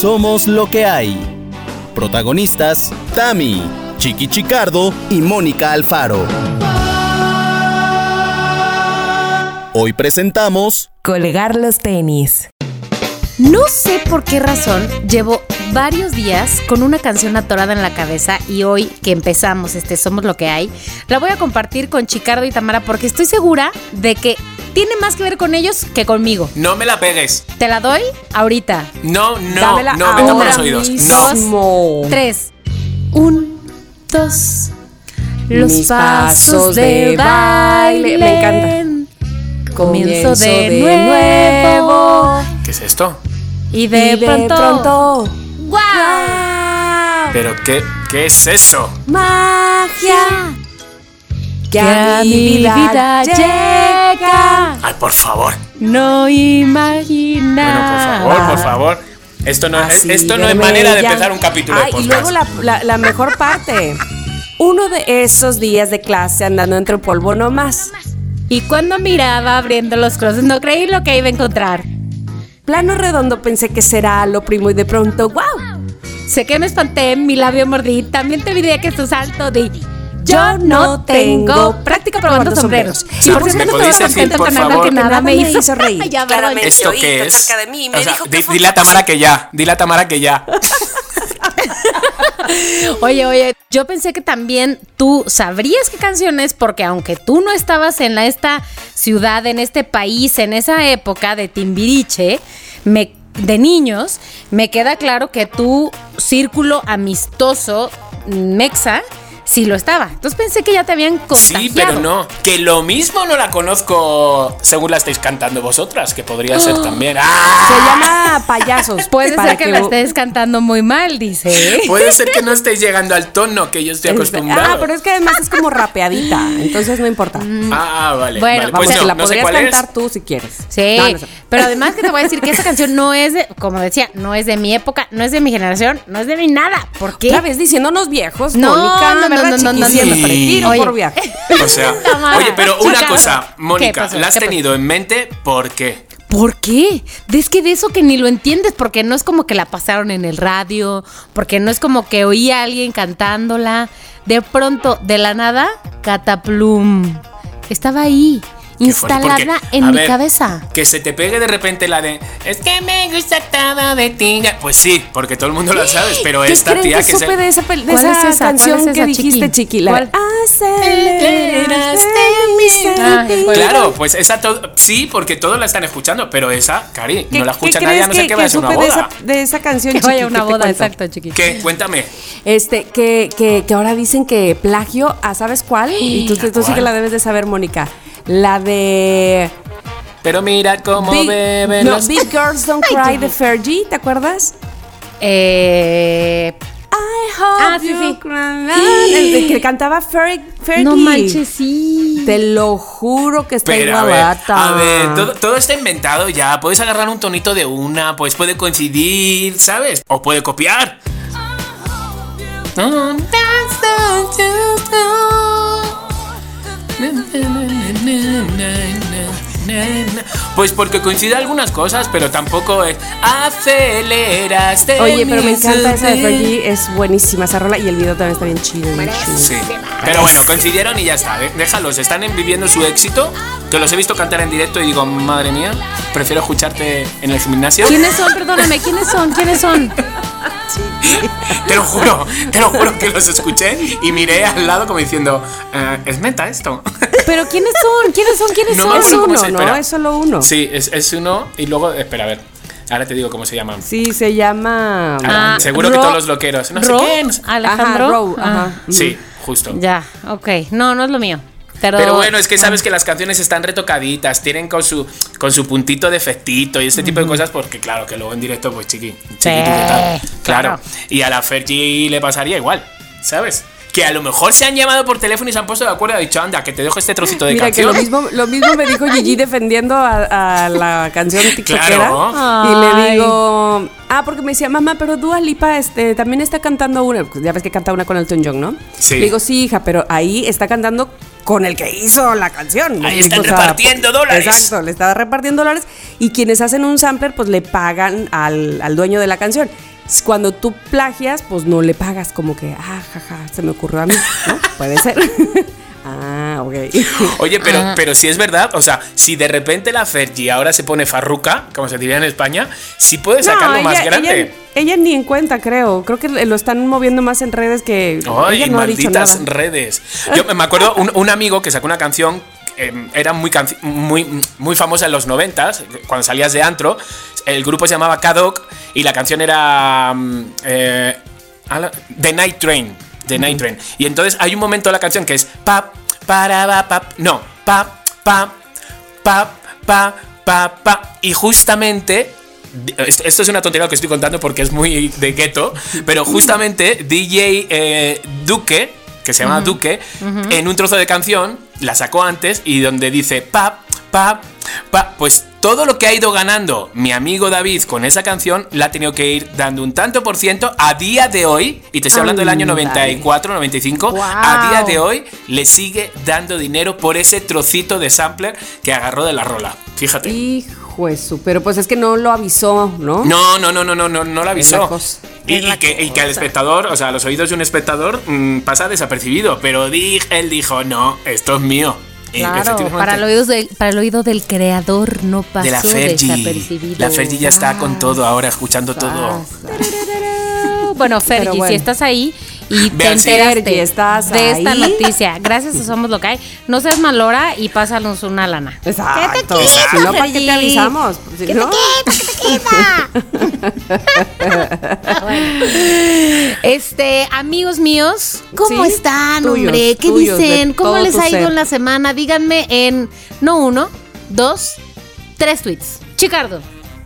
Somos lo que hay. Protagonistas, Tami, Chiqui Chicardo y Mónica Alfaro. Hoy presentamos Colgar los tenis. No sé por qué razón llevo varios días con una canción atorada en la cabeza y hoy que empezamos este Somos lo que hay, la voy a compartir con Chicardo y Tamara porque estoy segura de que tiene más que ver con ellos que conmigo. No me la pegues. ¿Te la doy? Ahorita. No, no, Dámela no, me tapo los oídos. No. mismo. Tres. Un, dos. Los Mis pasos pasos de de baile. Me encanta. Comienzo de, Comienzo de nuevo. ¿Qué es esto? Y de, Y de pronto. pronto. ¡Guau! ¿Pero qué, qué es eso? Magia. Que a mi vida llega. Ay, por favor. No imagina. Bueno, por favor, por favor. Esto no, es, Así esto no es manera de empezar un capítulo Ay, de y luego la, la- la mejor parte. Uno de esos días de clase andando entre polvo nomás. Y cuando miraba abriendo los closets, no creí lo que iba a encontrar. Plano redondo pensé que será lo primo y de pronto, wow. Sé que me espanté, mi labio mordí. También te olvidé que tu salto di. Yo no tengo práctica probando sombreros. Y por ¿Me cierto, podéis estaba contenta por con algo favor? que nada me hizo, reír. Ya, Claramente. ¿Esto qué que es? cerca de mí y me O sea, dijo que dile a Tamara que ya. Dile a Tamara que ya. Oye, oye, yo pensé que también tú sabrías qué canciones, porque aunque tú no estabas en la- esta ciudad, en este país, en esa época de Timbiriche, me, de niños, me queda claro que tu círculo amistoso mexa sí lo estaba. Entonces pensé que ya te habían contagiado. Sí, pero no. Que lo mismo no la conozco según la estáis cantando vosotras, que podría ser también. ¡Ah! Se llama payasos. Puede para ser que, la estés cantando muy mal, dice. ¿eh? Puede ser que no estéis llegando al tono que yo estoy acostumbrado. Ah, pero es que además es como rapeadita, entonces no importa. Ah, vale. Bueno, vale. Vamos, Pues no, la no podrías es. cantar tú si quieres. Sí, No, no sé. pero además que te voy a decir que esa canción no es de, como decía, no es de mi época, no es de mi generación, no es de mi nada. ¿Por qué? Otra vez diciéndonos viejos, No, Mónica, no, no, ¿verdad, no, no, no, chiquis? no. Me retiro Oye. por viaje. O sea, oye, pero una cosa, ¿Qué Mónica? ¿la has tenido en mente? ¿Por qué? ¿Por qué? Es que de eso que ni lo entiendes, porque no es como que la pasaron en el radio, porque no es como que oí a alguien cantándola. De pronto, de la nada, Cataplum. Estaba ahí, instalada porque, en mi ver, cabeza. Que se te pegue de repente la de Es que me gusta todo de ti. Pues sí, porque todo el mundo lo sabe, pero ¿Qué esta creen tía que que supe se. de esa, de ¿Cuál esa es esa? ¿Cuál canción es esa, que dijiste, Chiqui? Chiqui? La ¿Cuál? Aceleraste mi Ah. ¿cuál? Claro, pues esa todo. Sí, porque todos la están escuchando, pero esa, Cari, ¿Qué- no la escucha nadie, a no sé que- qué va a ser una de boda. esa, de esa canción, Que vaya una boda, exacto, chiqui. ¿Qué? Cuéntame. Este, que, que, que ahora dicen que plagio a ¿sabes cuál? Y tú, tú sí que la debes de saber, Mónica. La de Pero mira cómo Big, beben no, los- Big Girls Don't Cry de Fergie, ¿te acuerdas? Eh, I hope Ah, sí, you sí. cry- El de que cantaba Fer- Fergie. no manches, sí. Te lo juro que está Pero a ver, a ver, todo, todo está inventado ya. Puedes agarrar un tonito de una, pues puede coincidir, ¿sabes? O puede copiar. Pues porque coincide algunas cosas, pero tampoco es aceleraste. Oye, pero me encanta esa de. Fergie, es buenísima esa rola y el video también está bien chido. bien chido. Sí, pero bueno, coincidieron y ya está. ¿eh? Déjalos, están en- viviendo su éxito. Que los he visto cantar en directo y digo, madre mía, prefiero escucharte en el gimnasio. ¿Quiénes son? Perdóname, ¿quiénes son? ¿Quiénes son? Te lo juro, te lo juro que los escuché y miré al lado como diciendo, "Eh, ¿es meta esto? ¿Pero quiénes son? ¿Quiénes son? ¿Quiénes No son? Es uno, se- ¿no? Es solo uno. Sí, es, es uno y luego, espera, a ver, ahora te digo cómo se llaman. Sí, se llama. Ah, Ah, seguro que todos los loqueros. No ¿Ro? sé quién. ¿Alejandro? Ajá. Sí, justo. Ya, ok. No, no es lo mío. Pero, Pero bueno, es que sabes que las canciones están retocaditas, tienen con su, con su puntito de efectito y este tipo de cosas, porque claro, que luego en directo, pues chiqui, chiqui, Sí, claro. Claro. Y a la Fergie le pasaría igual, ¿sabes? Que a lo mejor se han llamado por teléfono y se han puesto de acuerdo y han dicho, anda, que te dejo este trocito de Mira, que canción. lo mismo, lo mismo me dijo Gigi defendiendo a, a la canción tiktokera. Claro. Y le digo, ah, porque me decía, mamá, pero Dua Lipa este, también está cantando una. Pues Ya ves que canta una con Elton John, ¿no? Sí. Le digo, sí, hija, pero ahí está cantando con el que hizo la canción. Ahí Y, están o sea, repartiendo dólares. Exacto, le está repartiendo dólares. Y quienes hacen un sampler, pues le pagan al, al dueño de la canción. Cuando tú plagias, pues no le pagas como que, ah, jaja, se me ocurrió a mí, ¿no? Puede ser. ah, ok. Oye, pero, Ah. pero si es verdad, o sea, si de repente la Fergie ahora se pone farruca, como se diría en España, sí puede sacarlo No, más ella- grande. Ella, ella ni en cuenta, creo. Creo que lo están moviendo más en redes que. Ay, ella no ha dicho malditas nada. redes. Yo me acuerdo un, un amigo que sacó una canción. Eh, era muy, muy, muy famosa en los noventas, cuando salías de antro. El grupo se llamaba Kadok y la canción era mm, eh, The Night Train. The Night Train. Y entonces hay un momento de la canción que es pap, para, pa, no, pap, pap, pap, pa, pa, pa. Y justamente esto, es una tontería lo que estoy contando porque es muy de gueto, pero justamente DJ eh, Duque, que se llama Duque, en un trozo de canción la sacó antes y donde dice pa, pa, pa, pues todo lo que ha ido ganando mi amigo David con esa canción la ha tenido que ir dando un tanto por ciento a día de hoy, y te estoy hablando del año Ándale. 94, 95, a día de hoy le sigue dando dinero por ese trocito de sampler que agarró de la rola. Fíjate. Hijo de su, pero pues es que no lo avisó, ¿no? No, no, no, no, no, no, no la avisó. Y, que, y que al espectador, o sea, a los oídos de un espectador mm, pasa desapercibido, pero di- él dijo, no, esto es mío. Claro, efectivamente, para el, oído del, para el oído del creador no pasó de la Fergie. desapercibido. La Fergie ya está con todo ahora, escuchando todo. Bueno, Fergie, bueno. si estás ahí y te enteraste Fergie, ¿estás de esta ahí? noticia, gracias a Somos Lo que hay, no seas malora y pásanos una lana. Exacto. quita, Si no, ¿para qué te avisamos? Si no, Este, amigos míos, ¿cómo Sí, están, tuyos, hombre? ¿Qué tuyos, dicen? ¿Cómo les ha ido ser. en la semana? Díganme en no uno, dos, tres tweets. Chicardo.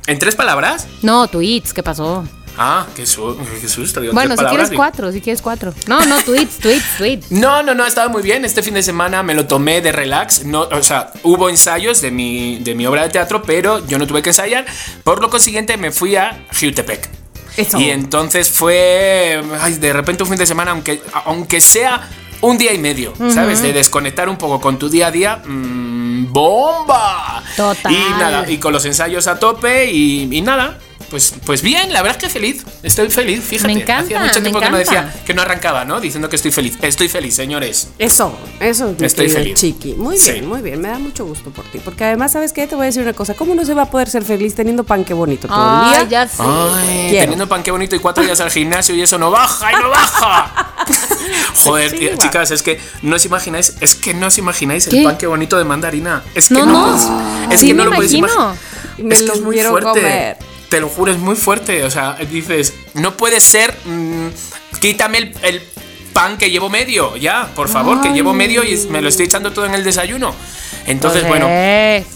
¿En tres palabras? No, tweets, ¿qué pasó? Ah, qué, su- qué susto. digo, ¿en Bueno, si palabras? quieres Digo, cuatro, si quieres cuatro. No, no, tweets, tweets, tweets. No, no, no, estaba muy bien. Este fin de semana me lo tomé de relax. No, o sea, hubo ensayos de mi, de mi obra de teatro, pero yo no tuve que ensayar. Por lo consiguiente, me fui a Jutepec. Eso. Y entonces fue. Ay, de repente un fin de semana, aunque, aunque sea un día y medio, ¿sabes? De desconectar un poco con tu día a día. mm, ¡Bomba! Total. Y nada, y con los ensayos a tope y, y nada. Pues, pues bien, la verdad es que feliz. Estoy feliz, fíjate. Me encanta, Hacía mucho me tiempo que no decía que no arrancaba, ¿no? Diciendo que estoy feliz. Estoy feliz, señores. Eso, eso, mi Estoy feliz. Chiqui. Muy Sí. bien, muy bien. Me da mucho gusto por ti. Porque además, ¿sabes qué? Te voy a decir una cosa. ¿Cómo no se va a poder ser feliz teniendo pan que bonito todo el Ay, día? ya sé. Ay, teniendo pan que bonito y cuatro días al gimnasio y eso no baja y no baja. Joder, Chihuahua. chicas, es que no os imagináis, es que no os imagináis el ¿Qué? pan que bonito de mandarina. Es que No, no, no. es Sí que no me lo podéis imagino. imaginar. Me es que lo es muy quiero fuerte. comer. Te lo juro, es muy fuerte. O sea, dices, no puede ser. mm, quítame el, el pan que llevo medio, ya, por favor, que llevo medio y me lo estoy echando todo en el desayuno. Entonces, bueno, Pues,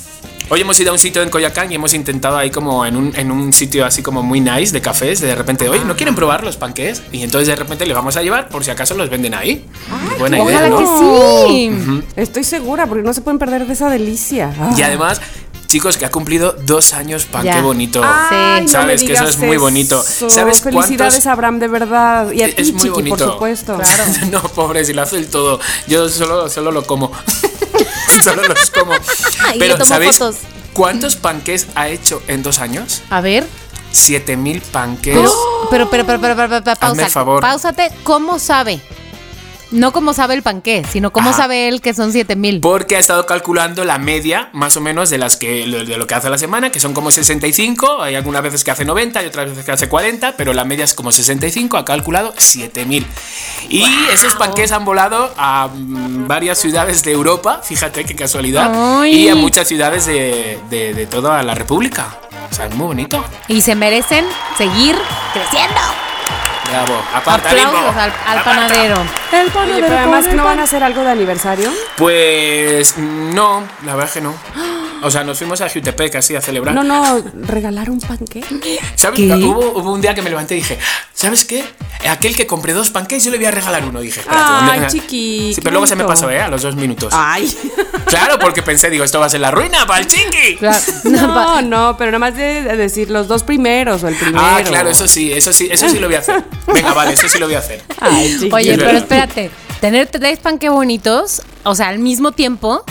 Hoy hemos ido a un sitio en Coyacán y hemos intentado ahí como en un, en un sitio así como muy nice de cafés, de repente, oye, ¿no quieren probar los panqués? Y entonces de repente les vamos a llevar por si acaso los venden ahí. Buena idea, Ojalá ¿no? que sí. Estoy segura, porque no se pueden perder de esa delicia. Y además, chicos, que ha cumplido dos años pan, Ya. qué bonito. Ay, Sabes que eso es muy bonito. eso. ¿Sabes Felicidades, cuántos? Abraham, de verdad. Y a ti, es muy Chiqui, bonito. por supuesto. no, pobre, si lo hace el todo. Yo solo, solo lo como. solo los como. Pero, tomo ¿sabéis fotos. cuántos panqués ha hecho en dos años? A ver. 7000 panqués. Pero, pero, pero, pero, pero, pero, pero, pausa. el favor. Páusate. ¿Cómo sabe? No cómo sabe el panqué, sino Ajá. sabe él que son 7000. Porque ha estado calculando la media, más o menos, de las que de lo que hace a la semana, que son como 65. Hay algunas veces que hace 90 y otras veces que hace 40, pero la media es como 65. Ha calculado 7000. Y esos panqués han volado a mm, varias ciudades de Europa, fíjate qué casualidad, Ay. y a muchas ciudades de, de- de toda la República. O sea, es muy bonito. Y se merecen seguir creciendo. Bravo. Aplausos al, al Aparta. panadero. Oye, pero además, ¿no van a hacer algo de aniversario? Pues no, la verdad que no. O sea, nos fuimos a Jutepec así a celebrar. No, no, regalar un panqué. ¿Sabes? ¿Qué? Hubo, hubo un día que me levanté y dije, ¿sabes qué? Aquel que compré dos pancakes yo le voy a regalar uno. Dije, espérate, Ay, ¿dónde- chiqui, Sí, pero luego se me pasó, ¿eh? A los dos minutos. Ay. Claro, porque pensé, digo, esto va a ser la ruina para el chiqui. Claro. No, no, pero nada más de de decir los dos primeros o el primero. Ah, claro, eso sí, eso sí, eso sí lo voy a hacer. Venga, vale, eso sí lo voy a hacer. Ay. Oye, pero espérate, tener tres panque bonitos, o sea, al mismo tiempo,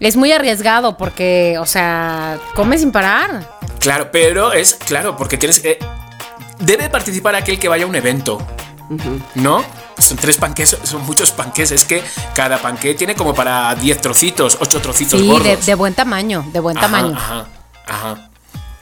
es muy arriesgado porque, o sea, come sin parar. Claro, pero es, claro, porque tienes. eh, debe participar aquel que vaya a un evento. ¿No? Son tres panqués, son muchos panqués. Es que cada panqué tiene como para 10 trocitos, 8 trocitos Sí, gordos. de, de buen tamaño, de buen Ajá, tamaño. Ajá, ajá.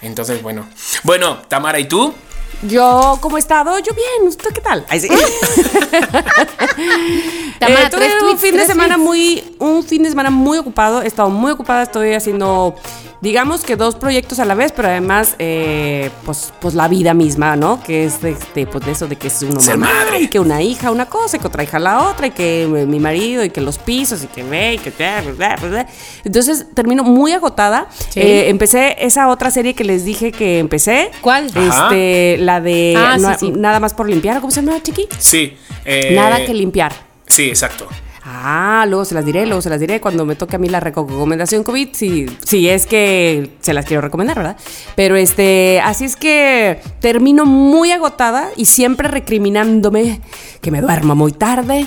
Entonces, bueno. Bueno, Tamara, ¿y tú? Yo, ¿cómo he estado? Yo bien, ¿usted qué tal? Ay, sí. Tamara, Eh, tuve un tweets, fin de semana tweets. muy, un fin de semana muy ocupado. He estado muy ocupada, estoy haciendo, digamos que dos proyectos a la vez, pero además, eh, pues, pues la vida misma, ¿no? Que es de, de, pues, de eso de que es una Ser mamá madre. y que una hija una cosa y que otra hija la otra y que mi marido y que los pisos y que ve y que bla, bla, bla, bla. entonces termino muy agotada. Sí. Eh, empecé esa otra serie que les dije que empecé. ¿Cuál? Ajá. Este, la de Ah, sí, no- sí. nada más por limpiar, ¿cómo se llama, chiqui? Sí. eh, Nada que limpiar. Sí, exacto. Ah, luego se las diré, luego se las diré cuando me toque a mí la recomendación COVID, si, si es que se las quiero recomendar, ¿verdad? Pero este, así es que termino muy agotada y siempre recriminándome que me duerma muy tarde,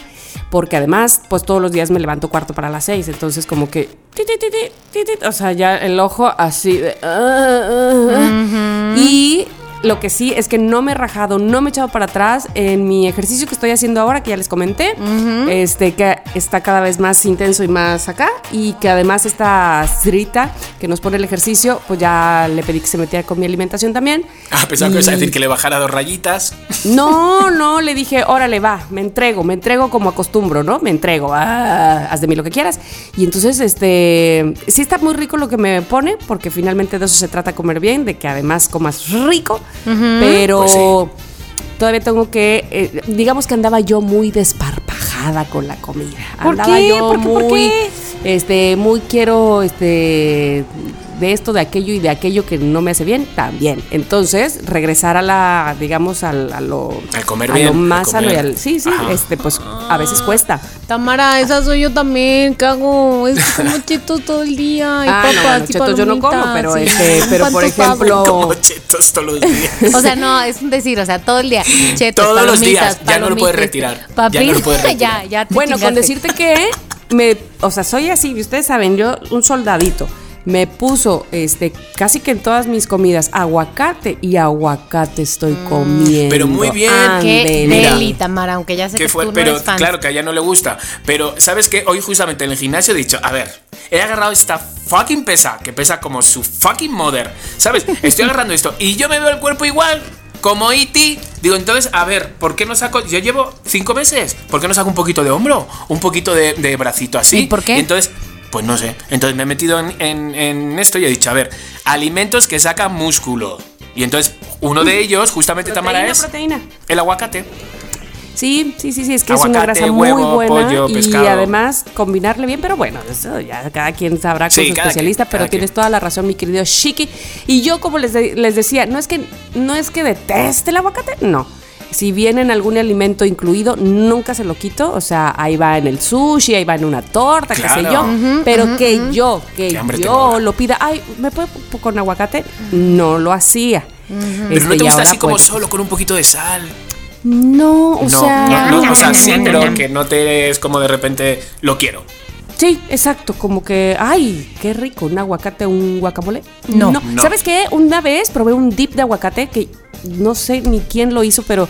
porque además, pues todos los días me levanto cuarto para las seis, entonces como que, o sea, ya el ojo así de... ah, ah, ah. Y lo que sí es que no me he rajado, no me he echado para atrás en mi ejercicio que estoy haciendo ahora, que ya les comenté, este que está cada vez más intenso y más acá, y que además esta Srita que nos pone el ejercicio, pues ya le pedí que se metiera con mi alimentación también. Ah, pensaba que ibas a Y- decir que le bajara dos rayitas. no, no, le dije, órale, va, me entrego, me entrego como acostumbro, ¿no? Me entrego, ah, haz de mí lo que quieras. Y entonces, este, sí está muy rico lo que me pone, porque finalmente de eso se trata comer bien, de que además comas rico, pero Pues sí. todavía tengo que, eh, digamos que andaba yo muy desparpajada con la comida. ¿Por andaba qué? yo ¿Por qué? ¿Por muy, qué? este, muy quiero, este, de esto, de aquello y de aquello que no me hace bien, también. Entonces, regresar a la, digamos, al, a lo, Al comer a bien, lo al más sano y comer. al, sí, sí, Ajá. este, pues a veces cuesta. Tamara, esa soy yo también, ¿qué hago? Es que como chetos todo el día y Ah, no, papas bueno, y chetos yo no como, pero este, pero por ejemplo, Como chetos todos los días. O sea, no, es un decir, o sea, todo el día. Chetos, Todos los días, ya no lo puedes retirar, papi- ya no lo puedes retirar. ya, ya te Bueno, con decirte que me, o sea, soy así, ustedes saben, yo un soldadito. Me puso este casi que en todas mis comidas aguacate y aguacate estoy comiendo. Mm. Pero muy bien. Qué Ándele. Mira. deli, Tamara, aunque ya sé que que fue, tú no pero eres fan. claro que a ella no le gusta. Pero, ¿sabes qué? Hoy justamente en el gimnasio he dicho, a ver, he agarrado esta fucking pesa, que pesa como su fucking mother. ¿Sabes? Estoy agarrando esto y yo me veo el cuerpo igual. Como E.T. Digo, entonces, a ver, ¿por qué no saco? Yo llevo cinco meses. ¿Por qué no saco un poquito de hombro? Un poquito de, de bracito así. ¿Y por qué? entonces, pues no sé. Entonces me he metido en, en- en esto y he dicho, a ver, alimentos que sacan músculo. Y entonces, uno de ellos, justamente Tamara, Proteína, es proteína. el aguacate. Sí, sí, sí, sí, es que es una grasa muy buena pollo, y pescado. además combinarle bien, pero bueno, eso ya cada quien sabrá con Sí, su especialista, quien, pero tienes quien. toda la razón, mi querido Shiki. Y yo como les, de- les decía, no es que no es que deteste el aguacate, no. Si viene en algún alimento incluido, nunca se lo quito. O sea, ahí va en el sushi, ahí va en una torta, qué sé yo. pero que yo, que yo lo pida, ay, ¿me puedo con aguacate? No lo hacía. Pero Este, no te gusta ahora, así como pues, solo con un poquito de sal. No, o no, sea. no, no, o sea, sí, pero que no te es como de repente lo quiero. Sí, exacto, como que, ay, qué rico, un aguacate, un guacamole. No. No. ¿Sabes qué? Una vez probé un dip de aguacate que no sé ni quién lo hizo, pero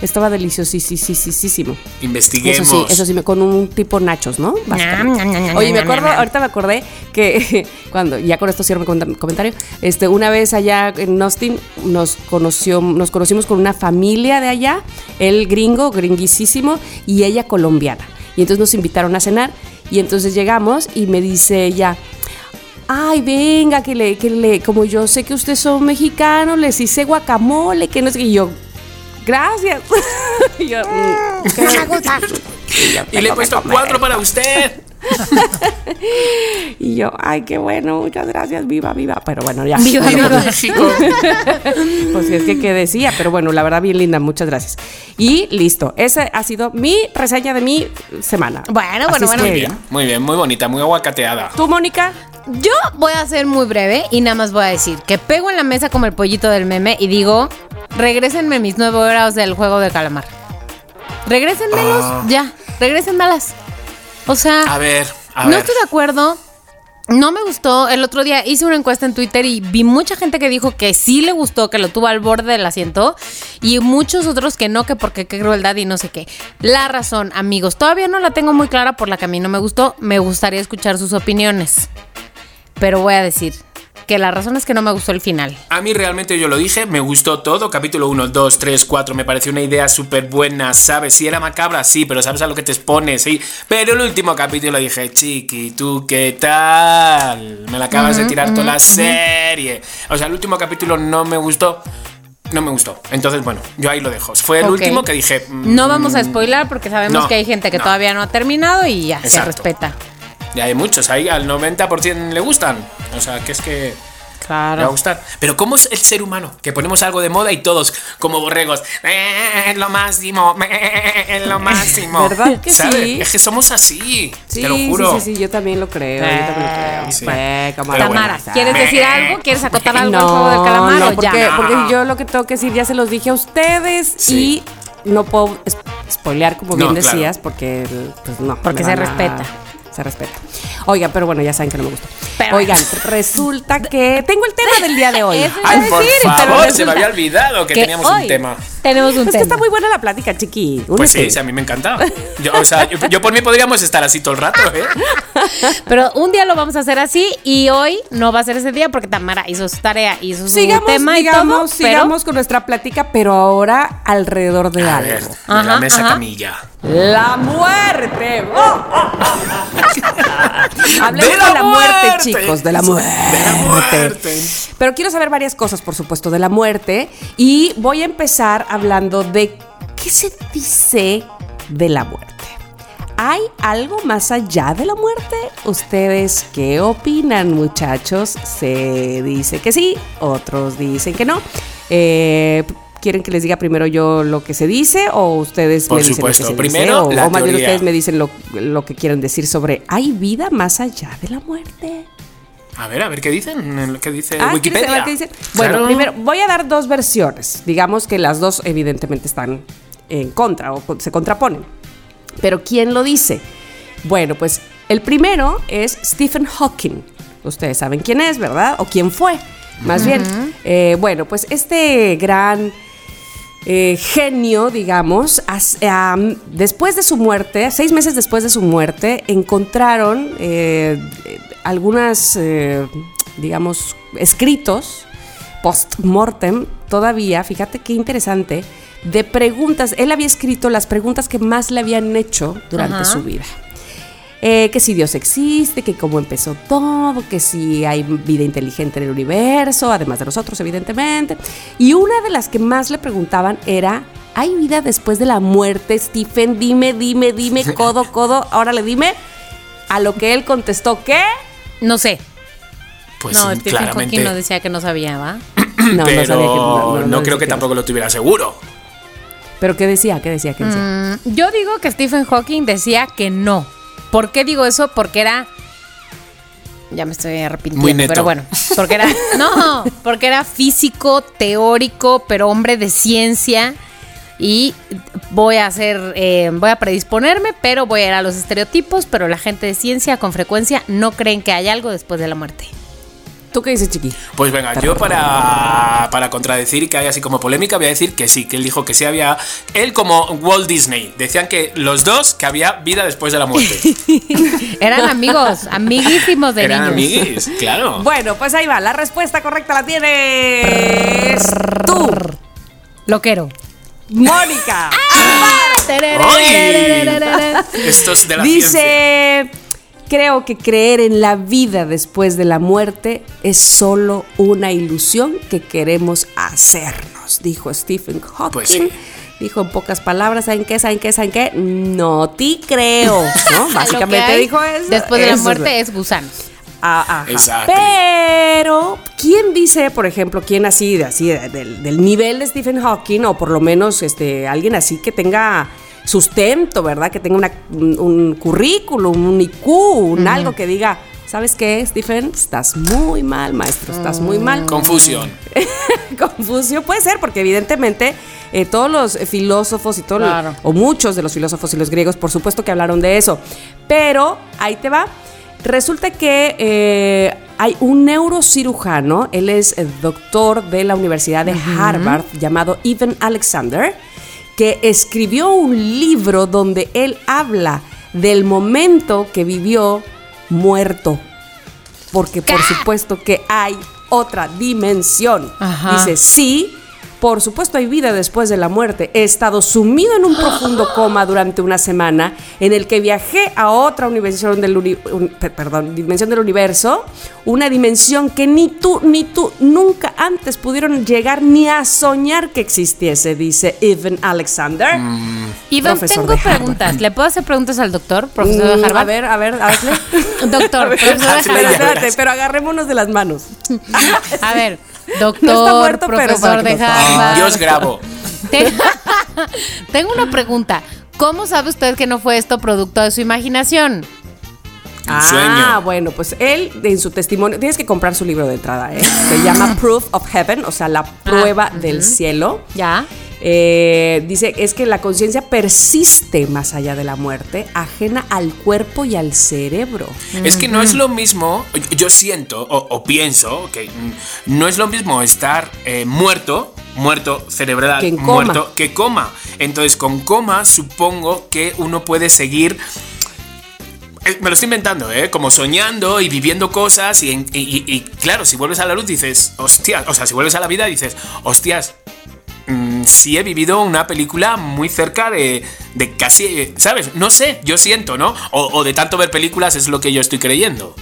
estaba deliciosísimo. Investiguemos. Eso sí, eso sí, me- con un tipo nachos, ¿no? Oye, me acuerdo, ahorita me acordé que cuando, ya con esto cierro mi com- comentario, este, una vez allá en Austin nos conoció, nos conocimos con una familia de allá, él gringo, gringuisísimo, y ella colombiana. Y entonces nos invitaron a cenar, y entonces llegamos y me dice ella, Ay, venga, que le, que le, como yo sé que ustedes son mexicanos, les hice guacamole, que no sé qué. Y yo, gracias. y yo, "Mm, ¿qué?". Y yo, Y le he "Tengo que puesto comer". cuatro para usted. y yo, ay, qué bueno, muchas gracias, viva, viva. Pero bueno, ya. Viva, viva. México. Pues es que qué decía, pero bueno, la verdad bien linda, muchas gracias. Y listo, esa ha sido mi reseña de mi semana. Bueno, bueno, bueno. Muy bien, muy bien, muy bonita, muy aguacateada. ¿Tú, Mónica? Yo voy a ser muy breve y nada más voy a decir que pego en la mesa como el pollito del meme y digo, regrésenme mis nueve horas del juego de calamar. Regrésenmelos, Ah. ya, regrésenmelas. O sea, A ver, a no ver. estoy de acuerdo. No me gustó. El otro día hice una encuesta en Twitter y vi mucha gente que dijo que sí le gustó, que lo tuvo al borde del asiento. Y muchos otros que no, que porque qué crueldad y no sé qué. La razón, amigos, todavía no la tengo muy clara por la que a mí no me gustó. Me gustaría escuchar sus opiniones. Pero voy a decir que la razón es que no me gustó el final. A mí realmente yo lo dije, me gustó todo. Capítulo 1, 2, 3, 4, me pareció una idea súper buena, ¿sabes? Si era macabra, sí, pero sabes a lo que te expones, sí. Pero el último capítulo dije, chiqui, ¿tú qué tal? Me la acabas de tirar toda la serie. O sea, el último capítulo no me gustó. No me gustó. Entonces, bueno, yo ahí lo dejo. Fue el último que dije. mm, No vamos a spoilar porque sabemos no, que hay gente que no. todavía no ha terminado y ya se respeta. Y hay muchos, ahí al 90% le gustan. O sea, que es que. Me va a Claro. gustar. Pero ¿cómo es el ser humano? Que ponemos algo de moda y todos, como borregos, "Eh, es lo máximo, eh, es lo máximo. ¿Verdad que ¿Sabes? sí? Es que somos así, Sí, te lo juro. sí, sí, sí, yo también lo creo, yo también lo creo. Sí. Pues. Tamara. ¿quieres decir algo? ¿Quieres acotar algo al No, juego del calamar no, porque, ya? porque yo lo que tengo que decir ya se los dije a ustedes Sí. y no puedo es- spoilear como bien No, claro. decías porque pues no. Porque se respeta. Se respeta. Oigan, pero bueno, ya saben que no me gusta. Pero- Oigan, resulta que tengo el tema del día de hoy. Ay, por decir, pero favor, se me había olvidado que, teníamos un tema. Tenemos un Es que tema. está muy buena la plática, chiqui. Pues sí, a mí me encanta. Yo, o sea, yo, yo por mí podríamos estar así todo el rato, ¿eh? Pero un día lo vamos a hacer así y hoy no va a ser ese día porque Tamara hizo su tarea, hizo su Sigamos, tema digamos, y todo. pero sigamos con nuestra plática, pero ahora alrededor de A algo. ver, de Ajá, la mesa ajá. camilla. La muerte. ¡Oh! Hablemos ¡De de la la, muerte, muerte! chicos, de la muerte. De la muerte. Pero quiero saber varias cosas, por supuesto, de la muerte. Y voy a empezar hablando de qué se dice de la muerte. ¿Hay algo más allá de la muerte? ¿Ustedes qué opinan, muchachos? Se dice que sí, otros dicen que no. Eh, ¿Quieren que les diga primero yo lo que se dice o ustedes Por me dicen supuesto. lo que se Primero, dice? O, la o más bien ustedes me dicen lo, lo que quieren decir sobre ¿hay vida más allá de la muerte? A ver, a ver qué dicen, qué dice Ah, ¿quieres Wikipedia. qué dicen? Bueno, Claro. primero voy a dar dos versiones. Digamos que las dos evidentemente están en contra o se contraponen. Pero ¿quién lo dice? Bueno, pues el primero es Stephen Hawking. Ustedes saben quién es, ¿verdad? O quién fue, más bien. Eh, bueno, pues este gran eh, genio, digamos, as- después de su muerte, seis meses después de su muerte, encontraron eh, eh, algunas, eh, digamos, escritos post-mortem todavía, fíjate qué interesante, de preguntas. Él había escrito las preguntas que más le habían hecho durante Ajá. su vida. Eh, que si Dios existe, que cómo empezó todo, que si hay vida inteligente en el universo, además de nosotros, evidentemente. Y una de las que más le preguntaban era, ¿hay vida después de la muerte, Stephen? Dime, dime, dime, codo, codo, ahora le dime. A lo que él contestó, ¿qué? No sé. Pues no, Stephen claramente. Hawking no decía que no sabía, ¿va? No, pero sabía que- no, decía creo que, no. tampoco lo tuviera seguro. ¿Pero qué decía? ¿Qué decía? ¿Qué decía? Mm, yo digo que Stephen Hawking decía que no. ¿Por qué digo eso? Porque era. Ya me estoy arrepintiendo. Muy neto. Pero bueno, porque era. No, porque era físico, teórico, pero hombre de ciencia. Y voy a hacer. eh, voy a predisponerme, pero voy a ir a los estereotipos. Pero la gente de ciencia con frecuencia no creen que hay algo después de la muerte. ¿Tú qué dices, Chiqui? Pues venga, yo para, para contradecir y que haya así como polémica, voy a decir que sí, que él dijo que sí había. Él como Walt Disney. Decían que los dos que había vida después de la muerte. Eran amigos, amiguísimos de Eran niños. amiguis, claro. Bueno, pues ahí va. La respuesta correcta la tienes tú, Loquero. Mónica. ¡Ay! Estos de la ciencia. Creo que creer en la vida después de la muerte es solo una ilusión que queremos hacernos, dijo Stephen Hawking. Pues sí. dijo en pocas palabras, ¿saben qué? ¿Saben qué? ¿Saben qué? No te creo, ¿no? Básicamente dijo eso. Después de la Eso es muerte es gusanos. Ah. Exacto. Pero, ¿quién dice, por ejemplo, quién así, así de- del, del nivel de Stephen Hawking, o por lo menos este, alguien así que tenga sustento, ¿verdad? Que tenga una- un, un currículum, un IQ, un algo que diga, ¿sabes qué, Stephen? Estás muy mal, maestro, estás muy mal. Confusión. Confucio puede ser, porque evidentemente eh, todos los filósofos y todos, los- Claro. o muchos de los filósofos y los griegos, por supuesto que hablaron de eso. Pero ahí te va. Resulta que eh, hay un neurocirujano, él es doctor de la Universidad de Harvard, llamado Evan Alexander, que escribió un libro donde él habla del momento que vivió muerto porque por supuesto que hay otra dimensión. Ajá. Dice, sí, por supuesto hay vida después de la muerte. He estado sumido en un profundo coma durante una semana en el que viajé a otra dimensión del, uni- un- pe- perdón, dimensión del universo, una dimensión que ni tú ni tú nunca antes pudieron llegar ni a soñar que existiese, dice Evan Alexander. Profesor tengo de preguntas. ¿Le puedo hacer preguntas al doctor, profesor Mm, de Harvard? A ver, a ver, hazle. Doctor, profesor de Harvard. Espérate, pero agarrémonos de las manos. A ver, No doctor, está muerto, pero profesor que de. Dios grabo. Te- Tengo una pregunta. ¿Cómo sabe usted que no fue esto producto de su imaginación? Ah, sueño. bueno, pues él en su testimonio, tienes que comprar su libro de entrada, ¿eh? Se llama Proof of Heaven, o sea, la prueba del cielo. ¿Ya? Eh, dice, es que la conciencia persiste más allá de la muerte, ajena al cuerpo y al cerebro. Es que no es lo mismo, yo siento o, o pienso que no es lo mismo estar eh, muerto, muerto cerebral, Que muerto, que coma. Entonces, con coma supongo que uno puede seguir. eh, Me lo estoy inventando, ¿eh? Como soñando y viviendo cosas y, en- y- y- y, claro, si vuelves a la luz dices, hostias, o sea, si vuelves a la vida dices, hostias, mm, sí he vivido una película muy cerca de, de casi, ¿sabes? No sé, yo siento, ¿no? O, o de tanto ver películas es lo que yo estoy creyendo.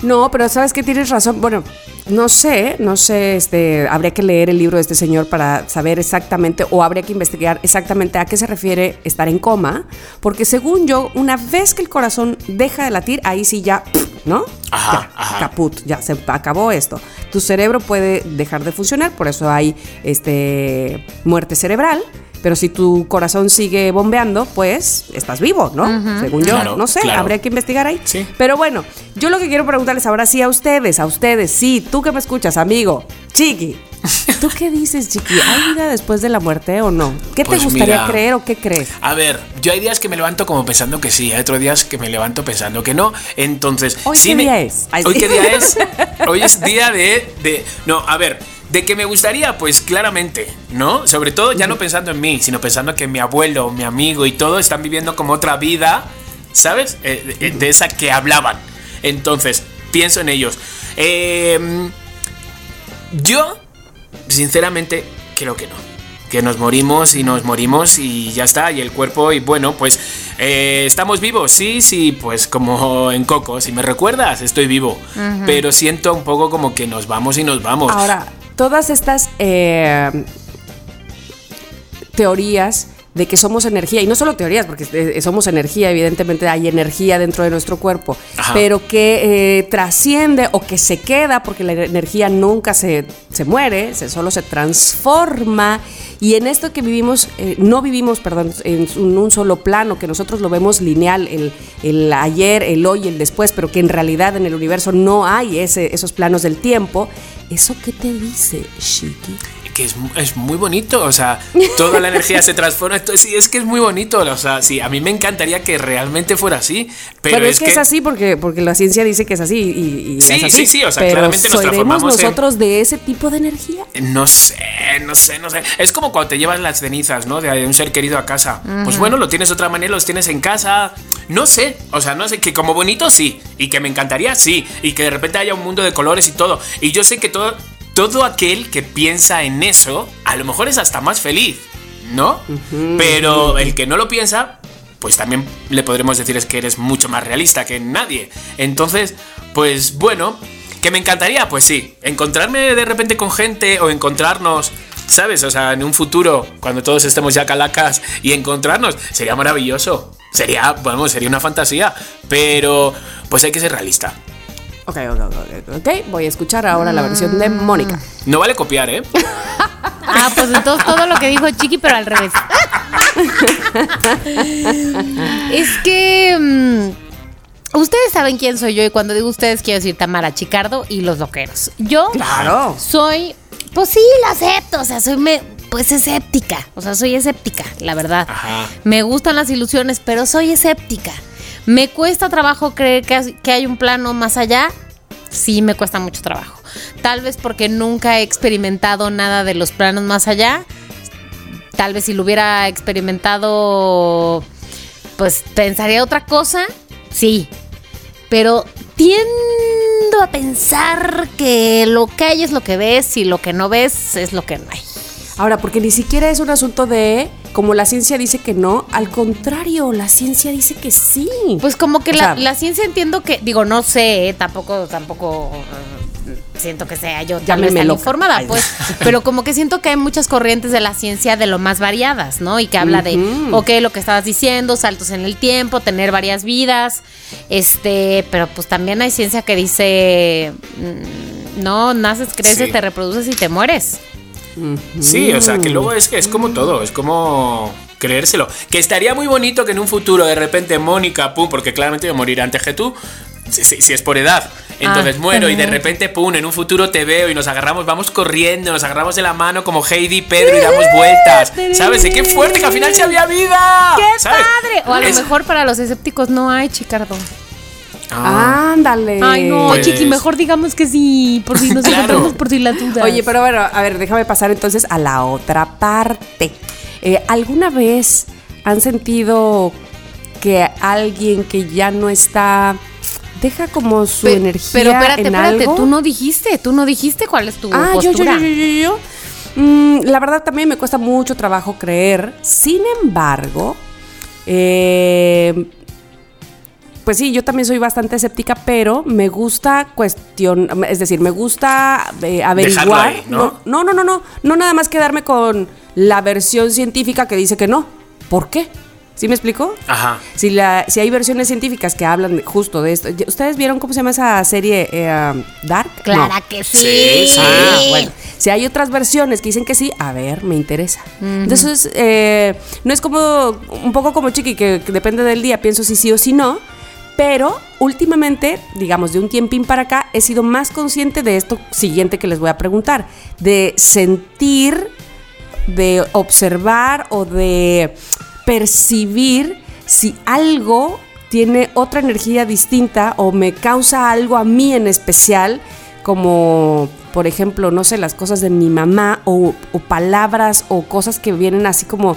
No, pero sabes que tienes razón. Bueno, no sé, no sé, este, habría que leer el libro de este señor para saber exactamente, o habría que investigar exactamente a qué se refiere estar en coma, porque según yo, una vez que el corazón deja de latir, ahí sí ya, ¿no? Ajá, ya, ajá. caput, ya se acabó esto. Tu cerebro puede dejar de funcionar, por eso hay este muerte cerebral. Pero si tu corazón sigue bombeando, pues estás vivo, ¿no? Según yo, Claro, no sé, claro. habría que investigar ahí. Sí. Pero bueno, yo lo que quiero preguntarles ahora sí a ustedes, a ustedes, sí, tú que me escuchas, amigo, Chiqui. ¿Tú qué dices, Chiqui? ¿Hay vida después de la muerte o no? ¿Qué Pues te gustaría mira. creer o qué crees? A ver, yo hay días que me levanto como pensando que sí, hay otros días que me levanto pensando que no. Entonces, ¿Hoy sí qué me- día es? ¿Hoy qué día es? Hoy es día de, de. No, a ver, de que me gustaría, pues claramente, ¿no? Sobre todo ya no pensando en mí, sino pensando que mi abuelo, mi amigo y todo están viviendo como otra vida, ¿sabes? Eh, de, de esa que hablaban. Entonces, pienso en ellos. Eh, yo, sinceramente, creo que no. Que nos morimos y nos morimos y ya está. Y el cuerpo, y bueno, pues eh, estamos vivos. Sí, sí, pues como en Coco. Si me recuerdas, estoy vivo. Pero siento un poco como que nos vamos y nos vamos. Ahora, todas estas eh, teorías de que somos energía, y no solo teorías, porque eh, somos energía, evidentemente hay energía dentro de nuestro cuerpo, Ajá. pero que eh, trasciende o que se queda, porque la energía nunca se, se muere, se, solo se transforma, y en esto que vivimos, eh, no vivimos, perdón, en un, solo plano, que nosotros lo vemos lineal, el, el ayer, el hoy el después, pero que en realidad en el universo no hay ese, esos planos del tiempo, ¿eso qué te dice, Shiki? Que es, es muy bonito, o sea, toda la energía se transforma. esto- Sí, es que es muy bonito, o sea, sí, a mí me encantaría que realmente fuera así, pero, Pero, es, es, que, es así porque, porque la ciencia dice que es así y, y Sí, es así. sí, sí, o sea, Pero claramente nos ¿seremos transformamos en- nosotros de ese tipo de energía? No sé, no sé, no sé. Es como cuando te llevas las cenizas, ¿no? De un ser querido a casa. Pues bueno, lo tienes de otra manera, los tienes en casa. No sé, o sea, no sé, que como bonito sí. Y que me encantaría sí. Y que de repente haya un mundo de colores y todo. Y yo sé que todo, todo aquel que piensa en eso, a lo mejor es hasta más feliz, ¿no? Pero el que no lo piensa, pues también le podremos decir es que eres mucho más realista que nadie. Entonces, pues bueno, que me encantaría, pues sí, encontrarme de repente con gente o encontrarnos ¿sabes? O sea, en un futuro, cuando todos estemos ya calacas y encontrarnos, sería maravilloso. Sería, bueno, sería una fantasía. Pero, pues hay que ser realista. Ok, ok, ok, ok. Voy a escuchar ahora la versión de Mónica. No vale copiar, ¿eh? Ah, pues entonces todo lo que dijo Chiqui, pero al revés. es que. mm, ustedes saben quién soy yo y cuando digo ustedes quiero decir Tamara Chicardo y los loqueros. Yo Claro. soy. Pues sí, lo acepto. O sea, soy me, pues escéptica. O sea, soy escéptica, la verdad. Ajá. Me gustan las ilusiones, pero soy escéptica. ¿Me cuesta trabajo creer que, hay un plano más allá? Sí, me cuesta mucho trabajo. Tal vez porque nunca he experimentado nada de los planos más allá. Tal vez si lo hubiera experimentado, pues pensaría otra cosa. Sí. Pero tiendo a pensar que lo que hay es lo que ves y lo que no ves es lo que no hay. Ahora, porque ni siquiera es un asunto de, como la ciencia dice que no, al contrario, la ciencia dice que sí. Pues como que la, sea- la ciencia entiendo que, digo, no sé, eh, tampoco, tampoco eh, siento que sea yo tan loca. informada, Ay. pues, pero como que siento que hay muchas corrientes de la ciencia de lo más variadas, ¿no? Y que habla de, ok, lo que estabas diciendo, saltos en el tiempo, tener varias vidas, este, pero pues también hay ciencia que dice, mm, no, naces, creces, Sí. te reproduces y te mueres. Sí, o sea, que luego es es como todo, es como creérselo. Que estaría muy bonito que en un futuro de repente Mónica, pum, porque claramente yo moriré antes que tú, si, si- si es por edad. Entonces Ah, muero y de repente, pum, en un futuro te veo y nos agarramos, vamos corriendo, nos agarramos de la mano como Heidi y Pedro y damos vueltas. ¿Sabes? Qué fuerte que al final se había vida. ¡Qué ¿sabes? padre! O a lo Es- mejor para los escépticos no hay, Chicardo. Ah. Ándale. Ay, no, Pues- Chiqui, mejor digamos que sí, por si nos Claro. encontramos por si la duda. Oye, pero bueno, a ver, déjame pasar entonces a la otra parte. Eh, ¿Alguna vez han sentido que alguien que ya no está deja como su Pe- energía Pero espérate, en espérate, algo? tú no dijiste, tú no dijiste cuál es tu Ah, yo, yo, postura. yo, yo, yo, yo. Mm, la verdad también me cuesta mucho trabajo creer. Sin embargo, eh, pues sí, yo también soy bastante escéptica, pero me gusta cuestión, es decir, me gusta eh, averiguar. ahí, ¿no? no, no, no, no, no nada más quedarme con la versión científica que dice que no. ¿Por qué? ¿Sí me explico? Ajá. Si, la, si hay versiones científicas que hablan justo de esto. ¿Ustedes vieron cómo se llama esa serie eh, um, Dark? Clara No. que sí. Sí, sí. Ah, bueno. Si hay otras versiones que dicen que sí, a ver, me interesa. Entonces, eh, no es como un poco como Chiqui, que, que depende del día, pienso si sí o si no. Pero últimamente, digamos, de un tiempín para acá, he sido más consciente de esto siguiente que les voy a preguntar. De sentir, de observar o de percibir si algo tiene otra energía distinta o me causa algo a mí en especial, como por ejemplo, no sé, las cosas de mi mamá o, o palabras o cosas que vienen así como...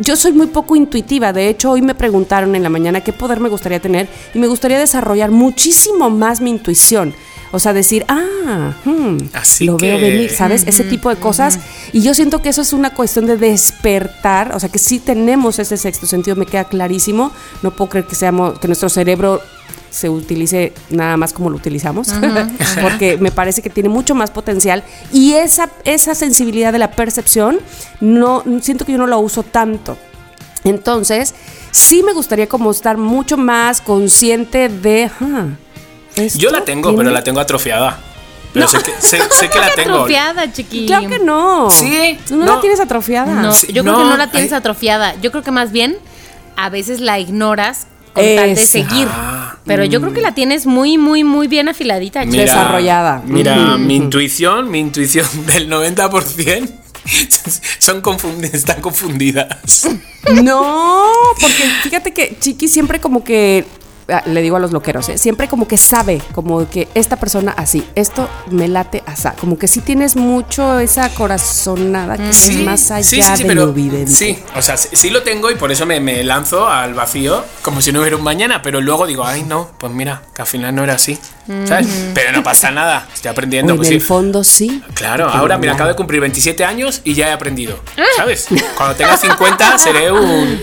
Yo soy muy poco intuitiva, de hecho hoy me preguntaron en la mañana qué poder me gustaría tener y me gustaría desarrollar muchísimo más mi intuición. O sea, decir, ah, hmm, Así lo veo venir, ¿sabes? Ese tipo de cosas. Y yo siento que eso es una cuestión de despertar, o sea, que sí tenemos ese sexto sentido, me queda clarísimo. No puedo creer que seamos, que nuestro cerebro se utilice nada más como lo utilizamos, porque me parece que tiene mucho más potencial y esa, esa sensibilidad de la percepción, no, siento que yo no la uso tanto. Entonces, sí me gustaría como estar mucho más consciente de... ah, Yo la tengo, tiene- pero la tengo atrofiada. Pero sé, que, sé, sé que la tengo. Atrofiada, chiqui. Claro que no. Sí, no, no. la tienes atrofiada. No, Sí, yo creo no, que no la tienes ay. atrofiada. Yo creo que más bien a veces la ignoras con tal de seguir. Ah, Pero yo creo que la tienes muy, muy, muy bien afiladita, chiqui. Mira. Desarrollada. Mira, mi intuición, mi intuición del 90% son confund- están confundidas. No, porque fíjate que Chiqui siempre como que le digo a los loqueros, ¿eh? siempre como que sabe, como que esta persona así, esto me late así, como que sí tienes mucho esa corazonada que es más allá de lo evidente. sí, o sea, sí, sí lo tengo y por eso me, me lanzo al vacío como si no hubiera un mañana, pero luego digo, ay no, pues mira, que al final no era así, ¿sabes? Pero no pasa nada, estoy aprendiendo. en pues el sí. fondo sí. Claro, ahora mira, acabo de cumplir 27 años y ya he aprendido, ¿sabes? Cuando tenga 50 seré un...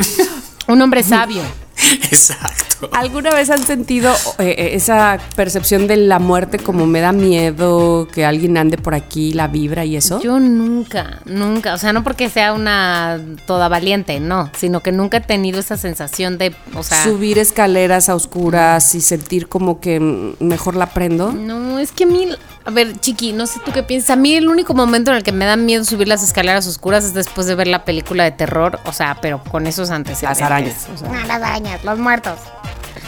Un hombre sabio. Exacto. ¿Alguna vez han sentido eh, eh, esa percepción de la muerte como me da miedo que alguien ande por aquí, la vibra y eso? Yo nunca, nunca, o sea, no porque sea una toda valiente, no, sino que nunca he tenido esa sensación de, o sea, Subir escaleras a oscuras y sentir como que mejor la prendo. no, es que a mí, a ver, chiqui, no sé tú qué piensas, a mí el único momento en el que me da miedo subir las escaleras oscuras es después de ver la película de terror, o sea, pero con esos antecedentes. Las arañas. o sea, Ah, las arañas, los muertos.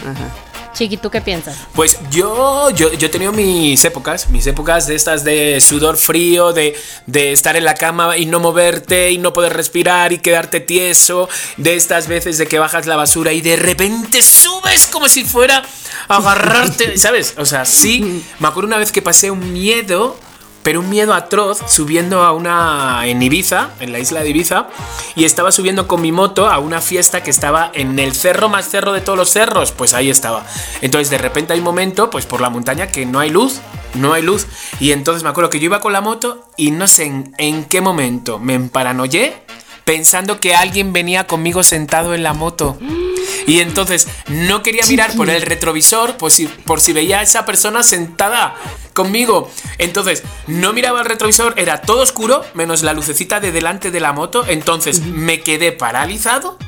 ajá. Chiqui, ¿tú qué piensas? Pues yo, yo, yo he tenido mis épocas, mis épocas de estas de sudor frío, de, de estar en la cama y no moverte y no poder respirar y quedarte tieso, de estas veces de que bajas la basura y de repente subes como si fuera a agarrarte, ¿sabes? O sea, sí, me acuerdo una vez que pasé un miedo pero un miedo atroz subiendo a una en Ibiza, en la isla de Ibiza, y estaba subiendo con mi moto a una fiesta que estaba en el cerro más cerro de todos los cerros, pues ahí estaba. Entonces de repente hay un momento, pues por la montaña que no hay luz, no hay luz, y entonces me acuerdo que yo iba con la moto y no sé en, en qué momento me emparanoyé pensando que alguien venía conmigo sentado en la moto. Y entonces no quería mirar por el retrovisor por si, por si veía a esa persona sentada conmigo. Entonces no miraba el retrovisor, era todo oscuro, menos la lucecita de delante de la moto. Entonces me quedé paralizado,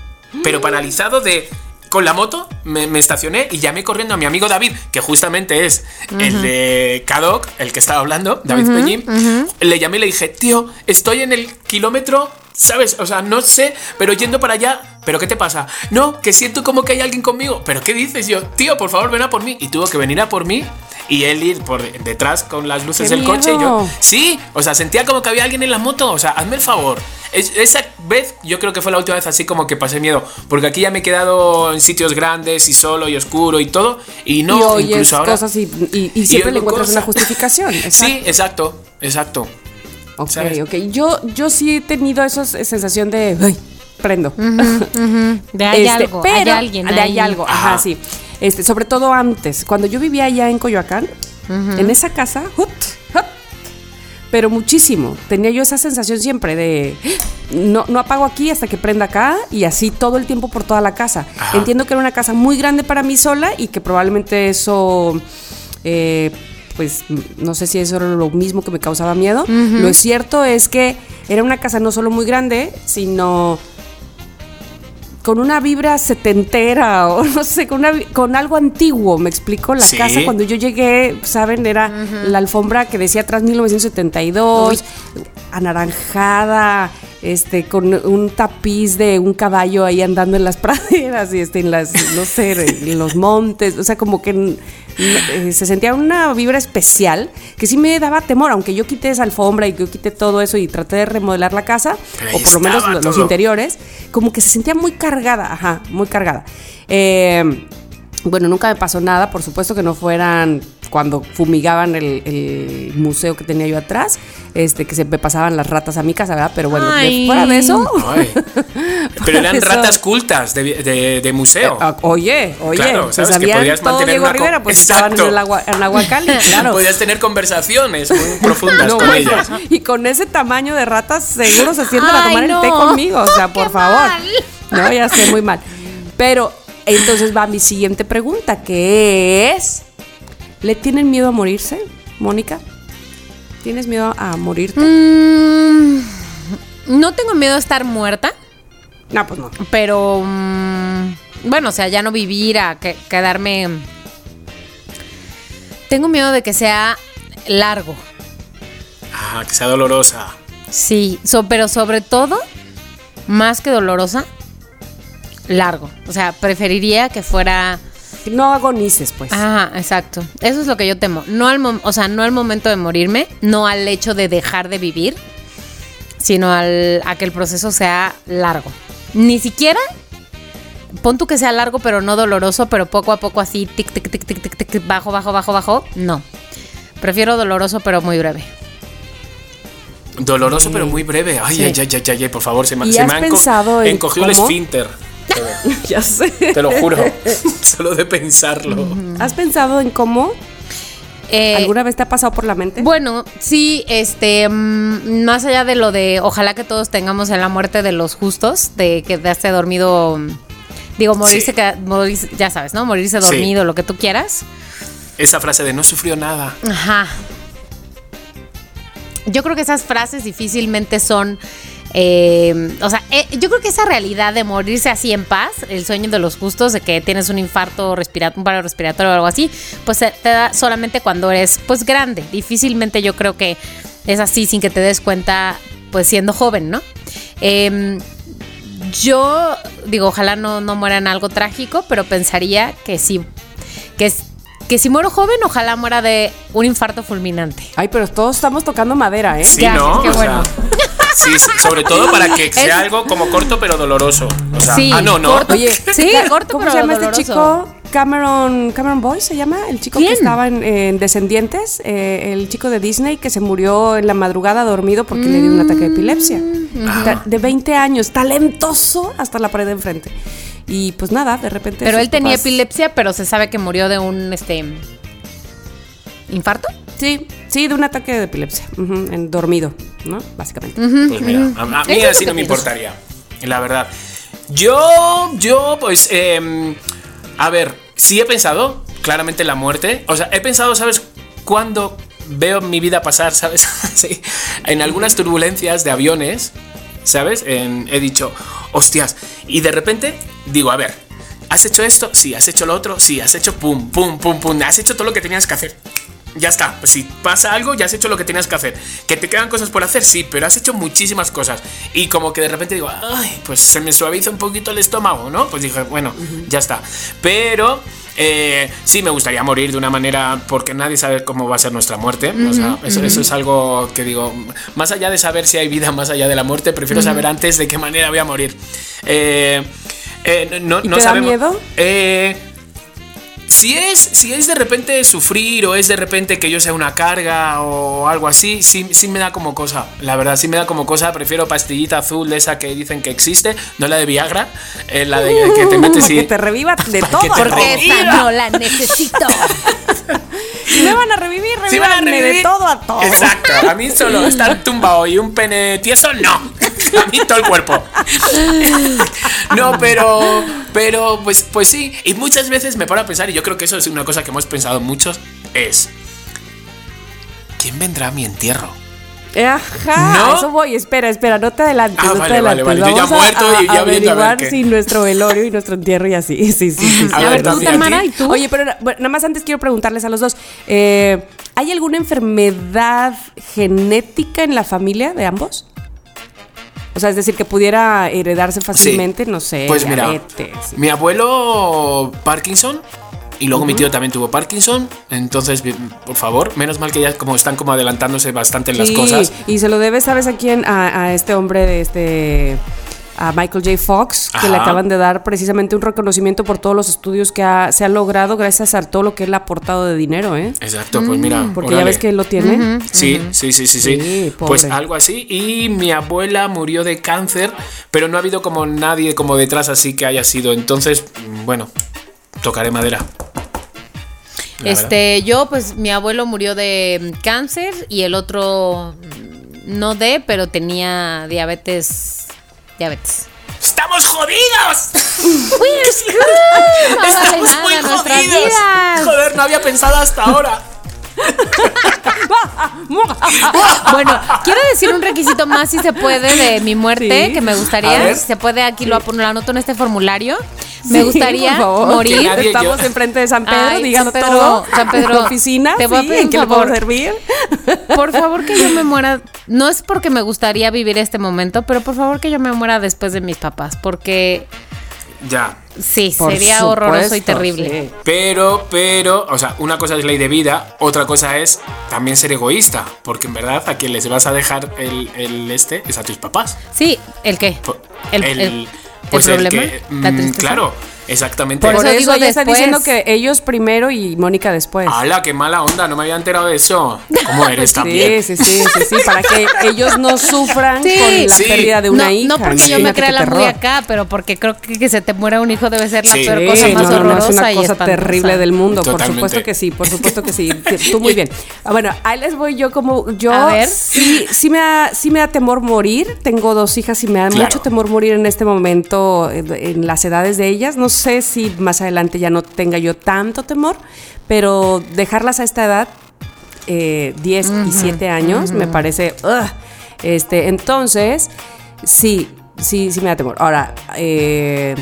pero paralizado de... Con la moto me, me estacioné y llamé corriendo a mi amigo David, que justamente es el de Cadoc, el que estaba hablando, David Peñín. Le llamé y le dije, tío, estoy en el kilómetro ¿Sabes? O sea, no sé, pero yendo para allá, ¿pero qué te pasa? No, que siento como que hay alguien conmigo. ¿Pero qué dices? Yo, tío, por favor, ven a por mí. Y tuvo que venir a por mí y él ir por detrás con las luces ¡Qué del coche. Y yo, sí, o sea, sentía como que había alguien en la moto. O sea, hazme el favor. Es- esa vez, yo creo que fue la última vez así como que pasé miedo. Porque aquí ya me he quedado en sitios grandes y solo y oscuro y todo. Y no, y oyes incluso ahora. cosas y, y- y siempre le encuentras una justificación. Sí, exacto, exacto. Ok, ¿sabes? ok. Yo, yo sí he tenido esa sensación de, ay, prendo. De hay Este, algo, hay pero- alguien de hay ahí. algo, ajá, sí. Este, sobre todo antes, cuando yo vivía allá en Coyoacán, en esa casa, hut, hut, pero muchísimo. Tenía yo esa sensación siempre de no, no apago aquí hasta que prenda acá y así todo el tiempo por toda la casa. Ajá. Entiendo que era una casa muy grande para mí sola y que probablemente eso, eh, pues no sé si eso era lo mismo que me causaba miedo. Lo cierto es que era una casa no solo muy grande, sino con una vibra setentera o no sé, con, una vi- con algo antiguo, me explico. La Sí. casa cuando yo llegué, saben, era la alfombra que decía atrás 1972, anaranjada, este, con un tapiz de un caballo ahí andando en las praderas y este, en las, no sé, en los montes, o sea, como que eh, se sentía una vibra especial que sí me daba temor, aunque yo quité esa alfombra y yo quité todo eso y traté de remodelar la casa, Pero o por lo menos los interiores, como que se sentía muy cargada, ajá, muy cargada. Eh, bueno, nunca me pasó nada, por supuesto que no fueran cuando fumigaban el, el museo que tenía yo atrás, este, que se me pasaban las ratas a mi casa, ¿verdad? Pero bueno, de fuera de eso. Pero eran Eso. ratas cultas de, de- de museo. Ah, Oye, oye, Claro, pues sabes que podías todo mantener Diego una Rivera, pues estaban en el agua, en Aguacali, claro. Podías tener conversaciones muy profundas No, con bueno, ellas. Y con ese tamaño de ratas, seguro se sientan a tomar no. el té conmigo. O sea, por Qué favor. mal. No, ya sé, muy mal. Pero entonces va mi siguiente pregunta, que es: ¿le tienen miedo a morirse, Mónica? ¿Tienes miedo a morirte? Mm, no tengo miedo a estar muerta, No, pues no. pero mm, bueno, o sea, ya no vivir, a que- quedarme. Tengo miedo de que sea largo. Ah, que sea dolorosa. Sí, so- pero sobre todo, más que dolorosa, largo. O sea, preferiría que fuera. No agonices, pues. Ajá, exacto. Eso es lo que yo temo. No al, o sea, no al momento de morirme, no al hecho de dejar de vivir, sino al, a que el proceso sea largo. Ni siquiera, pon tú que sea largo, pero no doloroso, pero poco a poco así, tic, tic, tic, tic, tic, tic, bajo, bajo, bajo, bajo. No. Prefiero doloroso, pero muy breve. Doloroso, pero muy breve. Ay, Sí. ay, ay, ay, ay, ay, por favor, se me, ¿Y se has me ha enco- pensado en encogido el esfínter. ya sé. Te lo juro. Solo de pensarlo. ¿Has pensado en cómo? Eh, ¿Alguna vez te ha pasado por la mente? Bueno, sí, este, mm, más allá de lo de ojalá que todos tengamos en la muerte de los justos, de quedarse dormido mm, Digo, morirse, Sí. que- morirse- ya sabes, ¿no? Morirse Sí. dormido, lo que tú quieras. Esa frase de no sufrió nada. Ajá. Yo creo que esas frases difícilmente son. Eh, o sea, eh, yo creo que esa realidad de morirse así en paz, el sueño de los justos, de que tienes un infarto respiratorio, un paro respiratorio o algo así, pues se te da solamente cuando eres pues grande. Difícilmente yo creo que es así sin que te des cuenta, pues siendo joven, ¿no? Em, yo digo, ojalá no, no muera en algo trágico, pero pensaría que sí, que, es- que si muero joven, ojalá muera de un infarto fulminante. Ay, pero todos estamos tocando madera, ¿eh? Sí, Ya, ¿no? qué O sea, bueno. Sí, sobre todo para que Es- sea algo como corto pero doloroso. O sea, Sí, ah, no, no. corto. Oye, Sí, corto, ¿cómo pero se llama este doloroso. chico? Cameron, Cameron Boy se llama, el chico ¿Quién? que estaba en, en Descendientes, eh, el chico de Disney que se murió en la madrugada dormido porque le dio un ataque de epilepsia. Mm, De 20 años, talentoso hasta la pared de enfrente. Y pues nada, de repente. Pero él tenía papás- epilepsia, pero se sabe que murió de un este infarto. Sí, sí, de un ataque de epilepsia, ujú, en dormido, ¿no? Básicamente. Pues mira, a, a mí así no me pienso. importaría. La verdad. Yo, yo, pues, em, a ver, sí he pensado claramente en la muerte. O sea, he pensado, ¿sabes? Cuando veo mi vida pasar, ¿sabes? sí, en algunas turbulencias de aviones, ¿sabes? En- he dicho, hostias. Y de repente digo, a ver, ¿has hecho esto? Sí, ¿has hecho lo otro? Sí, has hecho pum, pum, pum, pum. Has hecho todo lo que tenías que hacer. Ya está, pues si pasa algo, ya has hecho lo que tenías que hacer. Que te quedan cosas por hacer, sí, pero has hecho muchísimas cosas. Y como que de repente digo, ay, pues se me suaviza un poquito el estómago, ¿no? Pues dije, bueno, ya está. Pero eh, sí me gustaría morir de una manera, porque nadie sabe cómo va a ser nuestra muerte. O sea, eso, eso es algo que digo, más allá de saber si hay vida más allá de la muerte, prefiero saber antes de qué manera voy a morir. Eh, eh, no, ¿Y no te da miedo? Si es, si es de repente sufrir o es de repente que yo sea una carga o algo así, sí, sí me da como cosa. La verdad, sí me da como cosa. Prefiero pastillita azul de esa que dicen que existe, no la de Viagra, eh, la de que te metes y. que te reviva de todo. Porque esa no la necesito. Si me van a revivir, Sí van a revívanme de revivir. todo a todo. Exacto, a mí solo estar tumbado y un pene tieso, no. A mí todo el cuerpo. No, pero, pero, pues, pues sí. Y muchas veces me paro a pensar, y yo creo que eso es una cosa que hemos pensado muchos, es, ¿quién vendrá a mi entierro? Ajá, ¿No? eso voy. Espera, espera, no te adelantes. Ah, no te vale, vale, adelantes. vale. Yo ya Vamos a- muerto y a, ya ver averiguar qué. si nuestro velorio y nuestro entierro y así. Sí, sí, sí. sí. A A ver, ver, tú. Tamara, ¿y tú? Oye, pero bueno, nada más antes quiero preguntarles a los dos. eh, ¿Hay alguna enfermedad genética en la familia de ambos? O sea, es decir, que pudiera heredarse fácilmente, no sé, Pues mira, mi abuelo Parkinson y luego mi tío también tuvo Parkinson, entonces por favor, menos mal que ya como están como adelantándose bastante en las cosas. Y se lo debe, ¿sabes a quién? A, a este hombre de este. A Michael J. Fox, que le acaban de dar precisamente un reconocimiento por todos los estudios que ha- se ha logrado gracias a todo lo que él ha aportado de dinero, ¿eh? Exacto, pues mira, Mm, Porque ya ves que él lo tiene. Sí, sí, sí, sí, sí. Sí, pues algo así. Y mi abuela murió de cáncer, pero no ha habido como nadie como detrás así que haya sido. Entonces, bueno, tocaré madera. La Este, yo, pues, mi abuelo murió de cáncer y el otro mm, no de, pero tenía diabetes. Diabetes. ¡Estamos jodidos! We're screwed. No vale ¡Estamos muy jodidos! Joder, no había pensado hasta ahora. Bueno, quiero decir un requisito más si se puede de mi muerte, Sí. que me A gustaría, si se puede, aquí lo, ap- lo anoto en este formulario. Me Sí, gustaría por favor. morir. Estamos yo- enfrente de San Pedro, Ay, digan San Pedro, todo. San Pedro, La oficina, te voy a sí, pedir un ¿en qué le favor. puedo servir? Por favor que yo me muera, no es porque me gustaría vivir este momento, pero por favor que yo me muera después de mis papás, porque Ya. sí, Por sería horroroso y terrible. sí. Pero, pero, o sea, una cosa es ley de vida, otra cosa es también ser egoísta. Porque en verdad a quien les vas a dejar el, el este es a tus papás. Sí, ¿el qué? Po- El- el- pues el problema, que, la mm, tristeza. claro, Exactamente. Por Por eso eso, digo ella está después. diciendo que ellos primero y Mónica después. ¡Hala, qué mala onda! No me había enterado de eso. ¿Cómo eres también? Sí, sí, sí, sí, sí, para que ellos no sufran Sí. con la Sí. pérdida de una no, hija. no porque yo me crea la muy acá, pero porque creo que, que se te muera un hijo debe ser la Sí. peor Sí, cosa más no, no, no, horrorosa es una y cosa espantosa. terrible del mundo, por supuesto que sí, por supuesto que sí. Tú muy bien. Ah, Bueno, ahí les voy yo como yo A ver. sí sí me da sí me da temor morir. Tengo dos hijas y me da Claro. mucho temor morir en este momento en, en las edades de ellas. No sé si más adelante ya no tenga yo tanto temor, pero dejarlas a esta edad eh, 10 y 7 años me parece ugh. este entonces sí sí sí me da temor ahora eh,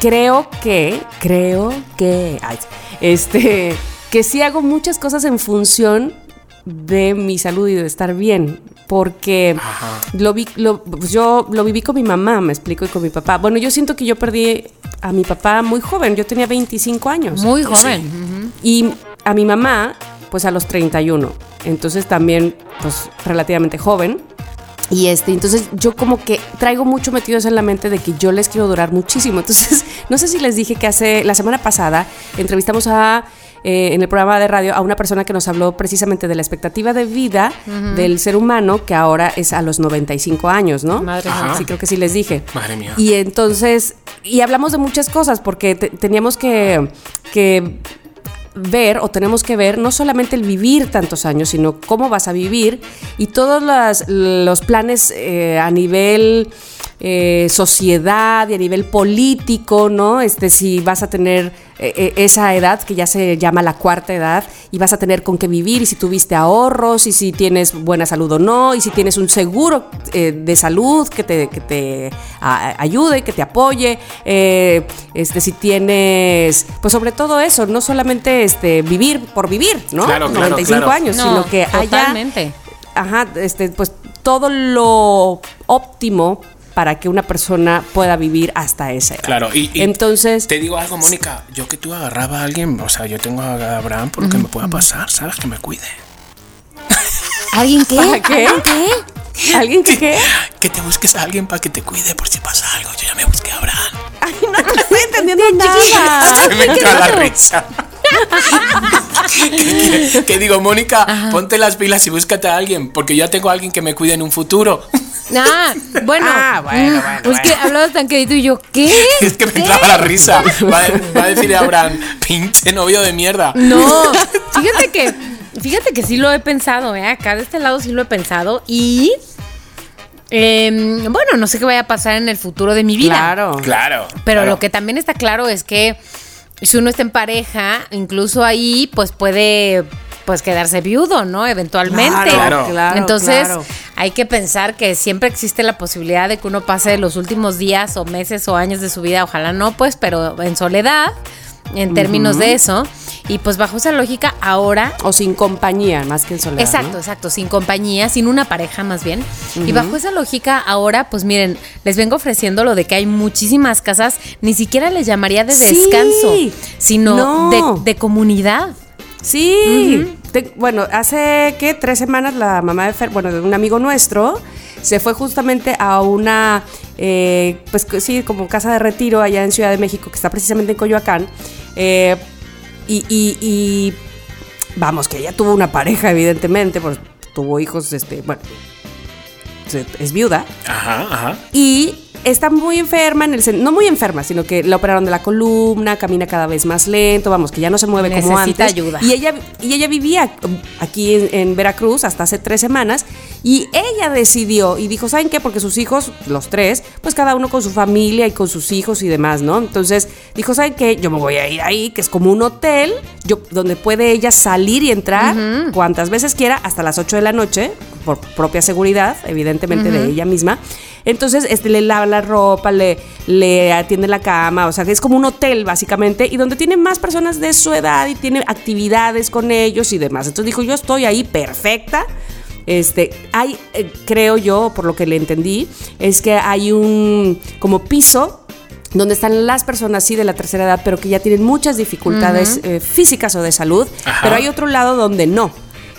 creo que, creo que, ay, este, que sí hago muchas cosas en función de mi salud y de estar bien, porque lo vi, lo- pues yo lo viví con mi mamá, me explico, y con mi papá. Bueno, yo siento que yo perdí a mi papá muy joven, yo tenía 25 años. Muy joven. Y a mi mamá, pues a los 31. Entonces también, pues relativamente joven. Y este, entonces yo como que traigo mucho metido eso en la mente de que yo les quiero durar muchísimo. Entonces, no sé si les dije que hace, la semana pasada, entrevistamos a, eh, en el programa de radio a una persona que nos habló precisamente de la expectativa de vida del ser humano, que ahora es a los 95 años, ¿no? Madre Ajá. Sí, creo que sí les dije. Madre mía. Y entonces, y hablamos de muchas cosas, porque te- teníamos que, que ver o tenemos que ver no solamente el vivir tantos años, sino cómo vas a vivir y todos las- los planes eh, a nivel eh, sociedad y a nivel político, ¿no? Este, si vas a tener eh, eh, esa edad que ya se llama la cuarta edad y vas a tener con qué vivir y si tuviste ahorros y si tienes buena salud o no y si tienes un seguro eh, de salud que te, que te a- ayude, que te apoye, eh, este, si tienes, pues sobre todo eso, no solamente este, vivir por vivir, ¿no? Claro, claro, 95 claro. años, No, sino que haya totalmente. ajá, este, pues todo lo óptimo para que una persona pueda vivir hasta esa edad. Claro, y, y entonces te digo algo, Mónica. Yo que tú agarraba a alguien, o sea, yo tengo a Abraham por lo que me pueda pasar, ¿sabes? Que me cuide. ¿Alguien qué? ¿Para qué? ¿Alguien qué? alguien que qué? Que te busques a alguien para que te cuide por si pasa algo. Yo ya me busqué a Abraham. Ay, no, no estoy entendiendo nada. me entra la risa. que, que digo, Mónica, ponte las pilas y búscate a alguien, porque yo ya tengo a alguien que me cuide en un futuro. Ah, bueno. Ah, bueno, bueno, Pues que hablabas tan quedito y yo, ¿qué? Es que me entraba la risa. Va, a- va a decir Abraham, pinche novio de mierda. No, fíjate que, fíjate que sí lo he pensado, ¿eh? Acá de este lado sí lo he pensado y, em, bueno, no sé qué vaya a pasar en el futuro de mi vida. Claro. Claro. Pero claro. lo que también está claro es que si uno está en pareja, incluso ahí, pues puede pues quedarse viudo, ¿no? Eventualmente. Claro, claro, Entonces, claro. hay que pensar que siempre existe la posibilidad de que uno pase los últimos días o meses o años de su vida, ojalá no, pues, pero en soledad, en términos de eso. Y pues bajo esa lógica, ahora O sin compañía, más que en soledad. Exacto, ¿no? exacto, sin compañía, sin una pareja más bien. Y bajo esa lógica, ahora, pues miren, les vengo ofreciendo lo de que hay muchísimas casas, ni siquiera les llamaría de Sí. descanso, sino No. de, de comunidad. Sí. Te- bueno, hace ¿qué? tres semanas la mamá de Fer, bueno, de un amigo nuestro, se fue justamente a una, eh, pues que sí, como casa de retiro allá en Ciudad de México, que está precisamente en Coyoacán. eh, y, y- y, vamos, que ella tuvo una pareja, evidentemente, pues tuvo hijos, este, bueno, es viuda. Ajá, ajá. Y está muy enferma, en el no muy enferma, sino que la operaron de la columna, camina cada vez más lento, vamos, que ya no se mueve como Necesita antes. ayuda. Y ella, y ella vivía um, aquí en, en Veracruz hasta hace tres semanas y ella decidió y dijo, ¿saben qué? Porque sus hijos, los tres, pues cada uno con su familia y con sus hijos y demás, ¿no? Entonces dijo, ¿saben qué? Yo me voy a ir ahí, que es como un hotel, yo, donde puede ella salir y entrar cuantas veces quiera hasta las 8 de la noche, por propia seguridad, evidentemente, de ella misma. Entonces, este, le lava la ropa, le, le atiende la cama, o sea, que es como un hotel, básicamente, y donde tiene más personas de su edad y tiene actividades con ellos y demás. Entonces dijo, yo estoy ahí perfecta. Este, hay, eh, creo yo, por lo que le entendí, es que hay un como piso donde están las personas sí de la tercera edad, pero que ya tienen muchas dificultades eh, físicas o de salud, Ajá. pero hay otro lado donde no.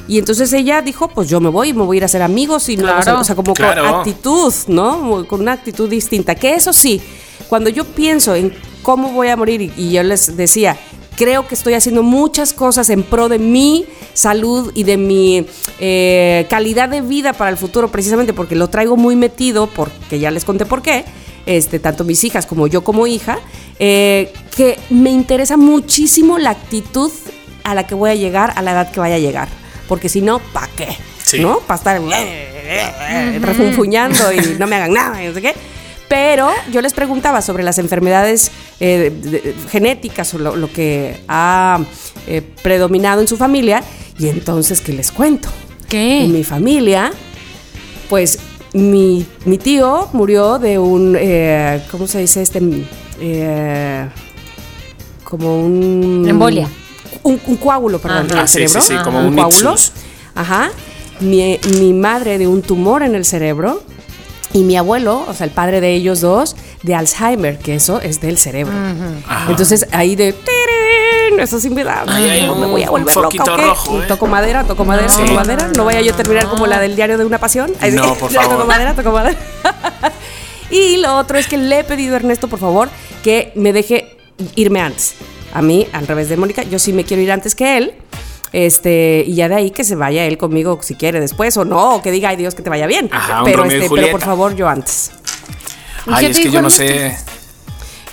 Y entonces ella dijo, pues yo me voy, me voy a ir a hacer amigos y no, o sea, como Claro. con actitud, ¿no? Con una actitud distinta. Que eso sí, cuando yo pienso en cómo voy a morir y, y yo les decía, creo que estoy haciendo muchas cosas en pro de mi salud y de mi eh, calidad de vida para el futuro, precisamente porque lo traigo muy metido, porque ya les conté por qué, este, tanto mis hijas como yo como hija, eh, que me interesa muchísimo la actitud a la que voy a llegar, a la edad que vaya a llegar. Porque si no, ¿para qué? Sí. ¿No? Para estar refunfuñando y no me hagan nada, y no sé qué. Pero yo les preguntaba sobre las enfermedades eh, de- de- genéticas o lo, lo que ha eh, predominado en su familia. Y entonces, ¿qué les cuento? ¿Qué? En mi familia, pues mi, mi tío murió de un, eh, ¿cómo se dice este? Eh, como un... Embolia. Un, un coágulo, perdón, en el Ah, sí, cerebro. sí, sí, como Ajá. un coágulo. Ajá. Mi, mi madre de un tumor en el cerebro. Y mi abuelo, o sea, el padre de ellos dos, de Alzheimer, que eso es del cerebro. Ajá. Entonces ahí de eso sin vida. No me un- voy a volver un loca. ¿o qué? rojo, ¿eh? Toco madera, toco madera, Sí. toco madera. No vaya yo a terminar como la del diario de una pasión. Ahí sí, No, por Toco favor. madera, toco madera. y lo otro es que le he pedido a Ernesto, por favor, que me deje irme antes. A mí, al revés de Mónica, yo sí me quiero ir antes que él. Este, y ya de ahí que se vaya él conmigo si quiere después o no, o que diga, ay Dios, que te vaya bien. Ajá, pero, este, pero por favor, yo antes. Ay, ¿Qué es que yo no sé.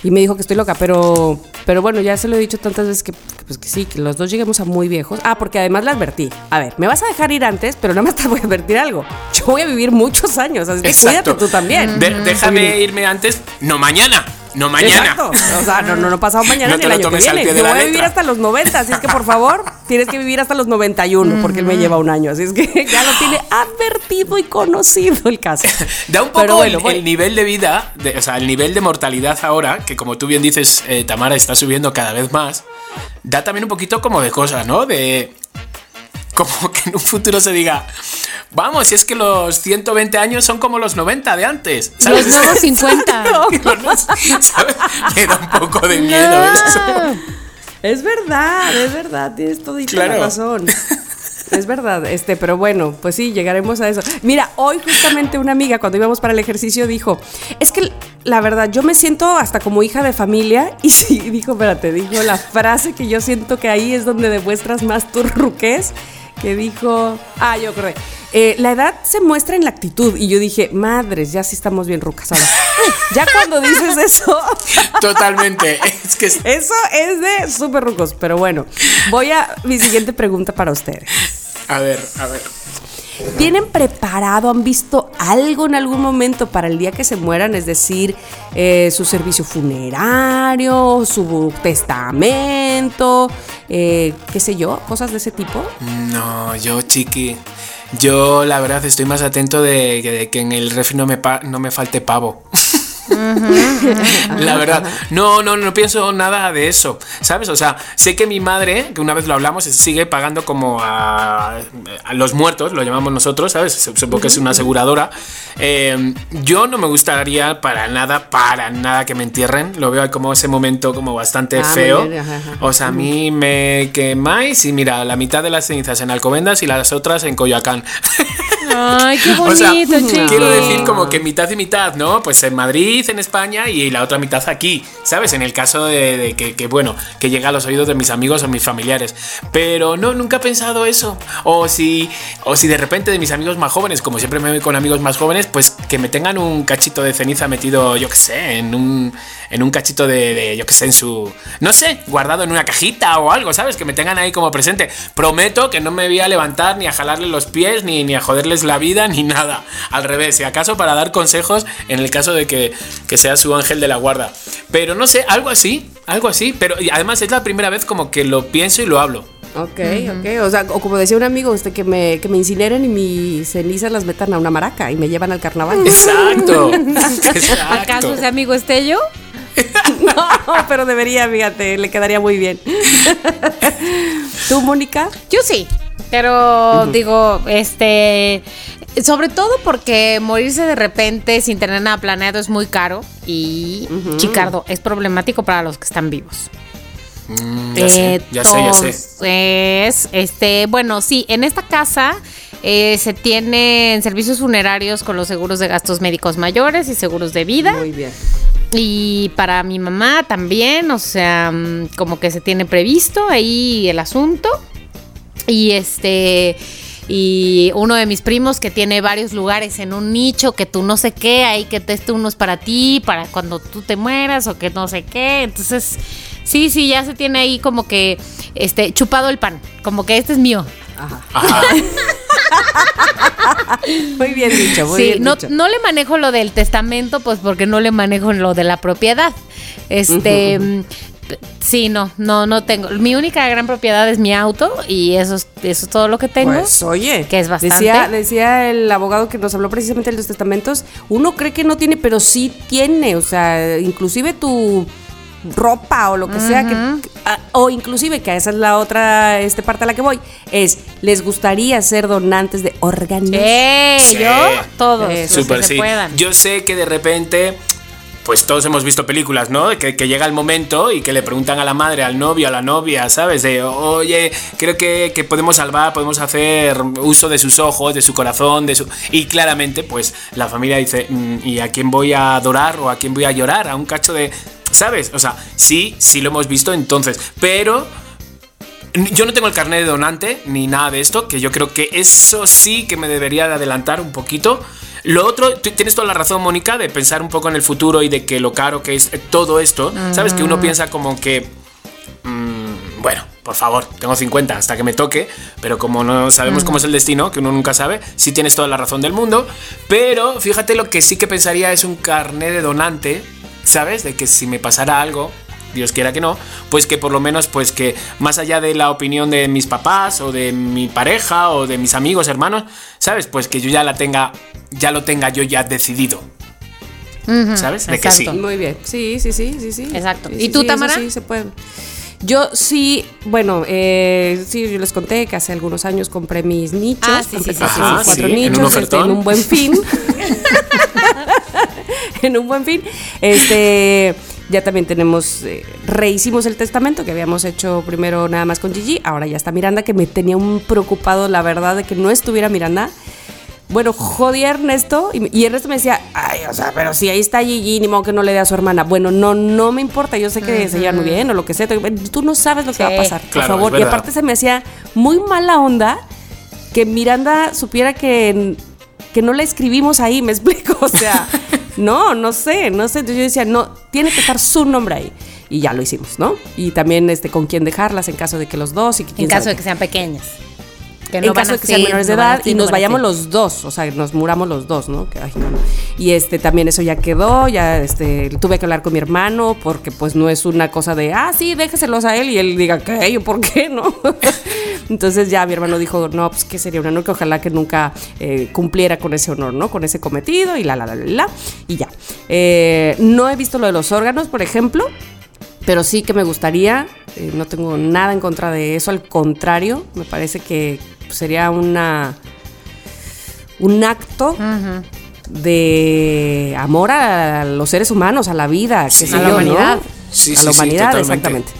Y me dijo que estoy loca, pero, pero bueno, ya se lo he dicho tantas veces que, que, pues que sí, que los dos lleguemos a muy viejos. Ah, porque además le advertí. A ver, me vas a dejar ir antes, pero nada más te voy a advertir algo. Yo voy a vivir muchos años, así que cuídate tú también. De- déjame irme antes. No mañana. No mañana. Exacto. O sea, no, no, no pasado mañana No ni el año que viene. Yo voy a vivir hasta los 90, así es que por favor, tienes que vivir hasta los 91, porque él me lleva un año. Así es que ya lo tiene advertido y conocido el caso. Da un poco Pero bueno, el, nivel de vida, de- o sea, el nivel de mortalidad ahora, que como tú bien dices, eh, Tamara, está subiendo cada vez más, da también un poquito como de cosas, ¿no? De. Como que en un futuro se diga, vamos, si es que los 120 años son como los 90 de antes. Los ¿sabes? nuevos 50. ¿Sabes? Me da un poco de miedo eso. Es verdad, es verdad, tienes Claro. la razón. Es verdad, este, pero bueno, pues sí, llegaremos a eso. Mira, hoy justamente una amiga cuando íbamos para el ejercicio dijo, es que la verdad, yo me siento hasta como hija de familia y sí, dijo, espérate, dijo la frase que yo siento que ahí es donde demuestras más tu ruquez, que dijo, ah, yo creo, eh, la edad se muestra en la actitud y yo dije, madres, ya sí estamos bien rucas ahora. ya cuando dices eso... Totalmente. Es que es- Eso es de súper rucos, pero bueno, voy a mi siguiente pregunta para ustedes. A ver, a ver. ¿Tienen preparado, han visto algo en algún momento para el día que se mueran? Es decir, eh, su servicio funerario, su testamento, eh, qué sé yo, cosas de ese tipo. No, yo, chiqui. Yo, la verdad, estoy más atento de, que- en el refri no me, no me falte pavo. la verdad. No, no, no pienso nada de eso. ¿Sabes? O sea, sé que mi madre, que una vez lo hablamos, sigue pagando como a, a los muertos, lo llamamos nosotros, ¿sabes? Supongo que es una aseguradora. Eh, yo no me gustaría para nada, para nada que me entierren. Lo veo como ese momento como bastante Ah, feo. O sea, a mí me quemáis y mira, la mitad de las cenizas en Alcobendas y las otras en Coyoacán. Ay, qué bonito, O sea, quiero decir como que mitad y mitad, ¿no? Pues en Madrid, en España y la otra mitad aquí, ¿sabes? En el caso de, de que, que, bueno, que llega a los oídos de mis amigos o mis familiares. Pero no, nunca he pensado eso. O si, o si de repente de mis amigos más jóvenes, como siempre me voy con amigos más jóvenes, pues que me tengan un cachito de ceniza metido, yo qué sé, en un, en un cachito de, de, yo qué sé, en su, no sé, guardado en una cajita o algo, ¿sabes? Que me tengan ahí como presente. Prometo que no me voy a levantar ni a jalarle los pies, ni, ni a joderles la vida, ni nada. Al revés, si acaso para dar consejos en el caso de que, que sea su ángel de la guarda. Pero no sé, algo así, algo así. Pero y además es la primera vez como que lo pienso y lo hablo. Ok, ok. O sea, o como decía un amigo, este, que me, que me incineren y mis cenizas las metan a una maraca y me llevan al carnaval. Exacto. ¿Acaso Exacto. ese amigo Estello? no, pero debería, fíjate, le quedaría muy bien. ¿Tú, Mónica? Yo sí, pero digo, este, sobre todo porque morirse de repente sin tener nada planeado es muy caro y, Chicardo, es problemático para los que están vivos. Mm, ya sé, ya sé, ya sé. Este, bueno, sí, en esta casa eh, se tienen servicios funerarios con los seguros de gastos médicos mayores y seguros de vida. Muy bien. Y para mi mamá también, o sea, mm, como que se tiene previsto ahí el asunto. Y este. Y uno de mis primos que tiene varios lugares en un nicho, que tú no sé qué, ahí que teste unos para ti, para cuando tú te mueras o que no sé qué. Entonces, sí, sí, ya se tiene ahí como que este chupado el pan, como que este es mío. Ajá. Muy bien dicho, muy Sí, bien no, dicho. no le manejo lo del testamento, pues porque no le manejo lo de la propiedad. Este, mm, sí, no, no, no tengo. Mi única gran propiedad es mi auto y eso es, eso es todo lo que tengo. Pues oye, que es bastante. Decía, decía el abogado que nos habló precisamente de los testamentos, uno cree que no tiene, pero sí tiene, o sea, inclusive tu ropa o lo que sea, que, ah, o inclusive, que esa es la otra este, parte a la que voy, es, ¿les gustaría ser donantes de órganos? Eh, Sí. yo, todos. Que se sí. puedan. Yo sé que de repente, pues todos hemos visto películas, ¿no? Que, que llega el momento y que le preguntan a la madre, al novio, a la novia, ¿sabes? De, oye, creo que, que podemos salvar, podemos hacer uso de sus ojos, de su corazón, de su... Y claramente, pues la familia dice, "Mm, ¿y a quién voy a adorar o a quién voy a llorar? A un cacho de... ¿Sabes? O sea, sí, sí lo hemos visto entonces, pero... Yo no tengo el carnet de donante ni nada de esto, que yo creo que eso sí que me debería de adelantar un poquito. Lo otro, tienes toda la razón, Mónica, de pensar un poco en el futuro y de que lo caro que es eh, todo esto. Sabes que uno piensa como que. mm, bueno, por favor, tengo 50 hasta que me toque, pero como no sabemos cómo es el destino, que uno nunca sabe, sí tienes toda la razón del mundo. Pero fíjate lo que sí que pensaría es un carnet de donante, ¿sabes? De que si me pasara algo, Dios quiera que no, pues que por lo menos, pues que más allá de la opinión de mis papás o de mi pareja o de mis amigos, hermanos, ¿sabes? Pues que yo ya la tenga, ya lo tenga yo ya decidido. ¿Sabes? De que sí. exacto. Muy bien, sí, sí, sí, sí, sí. Exacto. ¿Y sí, tú, sí, Tamara? Sí, se puede. Yo sí, bueno, eh, sí, yo les conté que hace algunos años compré mis nichos, Ah, sí, compré sí, sí, cuatro- sí, sí. cuatro Sí, en un nichos este, en un buen fin. en un buen fin. Este, ya también tenemos, eh, rehicimos el testamento que habíamos hecho primero nada más con Gigi, ahora ya está Miranda, que me tenía un preocupado, la verdad, de que no estuviera Miranda. Bueno, jodí a Ernesto y, y Ernesto me decía, ay, o sea, pero si ahí está Gigi, ni modo que no le dé a su hermana. Bueno, no, no me importa, yo sé que se llevan muy bien o lo que sea. Tú no sabes lo que va a pasar, por Claro, favor. Y aparte se me hacía muy mala onda que Miranda supiera que, que no la escribimos ahí, me explico. O sea, no, no sé, no sé. Entonces yo decía, no, tiene que estar su nombre ahí. Y ya lo hicimos, ¿no? Y también este, con quién dejarlas en caso de que los dos y que En caso de que sean pequeñas. Que en no van caso de que sean menores de no edad y no nos vayamos los dos, o sea, nos muramos los dos, ¿no? Que, ay. Y este también eso ya quedó, ya este tuve que hablar con mi hermano porque pues no es una cosa de, ah, sí, déjeselos a él y él diga, ¿qué? ¿Yo por qué no? Entonces ya mi hermano dijo, no, pues que sería un honor que ojalá que nunca eh, cumpliera con ese honor, ¿no? Con ese cometido y la, la, la, la, la, y ya. Eh, no he visto lo de los órganos, por ejemplo, pero sí que me gustaría, eh, no tengo nada en contra de eso, al contrario, me parece que sería una un acto de amor a los seres humanos, a la vida, Sí. A la yo, ¿no? humanidad. Sí, a sí, la humanidad, exactamente.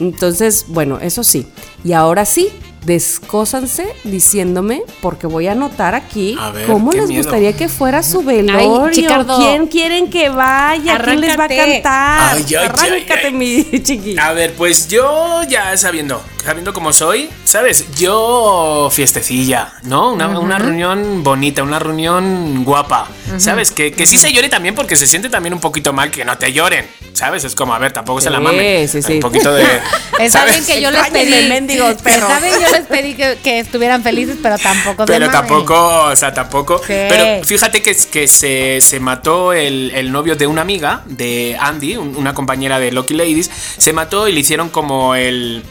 Entonces, bueno, eso sí. Y ahora sí, descósanse diciéndome, porque voy a anotar aquí A ver, cómo les miedo. gustaría que fuera su velorio. Chicardo. ¿Quién quieren que vaya? ¿Quién les va a cantar? Ay, ay, ay, Arráncate, ay. mi chiqui. A ver, pues yo ya sabiendo, sabiendo cómo soy, ¿sabes? Yo fiestecilla, ¿no? Una, una reunión bonita, una reunión guapa, ¿sabes? Que, que sí se llore también porque se siente también un poquito mal que no te lloren, ¿sabes? Es como, a ver, tampoco se la Sí, mame. sí, sí. Un poquito de... Está bien que yo les pedí. mendigos bien, yo les pedí que, que estuvieran felices, pero tampoco Pero mamen. tampoco, o sea, tampoco. Sí. Pero fíjate que, que se, se mató el, el novio de una amiga, de Andy, un- una compañera de Lucky Ladies. Se mató y le hicieron como el.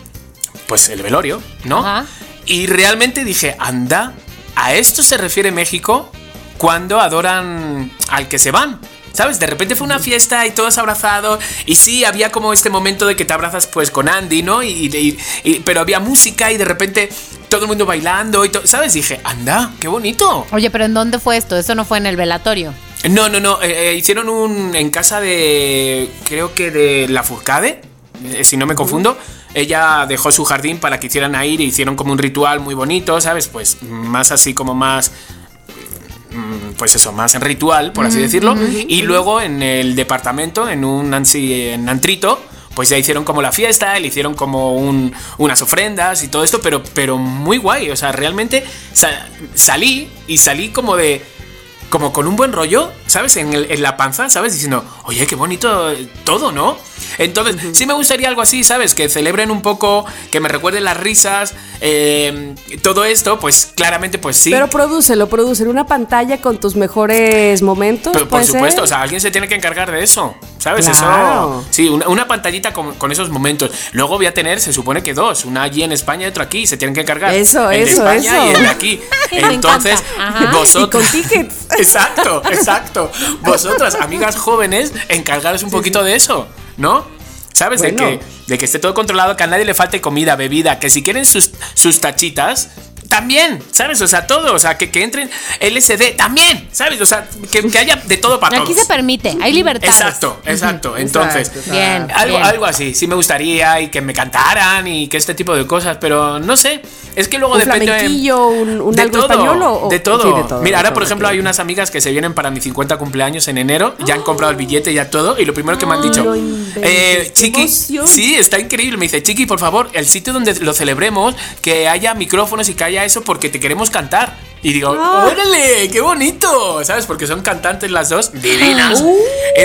Pues el velorio, ¿no? Ajá. Y realmente dije, anda, ¿a esto se refiere México cuando adoran al que se van? ¿Sabes? De repente fue una fiesta y todos abrazados. Y sí, había como este momento de que te abrazas pues con Andy, ¿no? Y, y- y- pero había música y de repente todo el mundo bailando y todo. ¿Sabes? Dije, anda, qué bonito. Oye, pero ¿en dónde fue esto? Eso no fue en el velatorio. No, no, no. eh, eh, hicieron un. En casa de. Creo que de la Furcade. eh, Si no me confundo. Ella dejó su jardín para que hicieran ahí y hicieron como un ritual muy bonito, ¿sabes? Pues más así como más. mm, pues eso, más en ritual, por así decirlo. Y luego en el departamento, en un en antrito, pues ya hicieron como la fiesta, le hicieron como un- unas ofrendas y todo esto, pero, pero muy guay. O sea, realmente sa- salí y salí como de. Como con un buen rollo, ¿sabes? En, el- en la panza, ¿sabes? Diciendo, oye, qué bonito todo, ¿no? Entonces, sí me gustaría algo así, ¿sabes? Que celebren un poco, que me recuerden las risas, eh, todo esto, pues claramente, pues sí. Pero prodúcelo, prodúcelo. Una pantalla con tus mejores momentos. Pero por ¿puede supuesto, ser? o sea, alguien se tiene que encargar de eso, ¿sabes? Claro. Eso. Sí, una, una pantallita con, con esos momentos. Luego voy a tener, se supone que dos, una allí en España y otra aquí. Se tienen que encargar. Eso, el de eso, España eso. y el de aquí. Entonces, vosotros. Y con tickets. Exacto, exacto. Vosotras, amigas jóvenes, encargaros un poquito de eso, ¿no? ¿Sabes? De, que, de que esté todo controlado, que a nadie le falte comida, bebida, que si quieren sus, sus tachitas, también, ¿sabes? O sea, todo, o sea, que, que entren LSD, también, ¿sabes? O sea, que, que haya de todo para Aquí todos. se permite, hay libertad. Exacto, exacto. Entonces, Exacto, Bien. algo, bien. algo así, sí me gustaría y que me cantaran y que este tipo de cosas, pero no sé, es que luego ¿Un depende flamenquillo, un- un de algo todo, español o- de todo. sí, de todo, Mira, de ahora todo, por ejemplo hay unas amigas que se vienen para mi 50 cumpleaños en enero, ya han comprado el billete ya todo y lo primero que me han dicho, eh, Chiqui, emoción. sí, está increíble, me dice, Chiqui, por favor, el sitio donde lo celebremos, que haya micrófonos y que haya eso porque te queremos cantar. Y digo, Ah. órale, qué bonito, ¿sabes? Porque son cantantes las dos, divinas.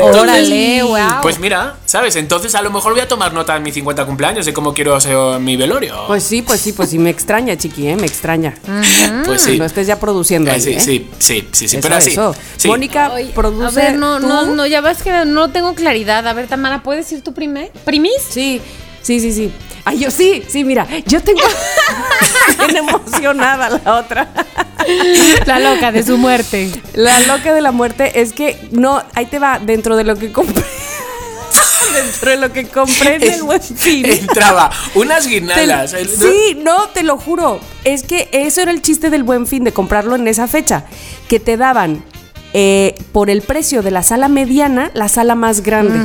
Uh, órale. Pues mira, ¿sabes? Entonces a lo mejor voy a tomar nota en mi 50 cumpleaños de cómo quiero hacer mi velorio. Pues sí, pues sí, pues sí, me extraña, chiqui, ¿eh? Me extraña. Pues sí. No estés ya produciendo Eh, ahí, sí, ¿eh? sí, sí, sí, sí, Eso, pero así. eso. sí. Mónica, Oye, produce a ver, no, tú. no, no, ya ves que no tengo claridad. A ver, Tamara, ¿puedes ir tú primer? ¿Primis? Sí, sí, sí, sí. Ay, yo sí, sí, mira, yo tengo bien emocionada la otra. La loca de su muerte. La loca de la muerte es que no, ahí te va, dentro de lo que compré. dentro de lo que compré en el buen fin. Entraba unas Te- el- sí, no, te lo juro. Es que eso era el chiste del buen fin, de comprarlo en esa fecha. Que te daban eh, por el precio de la sala mediana, la sala más grande.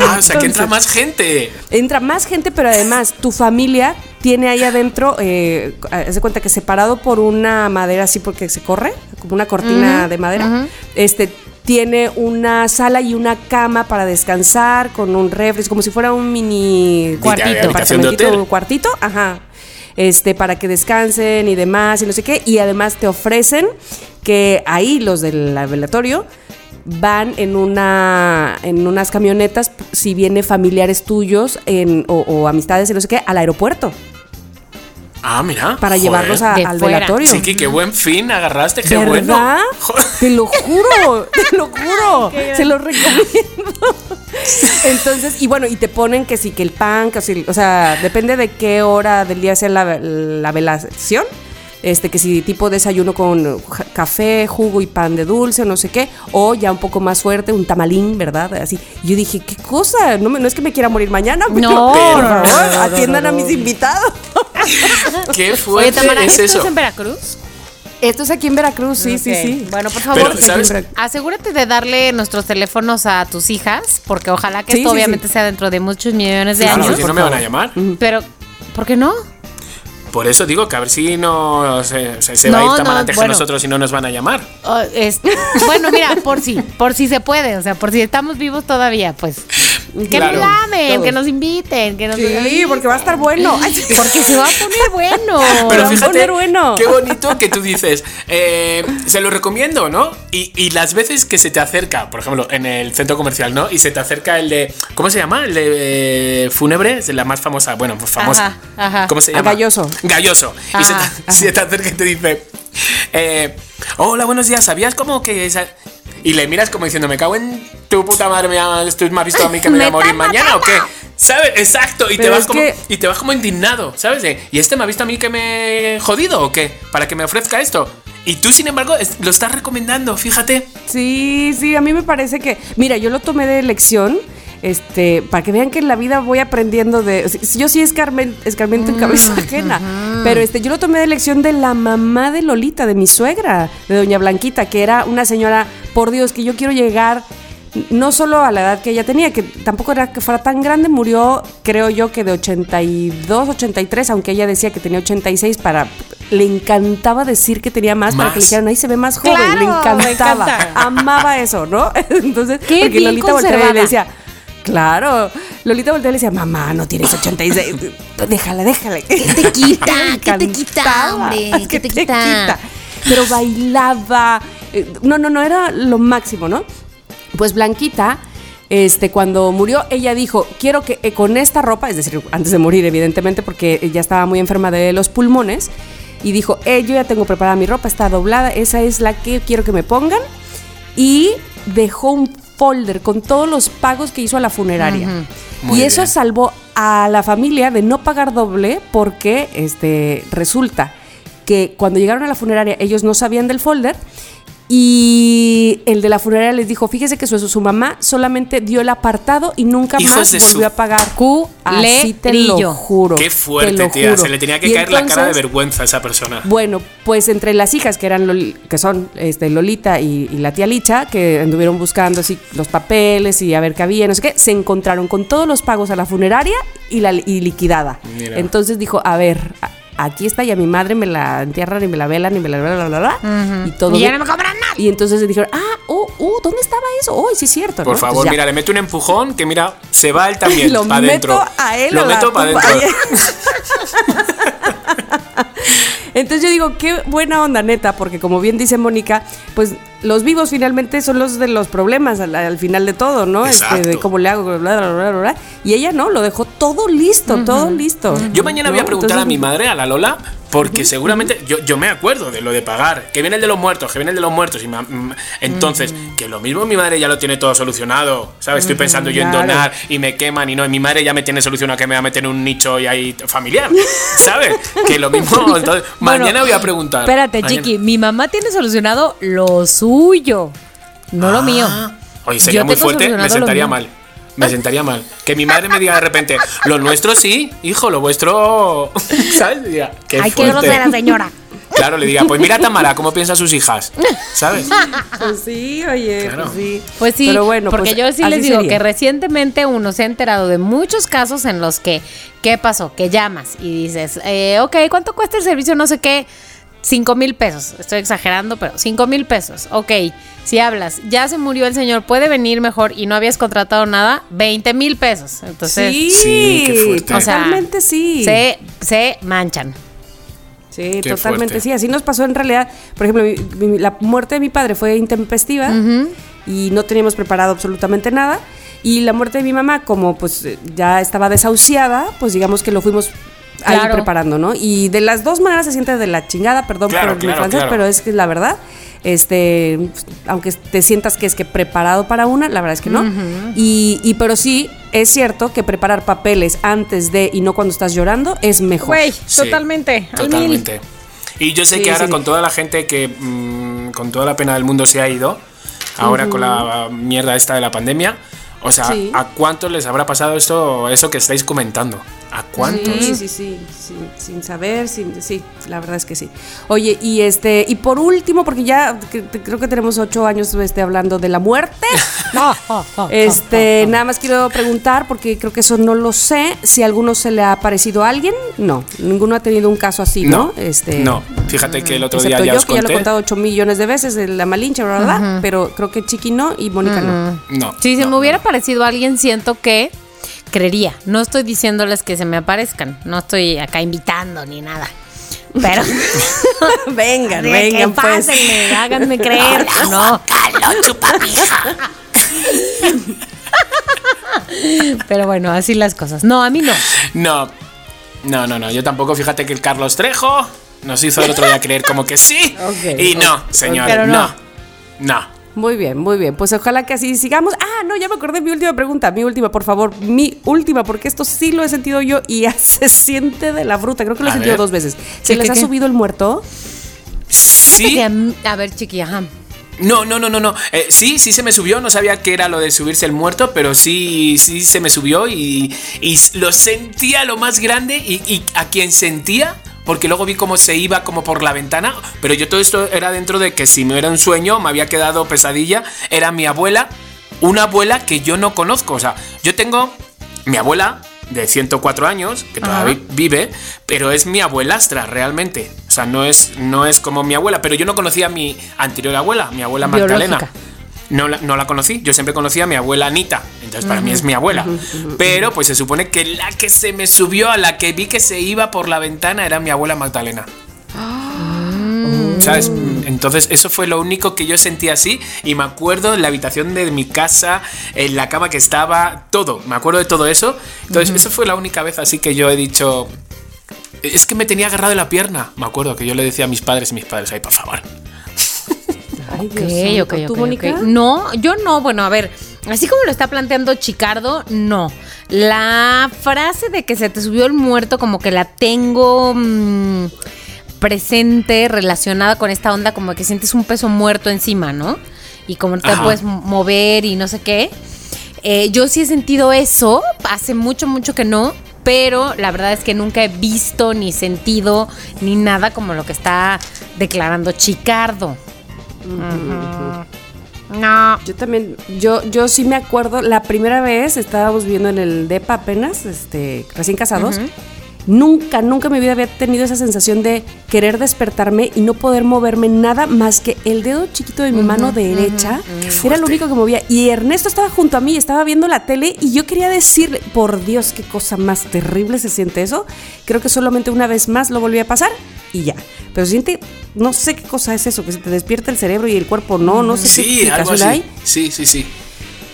Ah, o sea, que entra más gente. Entra más gente, pero además tu familia tiene ahí adentro, eh, haz de cuenta que separado por una madera así porque se corre, como una cortina de madera, este tiene una sala y una cama para descansar con un refri, como si fuera un mini Cuartito. Hotel. un cuartito, ajá. Este, para que descansen y demás, y no sé qué. Y además te ofrecen que ahí los del velatorio van en una en unas camionetas si viene familiares tuyos en, o, o amistades y no sé qué al aeropuerto Ah, mira. para joder. llevarlos a- De al fuera. velatorio. Chiqui, qué buen fin agarraste, qué ¿Verdad? bueno. Joder. Te lo juro, te lo juro. Se lo recomiendo. Entonces, y bueno, y te ponen que sí, que el pan, que sí, o sea, depende de qué hora del día sea la, la velación. Este, que si tipo desayuno con café, jugo y pan de dulce, no sé qué, o ya un poco más fuerte, un tamalín, ¿verdad? Así. Yo dije, ¿qué cosa? No, me- no es que me quiera morir mañana, pero, No, por no, favor, no, no, no, atiendan no, a mis invitados. Qué Oye, fuerte Tamara, es ¿esto eso. es en Veracruz? Esto es aquí en Veracruz, sí, sí, sí. Bueno, por Pero, favor. Veracruz. asegúrate de darle nuestros teléfonos a tus hijas, porque ojalá que Sí, esto sí, obviamente sí. sea dentro de muchos millones de Claro, años. si no me van a llamar. Pero, ¿por qué no? Por eso digo que a ver si no se, se- se No, va a ir Tamara no, bueno. nosotros y no nos van a llamar. Oh, es- bueno, mira, por si, por si se puede, o sea, por si estamos vivos todavía, pues. Que Claro. nos llamen, Todos. que nos inviten, que nos Sí, porque va a estar bueno. Ay. Porque se va a poner bueno. Pero va a fíjate, poner bueno. qué bonito que tú dices, eh, se lo recomiendo, ¿no? Y, y las veces que se te acerca, por ejemplo, en el centro comercial, ¿no? Y se te acerca el de, ¿cómo se llama? El de eh, fúnebre, es la más famosa, bueno, pues famosa. Ajá, ajá. ¿Cómo se llama? Galloso. Galloso. Y se Ajá, te, se te acerca y te dice, eh, hola, buenos días, ¿sabías cómo que... esa-?" Y le miras como diciendo, me cago en tu puta madre, me ha, tú me has visto a mí que me voy a morir mañana o qué? ¿Sabes? Exacto. Y te vas como que- y te vas como indignado, ¿sabes? ¿Y este me ha visto a mí que me he jodido o qué? Para que me ofrezca esto. Y tú, sin embargo, lo estás recomendando, fíjate. Sí, sí, a mí me parece que, mira, yo lo tomé de lección, este, para que vean que en la vida voy aprendiendo de, yo sí escarmiento en cabeza ajena, pero este, yo lo tomé de lección de la mamá de Lolita, de mi suegra, de doña Blanquita, que era una señora, por Dios, que yo quiero llegar no solo a la edad que ella tenía, que tampoco era que fuera tan grande, murió creo yo que de 82, 83, aunque ella decía que tenía 86 para le encantaba decir que tenía más, para que le dijeran, ahí se ve más joven, Claro, le encantaba, encanta. amaba eso, ¿no? Entonces, Qué porque bien Lolita volteaba y le decía, claro, Lolita volteaba y le decía, mamá, no tienes 86, déjala, déjala. ¿Qué te quita? ¿Qué te quita, hombre? ¿Qué te quita? Pero bailaba, eh, no, no, no, era lo máximo, ¿no? Pues Blanquita, este, cuando murió, ella dijo, quiero que eh, con esta ropa, es decir, antes de morir, evidentemente, porque ella estaba muy enferma de los pulmones, y dijo, eh, yo ya tengo preparada mi ropa, está doblada, esa es la que quiero que me pongan, y dejó un folder con todos los pagos que hizo a la funeraria. Y eso salvó a la familia de no pagar doble porque este, resulta que cuando llegaron a la funeraria ellos no sabían del folder y el de la funeraria les dijo, fíjese que su, su mamá solamente dio el apartado y nunca Hijos más volvió a pagar. Así te lo juro. Qué te fuerte, tía. juro. Se le tenía que Y caer la cara de vergüenza a esa persona. bueno, pues entre las hijas que eran Loli- que son este, Lolita y, y la tía Licha, que anduvieron buscando así los papeles y a ver qué había, no sé qué, se encontraron con todos los pagos a la funeraria y la y liquidada. Mira. Entonces dijo, a ver, aquí está y a mi madre me la entierran y me la velan y me la bla bla bla, bla, y todo. Y ya no me cobran nada. Y entonces dijeron, ah, oh, oh, ¿dónde estaba eso? Oh, sí es cierto. Por ¿no? favor, mira, le meto un empujón que mira, se va él también Lo para meto adentro. a él Lo a la meto para adentro. Entonces yo digo, qué buena onda neta, porque como bien dice Mónica, pues los vivos finalmente son los de los problemas al, al final de todo, ¿no? Este, de cómo le hago, bla, bla, bla, bla, bla. Y ella no, lo dejó todo listo, todo listo. Yo mañana voy a preguntar a mi madre, a la Lola, porque seguramente yo, yo me acuerdo de lo de pagar, que viene el de los muertos, que viene el de los muertos. Y ma- mm, entonces, que lo mismo mi madre ya lo tiene todo solucionado, ¿sabes? Estoy pensando yo en donar y me queman y no, y mi madre ya me tiene solucionado que me va a meter en un nicho y ahí familiar, ¿sabes? Que lo mismo, entonces, Bueno, mañana voy a preguntar. Espérate, Mañana. Chiqui, mi mamá tiene solucionado lo suyo, no lo Ah. mío. Oye, sería Yo muy fuerte, me sentaría mal. Me sentaría mal. Que mi madre me diga de repente, lo nuestro sí, hijo, lo vuestro. ¿Sabes? Diga, qué Ay, qué fuerte. grosera, señora. Claro, le diga, pues mira Tamara, ¿cómo piensan sus hijas? ¿Sabes? Pues sí, oye, Claro. pues sí. Pues sí, Pero bueno, porque pues yo sí les digo sería. que recientemente uno se ha enterado de muchos casos en los que, ¿qué pasó? Que llamas y dices, eh, ok, ¿cuánto cuesta el servicio? No sé qué, cinco mil pesos. Estoy exagerando, pero cinco mil pesos. Ok, si hablas, ya se murió el señor, puede venir mejor y no habías contratado nada, 20 mil pesos. Entonces, sí, Sí, qué fuerte. o sea, totalmente sí. se, se manchan. Sí, Qué totalmente fuerte. sí. Así nos pasó en realidad. Por ejemplo, mi- mi- la muerte de mi padre fue intempestiva y no teníamos preparado absolutamente nada. Y la muerte de mi mamá, como pues eh, ya estaba desahuciada, pues digamos que lo fuimos ahí Claro. preparando, ¿no? Y de las dos maneras se siente de la chingada, perdón Claro, por mi claro, francés, claro. pero es que la verdad, este, aunque te sientas que es que preparado para una, la verdad es que no. y, y pero sí es cierto que preparar papeles antes de y no cuando estás llorando es mejor. Sí, totalmente. al mil. Totalmente. Y yo sé Sí, que ahora sí. con toda la gente que mm, con toda la pena del mundo se ha ido, ahora con la mierda esta de la pandemia, o sea, Sí. ¿a cuántos les habrá pasado esto, eso que estáis comentando? ¿A cuántos? Sí, sí, sí, sin, sin saber, sin, sí, la verdad es que sí. Oye, y este, y por último, porque ya creo que tenemos ocho años este, hablando de la muerte, este, nada más quiero preguntar, porque creo que eso no lo sé, si a alguno se le ha parecido a alguien, no, ninguno ha tenido un caso así, ¿no? Este, no, fíjate que el otro día ya yo, os que ya lo he contado ocho millones de veces, de la malincha, bla, bla, bla, pero creo que Chiqui no y Mónica no. No. Si se no, me hubiera no. Parecido a alguien, siento que creería. No estoy diciéndoles que se me aparezcan. No estoy acá invitando ni nada. Pero. vengan, de que vengan, pues. pásenme, háganme creer. No. Pero bueno, así las cosas. No, a mí no. No, no, no, no. Yo tampoco. Fíjate que el Carlos Trejo nos hizo el otro día creer como que sí. Y no, señor, pero no. no. No. Muy bien, muy bien. Pues ojalá que así sigamos. Ah, no, ya me acordé de mi última pregunta. Mi última, por favor. Mi última, porque esto sí lo he sentido yo y ya se siente de la fruta. Creo que lo he A sentido ver. dos veces. ¿Se ¿Qué, les qué, ha qué? subido el muerto? Sí. Que, A ver, chiqui, ajá. No, no, no, no, no. Eh, sí, sí se me subió. No sabía que era lo de subirse el muerto, pero sí, sí se me subió y, y lo sentía lo más grande y, y a quien sentía. Porque luego vi cómo se iba como por la ventana. Pero yo todo esto era dentro de que si no era un sueño, me había quedado pesadilla. Era mi abuela una abuela que yo no conozco. O sea, yo tengo mi abuela de 104 años, que todavía vive, pero es mi abuelastra realmente. O sea, no es, no es como mi abuela, pero yo no conocía a mi anterior abuela, mi abuela Magdalena. Biológica. No la, no la conocí, yo siempre conocía a mi abuela Anita, entonces para mí es mi abuela. Pero pues se supone que la que se me subió, a la que vi que se iba por la ventana, era mi abuela Magdalena. ¿Sabes? Entonces eso fue lo único que yo sentí así y me acuerdo en la habitación de mi casa, en la cama que estaba, todo, me acuerdo de todo eso. Entonces eso fue la única vez así que yo he dicho, es que me tenía agarrado de la pierna, me acuerdo que yo le decía a mis padres y mis padres, ay, por favor. Ay, Ok, Dios santo. ok, ¿Tú, Mónica? No, yo no. Bueno, a ver, así como lo está planteando Chicardo, no. La frase de que se te subió el muerto, como que la tengo mm, presente, relacionada con esta onda, como que sientes un peso muerto encima, ¿no? Y como no te Ajá. puedes mover y no sé qué. Eh, yo sí he sentido eso, hace mucho, mucho que no. Pero la verdad es que nunca he visto, ni sentido, ni nada como lo que está declarando Chicardo. No. Yo también, yo, yo sí me acuerdo, la primera vez estábamos viviendo en el DEPA apenas, este, recién casados. Nunca, nunca en mi vida había tenido esa sensación de querer despertarme y no poder moverme nada más que el dedo chiquito de mi mano derecha. Era lo único que movía. Y Ernesto estaba junto a mí, estaba viendo la tele y yo quería decirle, por Dios, qué cosa más terrible se siente eso. Creo que solamente una vez más lo volví a pasar y ya. Pero siente, no sé qué cosa es eso, que se te despierta el cerebro y el cuerpo no, no sé qué Sí, algo explicación así. hay. Sí, sí, sí.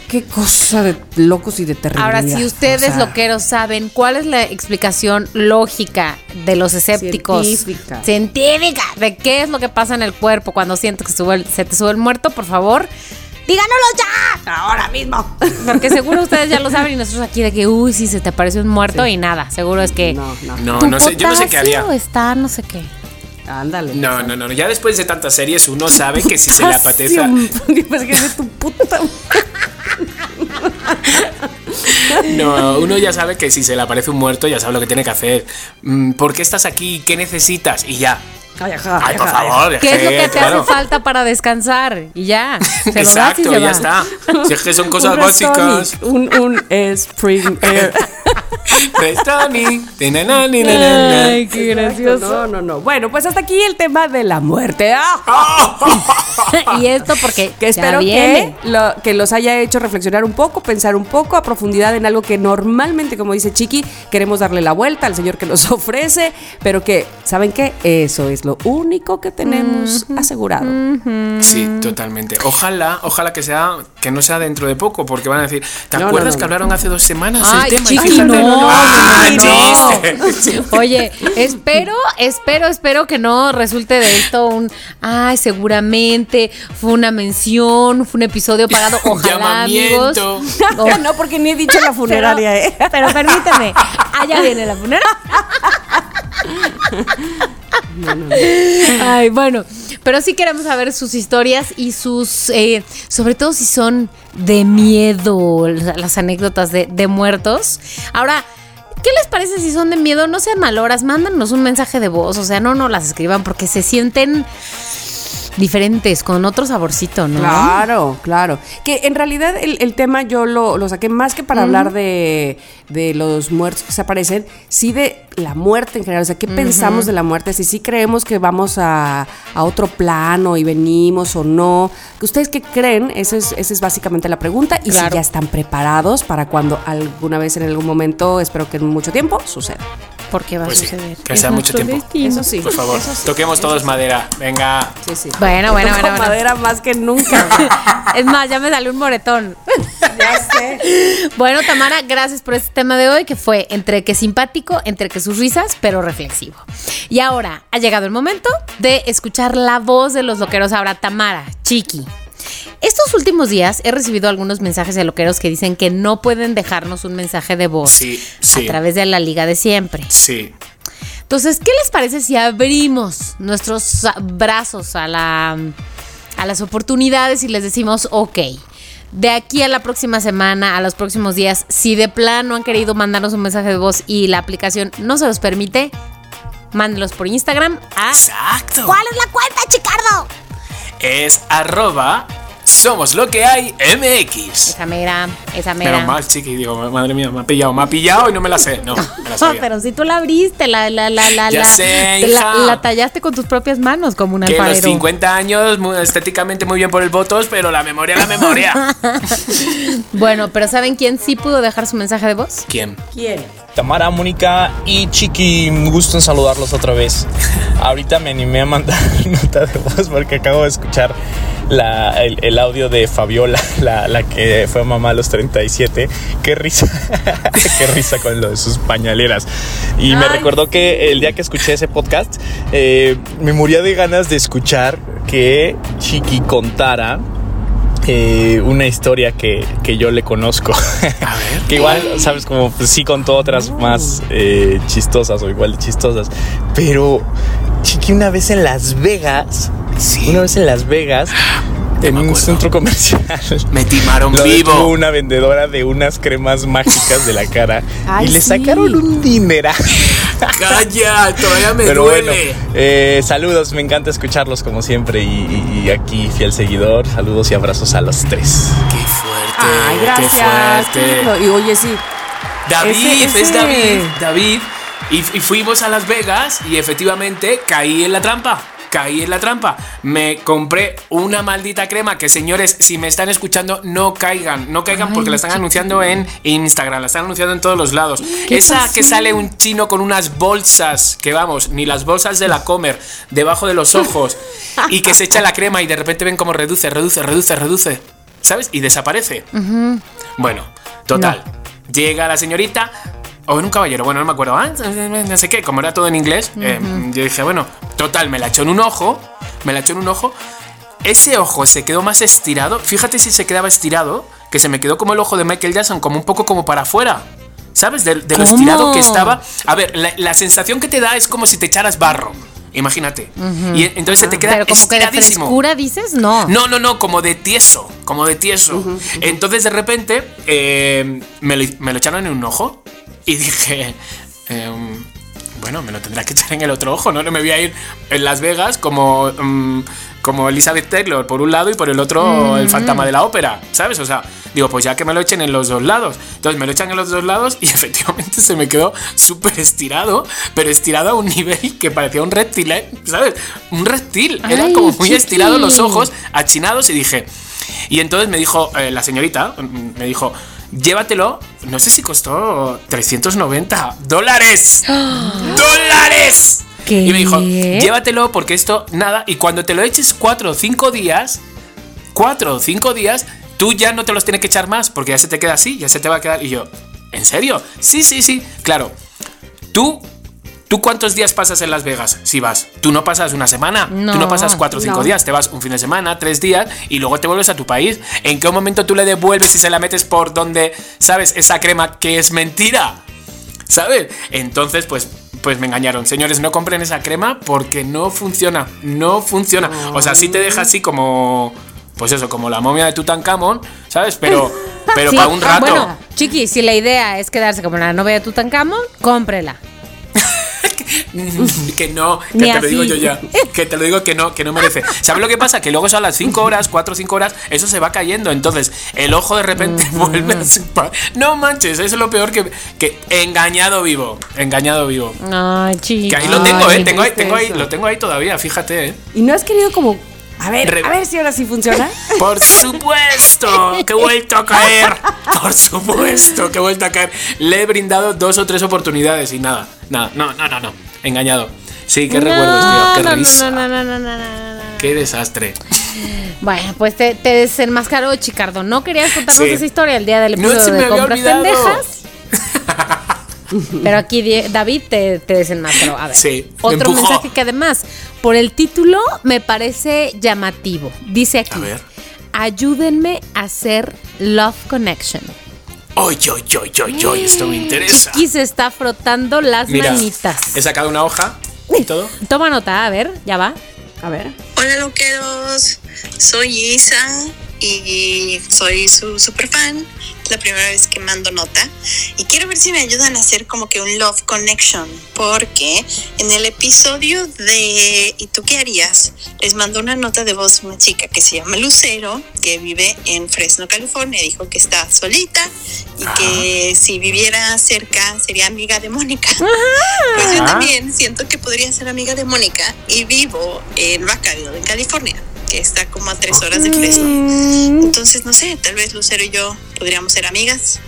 Qué cosa de locos y de terrible. Ahora, si ustedes loqueros saben cuál es la explicación lógica de los escépticos, Científica. científica, de qué es lo que pasa en el cuerpo cuando sientes que sube el- se te sube el muerto, por favor, díganoslo ya. ahora mismo. Porque seguro ustedes ya lo saben y nosotros aquí de que, uy, sí, se te apareció un muerto y nada. Seguro es que. No, no. No, tu no sé, yo no sé qué haría. potasio está, no sé qué. Ándale. No, no, no, no. Ya después de tantas series uno sabe que si se le apetece. Yo pensé que es de tu puta. No, uno ya sabe que si se le aparece un muerto ya sabe lo que tiene que hacer. Mm, ¿Por qué estás aquí? ¿Qué necesitas? Y ya. Ay, ajá, Ay, por ajá, favor, ¿Qué es lo que te claro. hace falta para descansar? Y ya. Se lo das y Exacto, se ya va. está. Si es que son cosas Un básicas. Un, un Spring Air. Ay, qué gracioso. No, no, no. Bueno, pues hasta aquí el tema de la muerte. ¡Ah! y esto porque Que espero que, lo, que los haya hecho reflexionar un poco, pensar un poco a profundidad en algo que normalmente, como dice Chiqui, queremos darle la vuelta al Señor que nos ofrece, pero que, ¿saben qué? Eso es lo único que tenemos asegurado. Sí, totalmente. Ojalá, ojalá que sea, que no sea dentro de poco, porque van a decir, ¿te No, acuerdas no, que no. hablaron hace dos semanas Ay, el tema? chiqui, No, Ah, no. chiste. Oye, espero, espero, espero que no resulte de esto un, ay, seguramente fue una mención, fue un episodio pagado, ojalá, amigos. Llamamiento. O- no, porque ni he dicho la funeraria, ¿eh? Pero permíteme, allá viene la funeraria. Ay, bueno, pero sí queremos saber sus historias y sus, eh, sobre todo si son de miedo, las anécdotas de, de muertos. Ahora, ¿qué les parece si son de miedo? No sean maloras, mándanos un mensaje de voz, o sea, no, no las escriban porque se sienten diferentes, con otro saborcito, ¿no? Claro, claro. Que en realidad el, el tema yo lo, lo saqué más que para hablar de, de los muertos que se aparecen, sí de la muerte en general. O sea, ¿qué pensamos de la muerte? Si sí creemos que vamos a, a otro plano y venimos o no. ¿Ustedes qué creen? Esa es, esa es básicamente la pregunta. Y Claro. si ya están preparados para cuando alguna vez en algún momento, espero que en mucho tiempo, suceda. Porque va Pues a sí, suceder. que Es sea mucho tiempo. destino. Eso sí. Por favor, sí, toquemos todos sí. madera. Venga. Sí, sí. Bueno, bueno, bueno, bueno. madera más que nunca. Es más, ya me salió un moretón. ya sé. Bueno, Tamara, gracias por este tema de hoy, que fue entre que simpático, entre que sus risas, pero reflexivo. Y ahora ha llegado el momento de escuchar la voz de los loqueros. Ahora, Tamara, Chiqui. Estos últimos días he recibido algunos mensajes de loqueros que dicen que no pueden dejarnos un mensaje de voz Sí, sí. a través de la liga de siempre. Sí. Entonces, ¿qué les parece si abrimos nuestros brazos a, la, a las oportunidades y les decimos, ok, de aquí a la próxima semana, a los próximos días, si de plano han querido mandarnos un mensaje de voz y la aplicación no se los permite, mándenlos por Instagram a... Exacto. ¿Cuál es la cuenta, Chicardo? Es arroba Somos lo que hay MX. Esa mera, esa mera. Menos mal, chiqui, digo, madre mía, me ha pillado, me ha pillado y no me la sé. No, me la sabía. pero si tú la abriste, la, la, la, la, Ya la, sé, la, la tallaste con tus propias manos como un Que los alfarero. 50 años, muy- estéticamente muy bien por el votos, pero la memoria, la memoria. Bueno, pero ¿saben quién sí pudo dejar su mensaje de voz? ¿Quién? ¿Quién? Tamara, Mónica y Chiqui, un gusto en saludarlos otra vez. Ahorita me animé a mandar nota de voz porque acabo de escuchar la- el, el audio de Fabiola, la, la que fue mamá a los 37. Qué risa, qué risa con lo de sus pañaleras. Y me recordó que el día que escuché ese podcast, eh, me moría de ganas de escuchar que Chiqui contara eh, una historia que, que yo le conozco. A ver. que igual, sabes, como pues, sí contó otras más eh, chistosas o igual de chistosas. Pero, chiqui, una vez en Las Vegas, Sí. una vez en Las Vegas, en un centro comercial. Me timaron Lo vivo. una vendedora de unas cremas mágicas de la cara Ay, y le sí. sacaron un dineral. Calla, todavía me Pero bueno, duele. eh, saludos, me encanta escucharlos como siempre y, aquí fiel seguidor, saludos y abrazos a los tres. Qué fuerte. Ay, Qué gracias. fuerte. No, Y oye, sí. David, Ese- es David, David. Y, y fuimos a Las Vegas y efectivamente caí en la trampa. Caí en la trampa. Me compré una maldita crema que, señores, si me están escuchando, no caigan. No caigan porque la están anunciando en Instagram, la están anunciando en todos los lados. ¿Qué Esa que sale un chino con unas bolsas, que vamos, ni las bolsas de la comer, debajo de los ojos, y que se echa la crema y de repente ven cómo reduce, reduce, reduce, reduce. ¿Sabes? Y desaparece. Bueno, total. Llega la señorita. O en un caballero, bueno, no me acuerdo. ah, no sé qué, como era todo en inglés. eh, yo dije, bueno, total, me la echó en un ojo. Me la echó en un ojo. Ese ojo se quedó más estirado. Fíjate si se quedaba estirado. Que se me quedó como el ojo de Michael Jackson, como un poco como para afuera. ¿Sabes? De, de lo estirado que estaba. A ver, la, la sensación que te da es como si te echaras barro. Imagínate. Y entonces se te queda Pero como que de estiradísimo. frescura dices, no. No, no, no, como de tieso, como de tieso. Entonces de repente eh, me, lo, me lo echaron en un ojo y dije, em, bueno, me lo tendrá que echar en el otro ojo, ¿no? No me voy a ir en Las Vegas como, mm, como Elizabeth Taylor por un lado y por el otro el fantasma de la ópera, ¿sabes? O sea, digo, pues ya que me lo echen en los dos lados. Entonces me lo echan en los dos lados y efectivamente se me quedó súper estirado, pero estirado a un nivel que parecía un reptil, ¿eh? ¿sabes? Un reptil. Era como muy chiqui. estirado los ojos, achinados y dije... Y entonces me dijo eh, la señorita, mm, me dijo, llévatelo, no sé si costó 390 dólares. ¡Dólares! ¿Qué? Y me dijo, llévatelo porque esto, nada, y cuando te lo eches cuatro o cinco días, cuatro o cinco días, tú ya no te los tienes que echar más porque ya se te queda así, ya se te va a quedar. Y yo, ¿en serio? Sí, sí, sí, claro. Tú, ¿tú cuántos días pasas en Las Vegas si vas? Tú no pasas una semana, tú no No, pasas cuatro o cinco no. días, te vas un fin de semana, tres días y luego te vuelves a tu país. ¿En qué momento tú le devuelves y se la metes por donde, sabes, esa crema que es mentira? ¿Sabes? Entonces, pues, pues me engañaron. Señores, no compren esa crema porque no funciona. No funciona. O sea, sí te deja así como. Pues eso, como la momia de Tutankamón, ¿sabes? Pero, pero Sí, para un rato. Bueno, chiqui, si la idea es quedarse como la novia de Tutankamón, cómprela. que no, que Ni te lo digo yo ya. Que te lo digo que no, que no merece. ¿Sabes lo que pasa? Que luego son las 5 horas, 4 o 5 horas, eso se va cayendo. Entonces, el ojo de repente vuelve a su pa- No manches, eso es lo peor que. que engañado vivo. Engañado vivo. Ay, chiqui. Que ahí lo tengo, ¿eh? Tengo ahí, tengo ahí, lo tengo ahí todavía, fíjate, ¿eh? ¿Y no has querido como... A ver, Re- a ver si ahora sí funciona? Por supuesto que he vuelto a caer. Por supuesto que he vuelto a caer. Le he brindado dos o tres oportunidades y nada, nada, no, no, no, no. Engañado. Sí, qué recuerdos, tío. Qué no, no, risa. No, no, no, no, no, no, no. Qué desastre. Bueno, pues te, te desenmascaró, Chicardo. ¿No querías contarnos Sí. esa historia el día del No, episodio se me de había compras olvidado. pendejas? Pero aquí David te, te desenmascaró. A ver. Sí, Otro empujó. mensaje que además, por el título, me parece llamativo. Dice aquí: A ver. Ayúdenme a hacer Love Connection. Oy, oy, oy, oy, oy, esto me interesa. Chiqui se está frotando las Mira, manitas. he sacado una hoja y todo. Toma nota, a ver, ya va. A ver. Hola loqueros, soy Isa y soy su super fan. Es la primera vez que mando nota y quiero ver si me ayudan a hacer como que un love connection porque en el episodio de ¿Y tú qué harías? Les mandó una nota de voz una chica que se llama Lucero que vive en Fresno, California. Dijo que está solita y que si viviera cerca sería amiga de Mónica. Pues yo también siento que podría ser amiga de Mónica y vivo en Bakersfield, en California, que está como a tres horas de Fresno. Entonces, no sé, tal vez Lucero y yo podríamos ser amigas,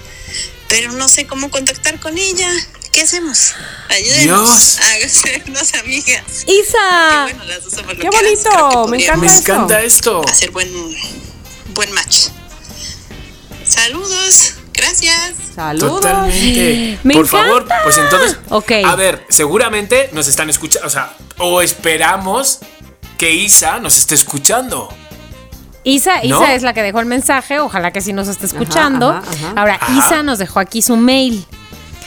pero no sé cómo contactar con ella. ¿Qué hacemos? Ayúdenos Dios. a hacernos amigas. Isa. bueno, las dos somos Qué bonito, me podríamos Me encanta esto. Hacer buen, buen match. Saludos, gracias. Saludos. Totalmente. Me Por encanta. favor, pues entonces. Ok. A ver, seguramente nos están escuchando. O sea, o esperamos que Isa nos esté escuchando. Isa, ¿No? Isa es la que dejó el mensaje, ojalá que sí nos esté escuchando. ajá, ajá. Ahora, Ajá. Isa nos dejó aquí su mail.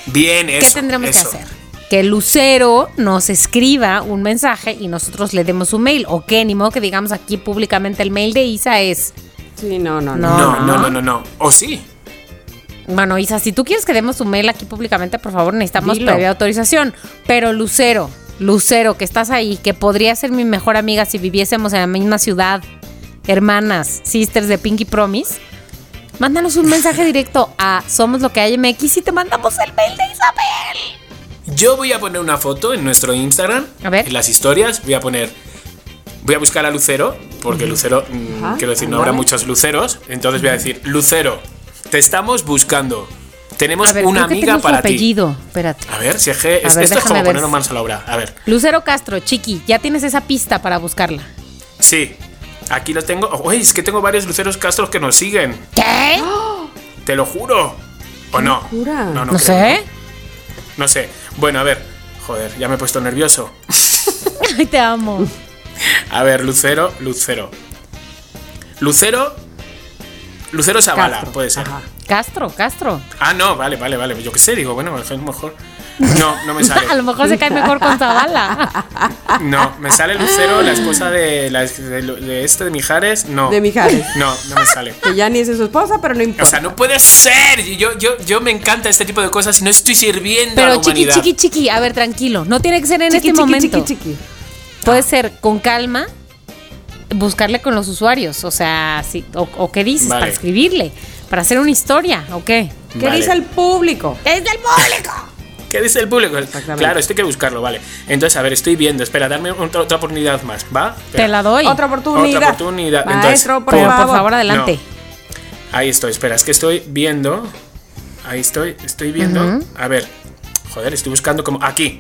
Bien, eso. ¿Qué tendremos eso. que hacer? Que Lucero nos escriba un mensaje y nosotros le demos su mail. O que ni modo que digamos aquí públicamente el mail de Isa es. Sí, no, no, No. no. No, no, no, no, no. O sí. Bueno, Isa, si tú quieres que demos tu mail aquí públicamente, por favor, necesitamos Dilo. previa autorización. Pero Lucero, Lucero, que estás ahí, que podría ser mi mejor amiga si viviésemos en la misma ciudad, hermanas, sisters de Pinky Promise, mándanos un mensaje directo a Somos lo que hay MX y te mandamos el mail de Isabel. Yo voy a poner una foto en nuestro Instagram. A ver. En las historias voy a poner. Voy a buscar a Lucero, porque Lucero, mm, Ajá, quiero decir, no habrá muchos Luceros. Entonces voy a decir, Lucero, te estamos buscando. Tenemos ver, una creo que amiga tengo su para ti. apellido. Espérate. A ver, si es que. es- ver, esto es como ver. poner manos a la obra. A ver. Lucero Castro, Chiqui, ya tienes esa pista para buscarla. Sí, aquí lo tengo. Uy, es que tengo varios Luceros Castros que nos siguen. ¿Qué? Te lo juro. ¿O no? locura. No, No, creo, sé. No sé. Bueno, a ver. Joder, ya me he puesto nervioso. Ay, te amo. A ver, Lucero, Lucero. Lucero. Lucero Zavala, Castro. puede ser. Ajá. Castro, Castro. Ah, no, vale, vale, vale. Yo qué sé, digo, bueno, es mejor. No, no me sale. A lo mejor se cae mejor con Zavala. No, me sale Lucero, la esposa de, la, de, de este de Mijares. No. De Mijares. No, no me sale. Que ya ni es su esposa, pero no importa. O sea, no puede ser. Yo, yo, yo me encanta este tipo de cosas y no estoy sirviendo a la Pero chiqui, humanidad. chiqui, chiqui. A ver, tranquilo. No tiene que ser en Chiqui, este chiqui, momento. chiqui, chiqui. Puede ser con calma, buscarle con los usuarios. O sea, sí, o, o qué dices, Vale. para escribirle, para hacer una historia, ¿o qué? ¿Qué Vale. dice el público? ¡Es del público! ¿Qué dice el público? Claro, esto hay que buscarlo, vale. Entonces, a ver, estoy viendo. Espera, darme otra, otra oportunidad más, ¿va? Espera. Te la doy. Otra oportunidad. Otra oportunidad. Entonces, Maestro, por favor. por favor, adelante. Ahí estoy, espera, es que estoy viendo. Ahí estoy, estoy viendo. A ver, joder, estoy buscando como. Aquí,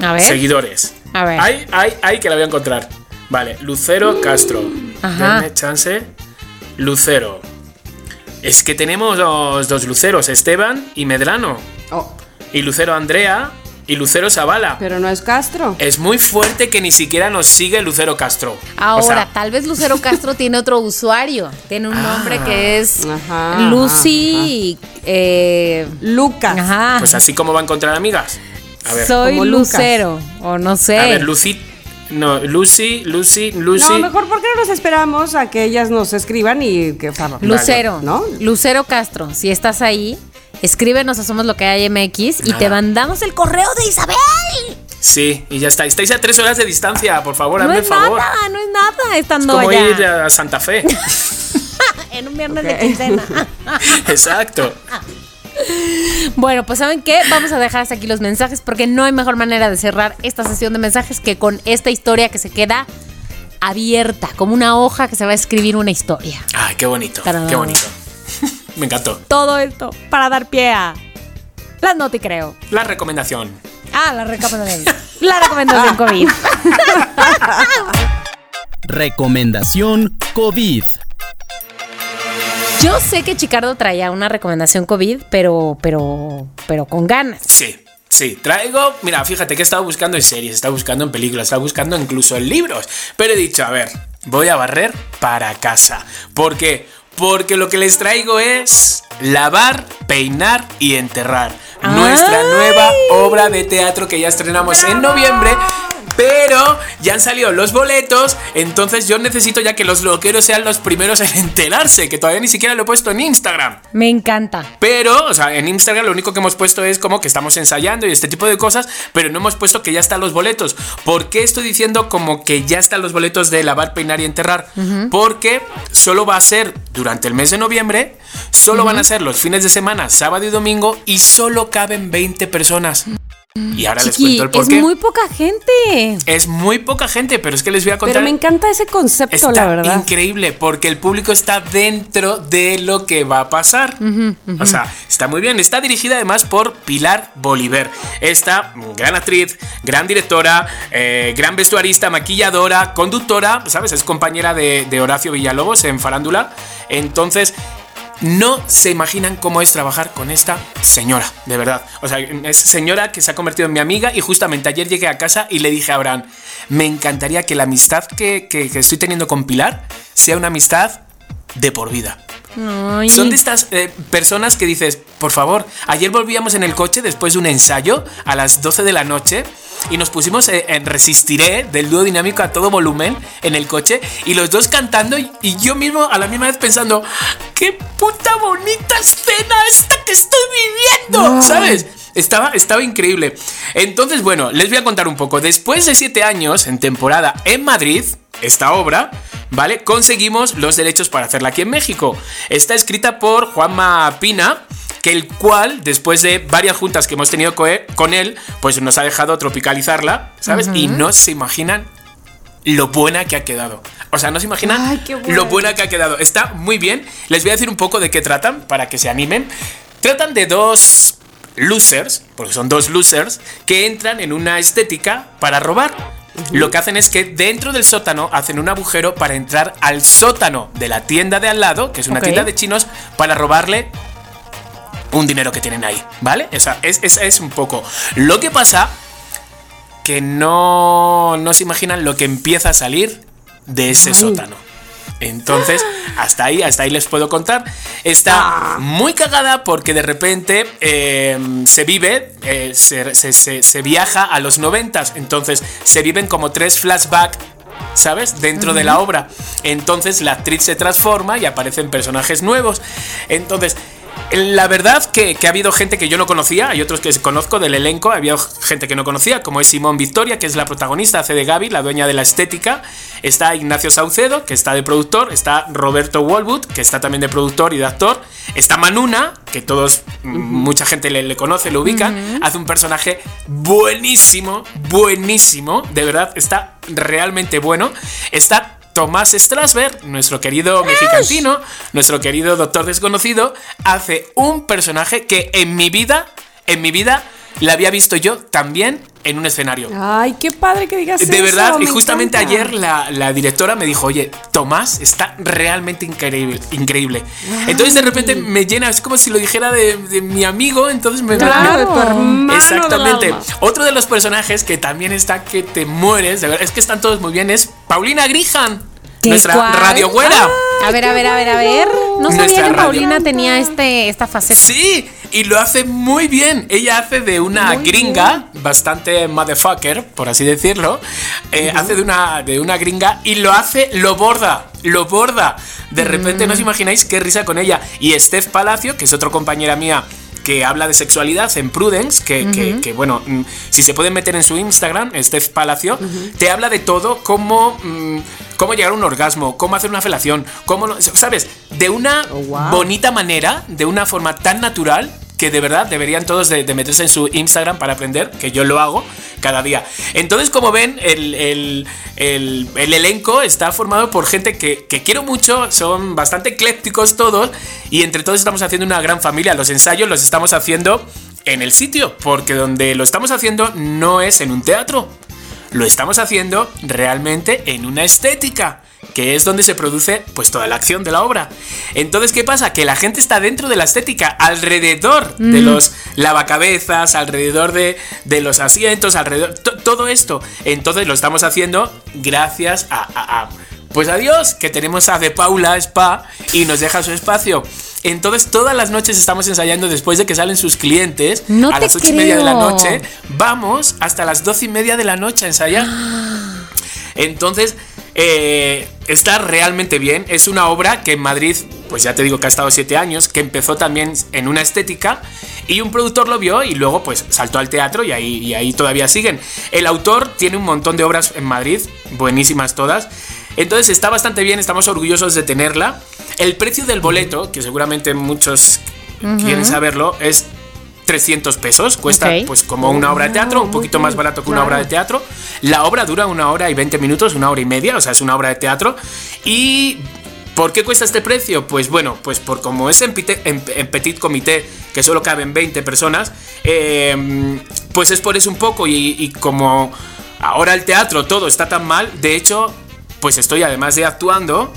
A ver. seguidores. A ver. Ay, ay, ay, que la voy a encontrar. Vale, Lucero Castro. Ajá. Denme chance. Lucero. Es que tenemos dos, dos Luceros, Esteban y Medrano. Oh, Y Lucero Andrea y Lucero Zavala. pero no es Castro. Es muy fuerte que ni siquiera nos sigue Lucero Castro. Ahora, O sea, tal vez Lucero Castro tiene otro usuario. Tiene un nombre que es Ajá, Lucy. eh, Lucas. ajá. pues así como va a encontrar amigas. A ver. Soy Como Lucas. Lucero. O no sé. A ver, Lucy. No, Lucy, Lucy, Lucy. No, mejor porque no nos esperamos a que ellas nos escriban y que farra. Lucero, ¿no? Lucero Castro, si estás ahí, escríbenos a Somos Lo que hay MX y Nada. te mandamos el correo de Isabel. Sí, y ya está. Estáis a tres horas de distancia, por favor, No hazme el es favor. nada, no es nada Es estando como allá ir a Santa Fe. en un viernes de quincena. Exacto. bueno, pues ¿saben qué? Vamos a dejar hasta aquí los mensajes porque no hay mejor manera de cerrar esta sesión de mensajes que con esta historia que se queda abierta, como una hoja que se va a escribir una historia. Ay, qué bonito, qué bonito. Me encantó. Todo esto para dar pie a las no te creo. La recomendación. Ah, la recomendación. La recomendación COVID. Recomendación COVID. Yo sé que Chicardo traía una recomendación COVID, pero, pero, pero con ganas. Sí, sí. Traigo. Mira, fíjate que he estado buscando en series, he estado buscando en películas, he estado buscando incluso en libros. Pero he dicho, a ver, voy a barrer para casa. ¿Por qué? Porque lo que les traigo es lavar, peinar y enterrar. Nuestra ¡Ay! nueva obra de teatro que ya estrenamos en noviembre. Pero ya han salido los boletos, entonces yo necesito ya que los loqueros sean los primeros en enterarse, que todavía ni siquiera lo he puesto en Instagram. Me encanta. Pero, o sea, en Instagram lo único que hemos puesto es como que estamos ensayando y este tipo de cosas, pero no hemos puesto que ya están los boletos. ¿Por qué estoy diciendo como que ya están los boletos de lavar, peinar y enterrar? Porque solo va a ser durante el mes de noviembre, solo van a ser los fines de semana, sábado y domingo, y solo caben 20 personas. Y ahora les Chiqui, cuento el por es muy poca gente. Es muy poca gente, pero es que les voy a contar. Pero me encanta ese concepto, Está la verdad. increíble porque el público está dentro de lo que va a pasar. O sea, está muy bien. Está dirigida además por Pilar Bolívar. Esta gran actriz, gran directora, eh, gran vestuarista, maquilladora, conductora, ¿sabes? Es compañera de, de Horacio Villalobos en Farándula. Entonces, no se imaginan cómo es trabajar con esta señora, de verdad. O sea, es señora que se ha convertido en mi amiga y justamente ayer llegué a casa y le dije a Abraham, me encantaría que la amistad que, que- que estoy teniendo con Pilar sea una amistad de por vida. Ay. Son de estas eh, personas que dices, por favor, ayer volvíamos en el coche después de un ensayo a las 12 de la noche y nos pusimos eh, en Resistiré del dúo dinámico a todo volumen en el coche y los dos cantando y, y yo mismo a la misma vez pensando, qué puta bonita escena esta que estoy viviendo, ¿sabes? Estaba, estaba increíble. Entonces, bueno, les voy a contar un poco. Después de siete años en temporada en Madrid, esta obra, ¿vale? Conseguimos los derechos para hacerla aquí en México. Está escrita por Juanma Pina, que el cual, después de varias juntas que hemos tenido co- con él, pues nos ha dejado tropicalizarla, ¿sabes? Y no se imaginan lo buena que ha quedado. O sea, no se imaginan Ay, bueno. lo buena que ha quedado. Está muy bien. Les voy a decir un poco de qué tratan para que se animen. Tratan de dos losers, porque son dos losers, que entran en una estética para robar. Lo que hacen es que dentro del sótano hacen un agujero para entrar al sótano de la tienda de al lado, que es una tienda de chinos, para robarle un dinero que tienen ahí, ¿vale? Esa es, esa es un poco. Lo que pasa que no, no se imaginan lo que empieza a salir de ese sótano. Entonces, hasta ahí, hasta ahí les puedo contar. Está muy cagada porque de repente eh, se vive, eh, se, se- se- se viaja a los noventas. Entonces, se viven como tres flashbacks. ¿Sabes? Dentro de la obra. Entonces la actriz se transforma y aparecen personajes nuevos. Entonces, la verdad que, que ha habido gente que yo no conocía, hay otros que conozco del elenco, había gente que no conocía, como es Simón Victoria, que es la protagonista, hace de Gaby, la dueña de la estética. Está Ignacio Saucedo, que está de productor. Está Roberto Walwood, que está también de productor y de actor. Está Manuna, que todos, mm, mucha gente le, le conoce, lo ubica. Hace un personaje buenísimo, buenísimo. De verdad, está realmente bueno. Está Tomás Strasberg, nuestro querido mexicantino, nuestro querido doctor desconocido, hace un personaje que en mi vida, en mi vida, la había visto yo también en un escenario. Ay, qué padre que digas De eso, verdad, y me justamente encanta. ayer la, la directora me dijo, oye, Tomás está realmente increíble. increíble. Entonces de repente me llena, es como si lo dijera de, de mi amigo, entonces me... me- Claro, de tu hermano Exactamente. del alma. Otro de los personajes que también está que te mueres, de verdad, es que están todos muy bien, es Paulina Grijan, ¿Qué nuestra cuál? radio güera. A ver, a ver, a ver, a ver. No sabía que. Paulina tenía este, esta faceta. Sí, y lo hace muy bien. Ella hace de una gringa, bastante motherfucker, por así decirlo. Eh, Hace de una, de una gringa y lo hace, lo borda, lo borda. De repente no os imagináis qué risa con ella. Y Steph Palacio, que es otra compañera mía que habla de sexualidad en Prudence, que, que- que, bueno, mm, si se pueden meter en su Instagram, Steph Palacio, te habla de todo, cómo, mm, cómo llegar a un orgasmo, cómo hacer una felación, cómo, ¿sabes? De una wow. bonita manera, de una forma tan natural que de verdad deberían todos de, meterse en su Instagram para aprender, que yo lo hago cada día. Entonces, como ven, el, el- el- el elenco está formado por gente que, que quiero mucho, son bastante eclécticos todos, y entre todos estamos haciendo una gran familia. Los ensayos los estamos haciendo en el sitio, porque donde lo estamos haciendo no es en un teatro, lo estamos haciendo realmente en una estética, que es donde se produce pues toda la acción de la obra. Entonces, ¿qué pasa? Que la gente está dentro de la estética, alrededor de los lavacabezas, alrededor de, de los asientos, alrededor, to- todo esto. Entonces lo estamos haciendo gracias a, a- a pues adiós, que tenemos a De Paula Spa y nos deja su espacio. Entonces todas las noches estamos ensayando después de que salen sus clientes No a las ocho y media de la noche. Vamos hasta las doce y media de la noche a ensayar. Entonces, eh, está realmente bien. Es una obra que en Madrid, pues ya te digo que ha estado siete años, que empezó también en una estética y un productor lo vio y luego pues saltó al teatro y ahí, y ahí todavía siguen. El autor tiene un montón de obras en Madrid, buenísimas todas. Entonces está bastante bien, estamos orgullosos de tenerla. El precio del boleto, que seguramente muchos quieren saberlo, es 300 pesos. Cuesta pues como una obra de teatro, un poquito más barato que una obra de teatro. La obra dura una hora y 20 minutos, una hora y media, o sea, es una obra de teatro. Y ¿Por qué cuesta este precio? Pues bueno, pues por como es en, pite- en- en petit comité, que solo caben 20 personas, eh, pues es por eso un poco. Y, y como ahora el teatro todo está tan mal, de hecho, pues estoy además de actuando,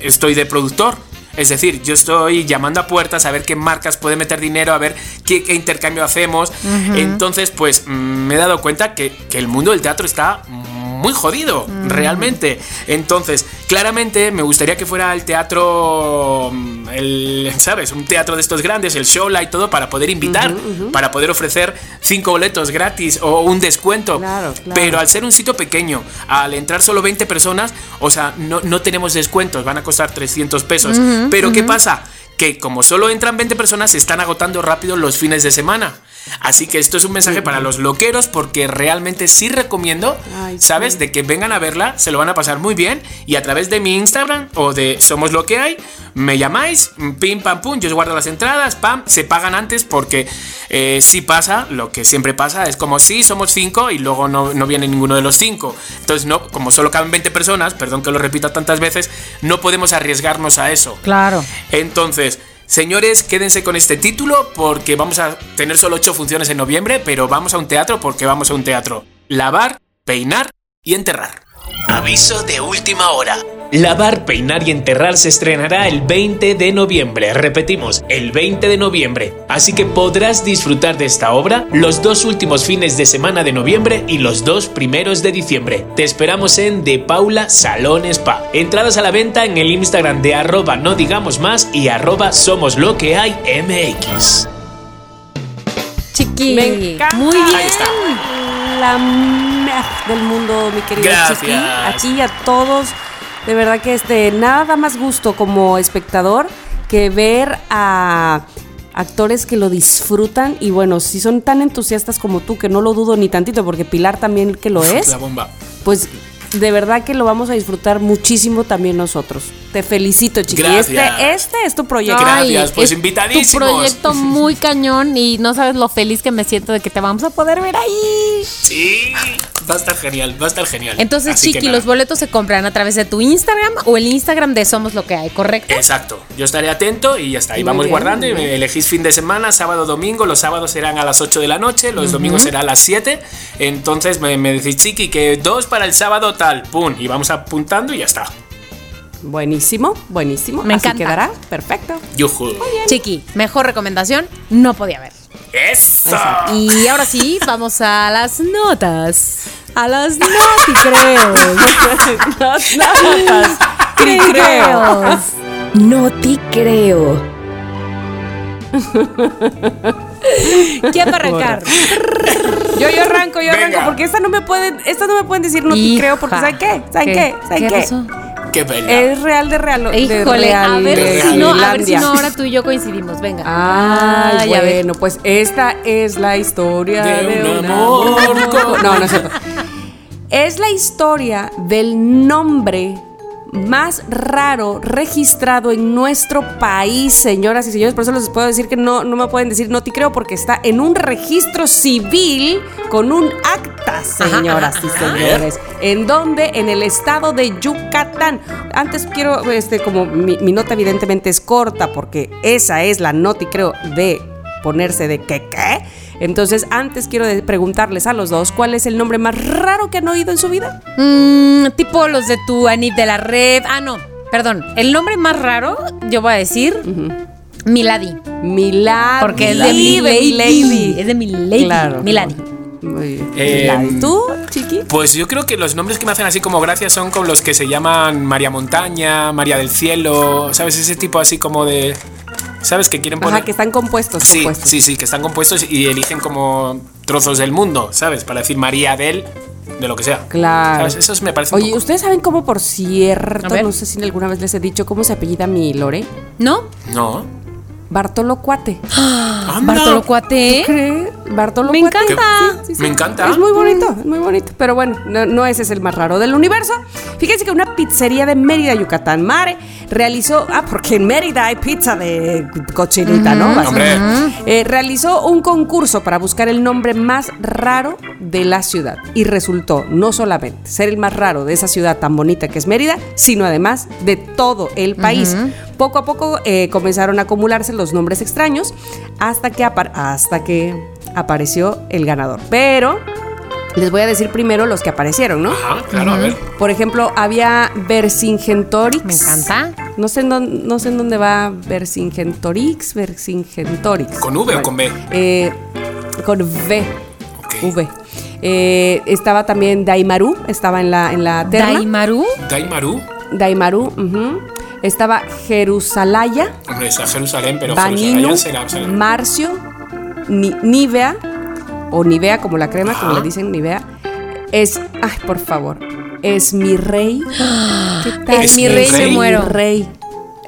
estoy de productor. Es decir, yo estoy llamando a puertas a ver qué marcas pueden meter dinero, a ver qué, qué intercambio hacemos. Entonces, pues mm, me he dado cuenta que, que el mundo del teatro está muy jodido, realmente. Entonces, claramente me gustaría que fuera el teatro, mm, el, ¿sabes? Un teatro de estos grandes, el Showlight y todo, para poder invitar, para poder ofrecer cinco boletos gratis o un descuento. Claro, claro. Pero al ser un sitio pequeño, al entrar solo 20 personas, o sea, no, no tenemos descuentos, van a costar 300 pesos. Pero ¿qué pasa? Que como solo entran 20 personas, se están agotando rápido los fines de semana. Así que esto es un mensaje para los loqueros porque realmente sí recomiendo, Ay, sí. ¿sabes? De que vengan a verla, se lo van a pasar muy bien y a través de mi Instagram o de Somos lo que hay, me llamáis, pim pam pum, yo os guardo las entradas, pam, se pagan antes porque eh, sí pasa, lo que siempre pasa es como sí, somos cinco y luego no, no viene ninguno de los cinco. Entonces, no, como solo caben 20 personas, perdón que lo repita tantas veces, no podemos arriesgarnos a eso. Claro. Entonces, señores, quédense con este título porque vamos a tener solo ocho funciones en noviembre, pero vamos a un teatro porque vamos a un teatro. Lavar, peinar y enterrar. Aviso de última hora. Lavar, peinar y enterrar se estrenará el 20 de noviembre. Repetimos, el 20 de noviembre. Así que podrás disfrutar de esta obra los dos últimos fines de semana de noviembre y los dos primeros de diciembre. Te esperamos en De Paula Salón Spa. Entradas a la venta en el Instagram de arroba no digamos más y arroba somos lo que hay MX. Chiqui. Me encanta. Muy bien. Ahí está. La del mundo, mi querido Gracias. Chiqui. A ti y a todos. De verdad que este, nada da más gusto como espectador que ver a actores que lo disfrutan y bueno, si son tan entusiastas como tú, que no lo dudo ni tantito, porque Pilar también que lo es, La bomba. pues de verdad que lo vamos a disfrutar muchísimo también nosotros. Te felicito, Chiqui. Gracias. Este, este es tu proyecto. Gracias, pues es invitadísimos. Tu proyecto muy cañón y no sabes lo feliz que me siento de que te vamos a poder ver ahí. Sí, va a estar genial, va a estar genial. Entonces, Así Chiqui, los boletos se compran a través de tu Instagram o el Instagram de Somos Lo que hay, ¿correcto? Exacto, yo estaré atento y ya está. Ahí Muy vamos bien, guardando y me elegís fin de semana, sábado, domingo. Los sábados serán a las 8 de la noche, los domingos será a las 7. Entonces me, me decís, chiqui, que dos para el sábado tal, pum, y vamos apuntando y ya está. Buenísimo, buenísimo. Me Así encanta. quedará. Perfecto. Yujú. Chiqui, mejor recomendación, no podía haber. ¡Eso! Y ahora sí, vamos a las notas. A las noticreos. Noticreos. No te creo. ¿Quién va a arrancar? Yo, yo arranco, yo Venga. arranco, porque esta no me pueden, esta no me pueden decir no creo, porque ¿saben qué? ¿Saben qué? ¿Saben qué? pasó? ¡Qué bella! Es real de real. de Híjole, a ver si no, a ver si no ahora tú y yo coincidimos. Venga. Ay, Ay, a ver. bueno, pues esta es la historia De de, un un amor No, no es cierto. Es la historia del nombre más raro registrado en nuestro país, señoras y señores. Por eso les puedo decir que no, no me pueden decir no te creo porque está en un registro civil con un acta, señoras y señores. ¿En dónde? En el estado de Yucatán. Antes quiero, este, como mi, mi nota evidentemente es corta porque esa es la y creo de ponerse de que qué. Entonces, antes quiero preguntarles a los dos cuál es el nombre más raro que han oído en su vida. Mm, tipo los de tu Anit de la Red. Ah, no, perdón. El nombre más raro, yo voy a decir Milady. Milady. Porque es de mi Baby lady. Es de mi lady. Claro. Milady. Muy bien. Eh, ¿Y tú, chiqui? Pues yo creo que los nombres que me hacen así como gracia son con los que se llaman María Montaña, María del Cielo, ¿sabes? Ese tipo así como de... ¿Sabes? Que quieren poner... Ajá, que están compuestos. Sí, compuestos. sí, sí, que están compuestos y eligen como trozos del mundo, ¿sabes? Para decir María del, de lo que sea. Claro. ¿Sabes? Esos me parecen un Oye, poco- ¿ustedes saben cómo, por cierto, no sé si alguna vez les he dicho cómo se apellida mi Lore? ¿No? No. Bartolo Cuate. Anda. Bartolo Cuate. ¿Cree? Bartolo Me Cuate. encanta. Sí, sí, sí. Me encanta. Es muy bonito, es muy bonito. Pero bueno, no, no ese es el más raro del universo. Fíjense que una pizzería de Mérida, Yucatán, Mare, realizó. Ah, porque en Mérida hay pizza de cochinita, ¿no? Hombre. Eh, realizó un concurso para buscar el nombre más raro de la ciudad. Y resultó no solamente ser el más raro de esa ciudad tan bonita que es Mérida, sino además de todo el país. Poco a poco eh, comenzaron a acumularse los nombres extraños hasta que, hasta que apareció el ganador. Pero les voy a decir primero los que aparecieron, ¿no? Ajá, claro, a ver. Por ejemplo, había Vercingetorix. Me encanta. No sé en dónde, no sé en dónde va Vercingetorix, Vercingetorix. ¿Con V o con B? Eh, con V. V. Eh, estaba también Daimaru, estaba en la, en la terna. Daimaru. Daimaru. Daimaru, ujú. Estaba Jerusalaya, Jerusalén, pero Vaninu, Jerusalén será. será- Marcio, Ni- Nivea, o Nivea como la crema, como le dicen, Nivea. Es, ay, por favor, es mi rey. ¿Qué tal? Es mi rey, me mi muero. rey.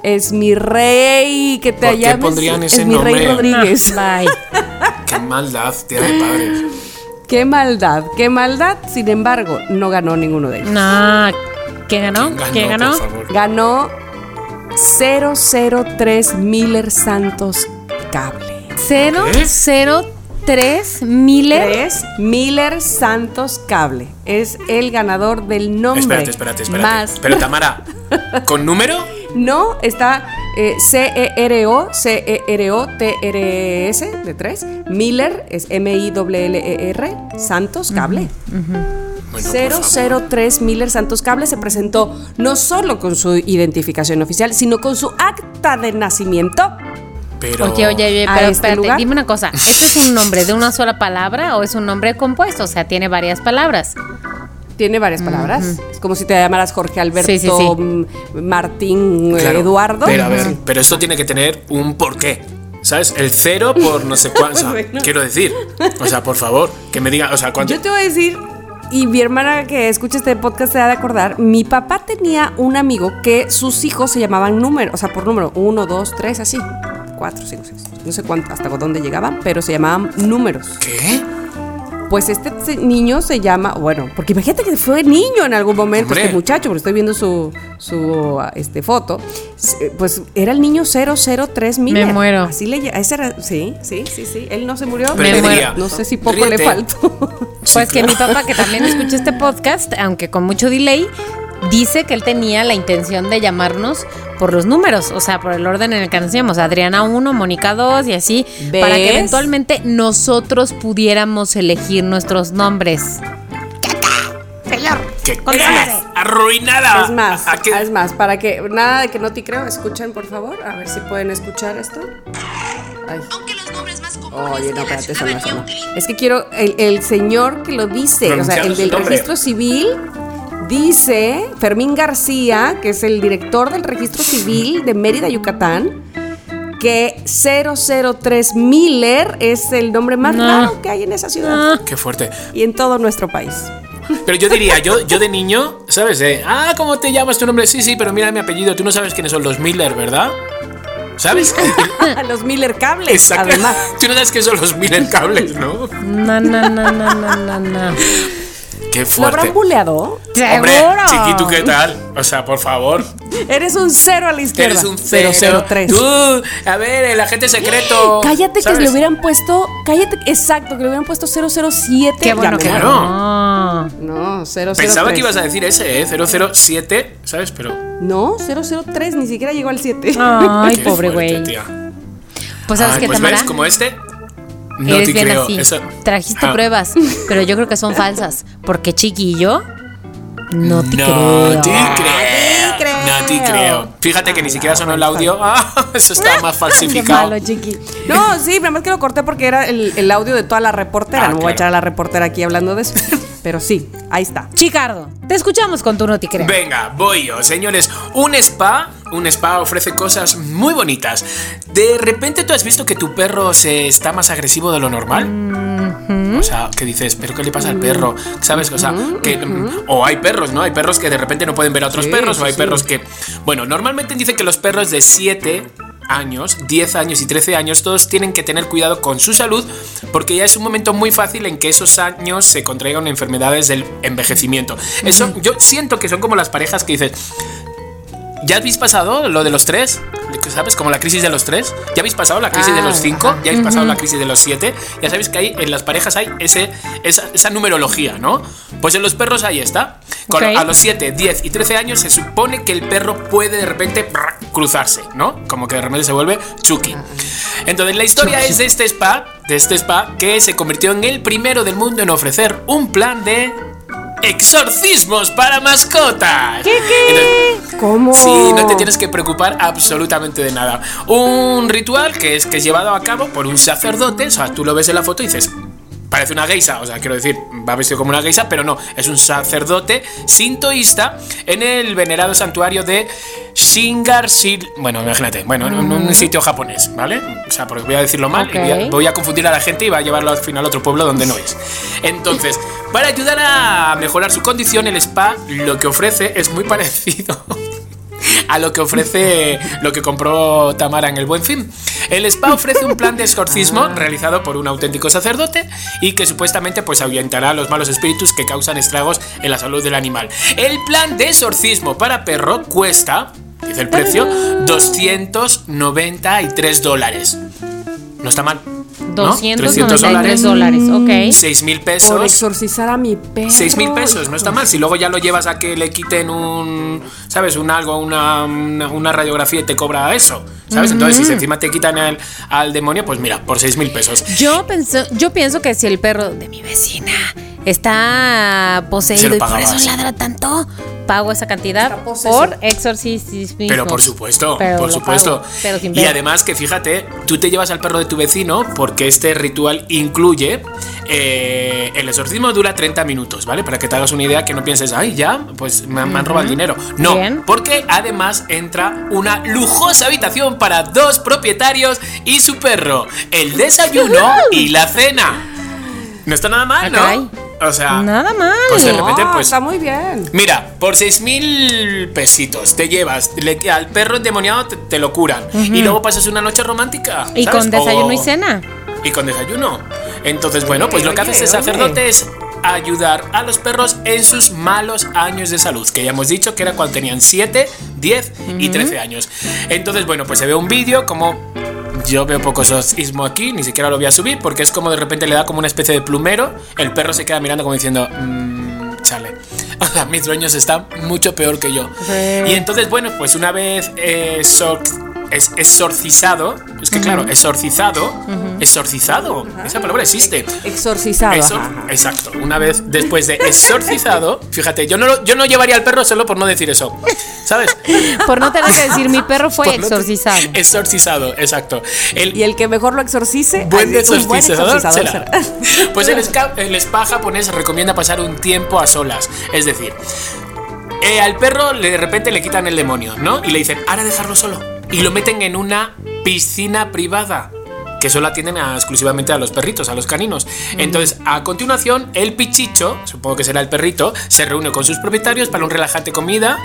Es mi rey, que te ¿Por qué llames. pondrían ese es mi rey? Rodríguez. Bye. Qué maldad, tía de padres. Qué maldad, qué maldad. Sin embargo, no ganó ninguno de ellos. No. ¿Quién ganó? ¿Quién ¿Quién ganó? Por favor. Ganó 003 Miller Santos Cable. 003 Miller. 3 Miller Santos Cable. Es el ganador del nombre. Espérate, espérate, espérate. Más. Pero Tamara, ¿con número? No, está eh, C-E-R-O, C-E-R-O, T-R-S de 3. Miller es M-I-L-L-E-R, Santos Cable. Bueno, por favor. 003 Miller Santos Cable se presentó no solo con su identificación oficial, sino con su acta de nacimiento. Pero. Oye, oye, oye, a pero este espérate, lugar. dime una cosa. ¿Este es un nombre de una sola palabra o es un nombre compuesto? O sea, tiene varias palabras. Tiene varias palabras. Es como si te llamaras Jorge Alberto Sí, sí, sí. mm, Martín eh, Claro, Eduardo. Pero a ver, pero esto tiene que tener un porqué. ¿Sabes? El cero por no sé cuánto. o sea, Bueno. Quiero decir. O sea, por favor, que me digan. O sea, cuánto. Yo te voy a decir, y mi hermana que escucha este podcast se ha de acordar, mi papá tenía un amigo que sus hijos se llamaban número, o sea, por número, uno, dos, tres, así, cuatro, cinco, seis, no sé cuánto, hasta dónde llegaban, pero se llamaban números. ¿Qué? Pues este niño se llama, bueno, porque imagínate que fue niño en algún momento, Hombre. este muchacho, porque estoy viendo su, su este, foto, s- pues era el niño 003 Miller. muero. Así le ese era, sí, sí, sí, sí, él no se murió, yo diría, no sé si poco le faltó. Sí, Pues que mi papá, que también escucha este podcast, aunque con mucho delay, dice que él tenía la intención de llamarnos por los números, o sea, por el orden en el que nacíamos. Adriana 1, Mónica 2 y así, para que ¿Ves? eventualmente nosotros pudiéramos elegir nuestros nombres. ¿Qué Contrólate. crees? ¡Arruinada! Es más, ¿A qué? es más, para que nada de que no te creo, escuchen por favor, a ver si pueden escuchar esto. Ay. Aunque los nombres más comunes Oye, no, espérate, eso no, eso no. Es que quiero, el, el señor que lo dice, o sea, el del registro civil, dice, Fermín García, que es el director del registro civil de Mérida, Yucatán, que 003 Miller es el nombre más No. raro que hay en esa ciudad Qué fuerte. y en todo nuestro país. Pero yo diría, yo, yo de niño, ¿sabes? De, ah, ¿cómo te llamas tu nombre? Sí, sí, pero mira mi apellido. Tú no sabes quiénes son los Miller, ¿verdad? ¿Sabes? Los Miller cables, Exacto. además. Tú no sabes quiénes son los Miller cables, ¿no? No, no, no, no, no, no, Qué ¿Lo fuerte. habrán buleado? Hombre, chiquito, ¿qué tal? O sea, por favor. Eres un cero a la izquierda. Eres un cero. 003. Tú, a ver, el agente secreto. Cállate que ¿sabes? le hubieran puesto. Cállate, exacto, que le hubieran puesto 007. Qué bueno Ya que no. No, 003. Pensaba que ibas a decir ese, ¿eh? 007, ¿sabes? Pero. No, 003, ni siquiera llegó al 7. Ay, qué pobre güey. Pues sabes Ay, qué, pues Tamara. ves, como este. No Eres te bien creo. así. Eso- Trajiste Ah. pruebas, pero yo creo que son falsas. Porque Chiqui y yo No te no creo. te creo. No te creo. Fíjate que ni siquiera sonó el audio. Ah, eso está más falsificado. malo, chiqui. No, sí, nada más que lo corté porque era el, el audio de toda la reportera. Ah, no voy a echar a la reportera aquí hablando de eso. Pero sí, ahí está. Chicardo, te escuchamos con tu no te creo. Venga, voy yo, señores. Un spa, un spa ofrece cosas muy bonitas. De repente tú has visto que tu perro se está más agresivo de lo normal. O sea, ¿qué dices? ¿Pero qué le pasa al perro? ¿Sabes? O sea, que. mm, O hay perros, ¿no? Hay perros que de repente no pueden ver a otros Sí, perros, o hay sí. perros que. Bueno, normalmente dicen que los perros de 7 años, 10 años y 13 años, todos tienen que tener cuidado con su salud porque ya es un momento muy fácil en que esos años se contraigan enfermedades del envejecimiento. Eso yo siento que son como las parejas que dices, ¿Ya habéis pasado lo de los tres? ¿Sabes? Como la crisis de los tres. ¿Ya habéis pasado la crisis de los Ah, cinco? ¿Ya habéis pasado la crisis de los siete? Ya sabéis que hay, en las parejas hay ese, esa, esa numerología, ¿no? Pues en los perros ahí está. Con-. A los 7, 10 y 13 años se supone que el perro puede de repente cruzarse, ¿no? Como que de repente se vuelve Chucky. Entonces la historia es de este spa, de este spa que se convirtió en el primero del mundo en ofrecer un plan de exorcismos para mascotas. Entonces, ¿Cómo? Sí, no te tienes que preocupar absolutamente de nada. Un ritual que es, que es llevado a cabo por un sacerdote, o sea, tú lo ves en la foto y dices, parece una geisa, o sea, quiero decir, va vestido como una geisa, pero no, es un sacerdote sintoísta en el venerado santuario de Shingar-Sil. Bueno, imagínate, bueno, en un sitio japonés, ¿vale? O sea, porque voy a decirlo mal y voy a, voy a confundir a la gente y va a llevarlo al final a otro pueblo donde no es. Entonces, para ayudar a mejorar su condición, el spa lo que ofrece es muy parecido a lo que ofrece lo que compró Tamara en el Buen Fin. El spa ofrece un plan de exorcismo realizado por un auténtico sacerdote y que supuestamente pues ahuyentará los malos espíritus que causan estragos en la salud del animal. El plan de exorcismo para perro cuesta, dice el precio, 293 dólares. No está mal. ¿No? 293 dólares, ok. 6 mil Por pesos. exorcizar a mi perro. 6 mil pesos, no está mal. Si luego ya lo llevas a que le quiten un, ¿sabes? Un algo, una, una, radiografía y te cobra eso, ¿sabes? Entonces, si encima te quitan al, al demonio, pues mira, por 6 mil pesos. Yo, penso- yo pienso que si el perro de mi vecina está poseído y por eso ladra tanto, pago esa cantidad por exorcismo. Pero por supuesto, Pero por supuesto. pago, pero sin y además que fíjate, tú te llevas al perro de tu vecino porque este ritual incluye eh, el exorcismo dura 30 minutos, ¿vale? Para que te hagas una idea que no pienses, ay, ya, pues me, han- me han robado el dinero. No, Bien. porque además entra una lujosa habitación para dos propietarios y su perro, el desayuno y la cena. No está nada mal, Ah, caray. ¿No? O sea, Nada mal. Pues de No, repente, pues está muy bien. Mira, por 6 mil pesitos te llevas, le- al perro endemoniado te, te lo curan. Y luego pasas una noche romántica. y ¿sabes? con desayuno O- y cena. Y con desayuno. Entonces, bueno, pues lo que Oye, hace oye. sacerdote es ayudar a los perros en sus malos años de salud, que ya hemos dicho que era cuando tenían 7, 10 y 13 años. Entonces, bueno, pues se ve un vídeo como yo veo poco exorcismo aquí, ni siquiera lo voy a subir, porque es como de repente le da como una especie de plumero, el perro se queda mirando como diciendo, "Mm, chale, mis dueños están mucho peor que yo. Y entonces, bueno, pues una vez eh, es exorcizado, es que claro, exorcizado, exorcizado, esa palabra existe. Exorcizado. Exor- exacto. Una vez después de exorcizado, fíjate, yo no, lo- yo no llevaría al perro solo por no decir eso, ¿sabes? Por no tener que decir, mi perro fue Por no te- exorcizado. Exorcizado, exacto. El, Y el que mejor lo exorcice. Buen un buen exorcizador exorcizador será. será. Pues el, el spa japonés recomienda pasar un tiempo a solas. Es decir, eh, al perro le- de repente le quitan el demonio, ¿no? Y le dicen, ahora dejarlo solo. Y lo meten en una piscina privada. Que solo atienden a- exclusivamente a los perritos, a los caninos. Entonces, a continuación, el pichicho, supongo que será el perrito, se reúne con sus propietarios para un relajante comida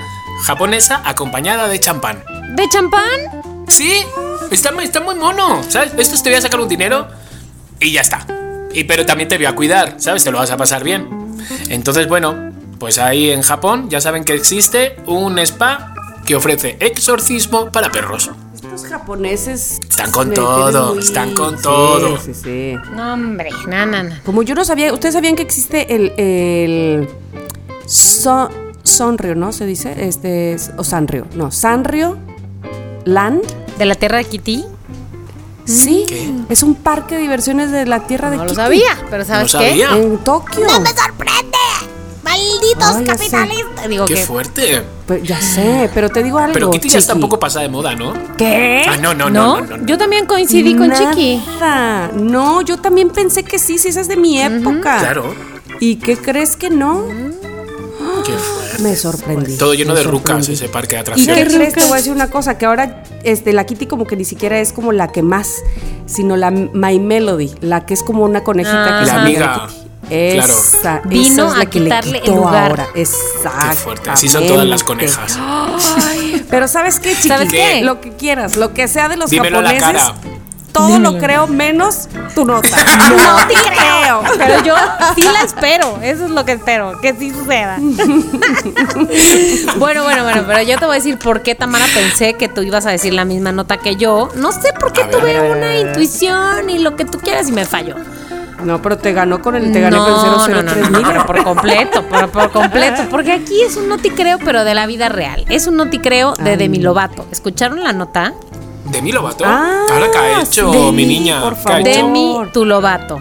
japonesa acompañada de champán. ¿De champán? Sí, está, está muy mono, ¿sabes? Esto te voy a sacar un dinero y ya está. Y pero también te voy a cuidar, ¿sabes? Te lo vas a pasar bien. Entonces, bueno, pues ahí en Japón ya saben que existe un spa que ofrece exorcismo para perros. Los japoneses. Están con todo, muy- están con Sí, todo. Sí, sí. No, hombre, no, no, no. Como yo no sabía, ustedes sabían que existe el, el so- Sonryo, ¿no? Se dice, este, es- o Sanrio, no, Sanrio Land, ¿De la tierra de Kitty? sí, ¿Qué? es un parque de diversiones de la tierra de No lo Kitty. sabía, pero ¿sabes No qué? sabía. En Tokio. ¡No me sorprende! ¡Maldito malditos Ay, capitalistas. Digo Qué que. fuerte. Pues ya sé, pero te digo algo. Pero Kitty ya está un Chiqui. poco pasada de moda, ¿no? ¿Qué? Ah, no, no, no, no, no. Yo también coincidí con Chiqui. Nada. No, yo también pensé que sí, sí, esa es de mi época. Claro. ¿Y qué crees que no? Qué fuerte. Me sorprendí. Todo lleno de rucas ese parque de ¿Y qué atracciones. crees? Te voy a decir una cosa, que ahora este, la Kitty como que ni siquiera es como la que más, sino la My Melody, la que es como una conejita Ah. que La amiga. Kitty. Claro. Esa, Vino esa es la a que le quitarle el quitó lugar. ahora. Exacto. Qué fuerte. Así son todas las conejas. Pero ¿sabes qué, Chiqui? ¿Sabes qué? Lo que quieras, lo que sea de los Dímelo a la japoneses, cara. todo lo creo menos tu nota. No te creo. Pero yo sí la espero. Eso es lo que espero. Que sí suceda. bueno, bueno, bueno. Pero yo te voy a decir por qué, Tamara, pensé que tú ibas a decir la misma nota que yo. No sé por qué A tuve ver, una intuición y lo que tú quieras y me falló. No, pero te ganó con el, te gané con no, el no, no, 003 no, pero por completo, por, por completo. Porque aquí es un noticreo, pero de la vida real. Es un noticreo de Demi Lovato. ¿Escucharon la nota? ¿De mi Lobato? Ah, Ahora que ha hecho, sí, mi niña. por ¿Qué ha favor. Demi tu Lovato.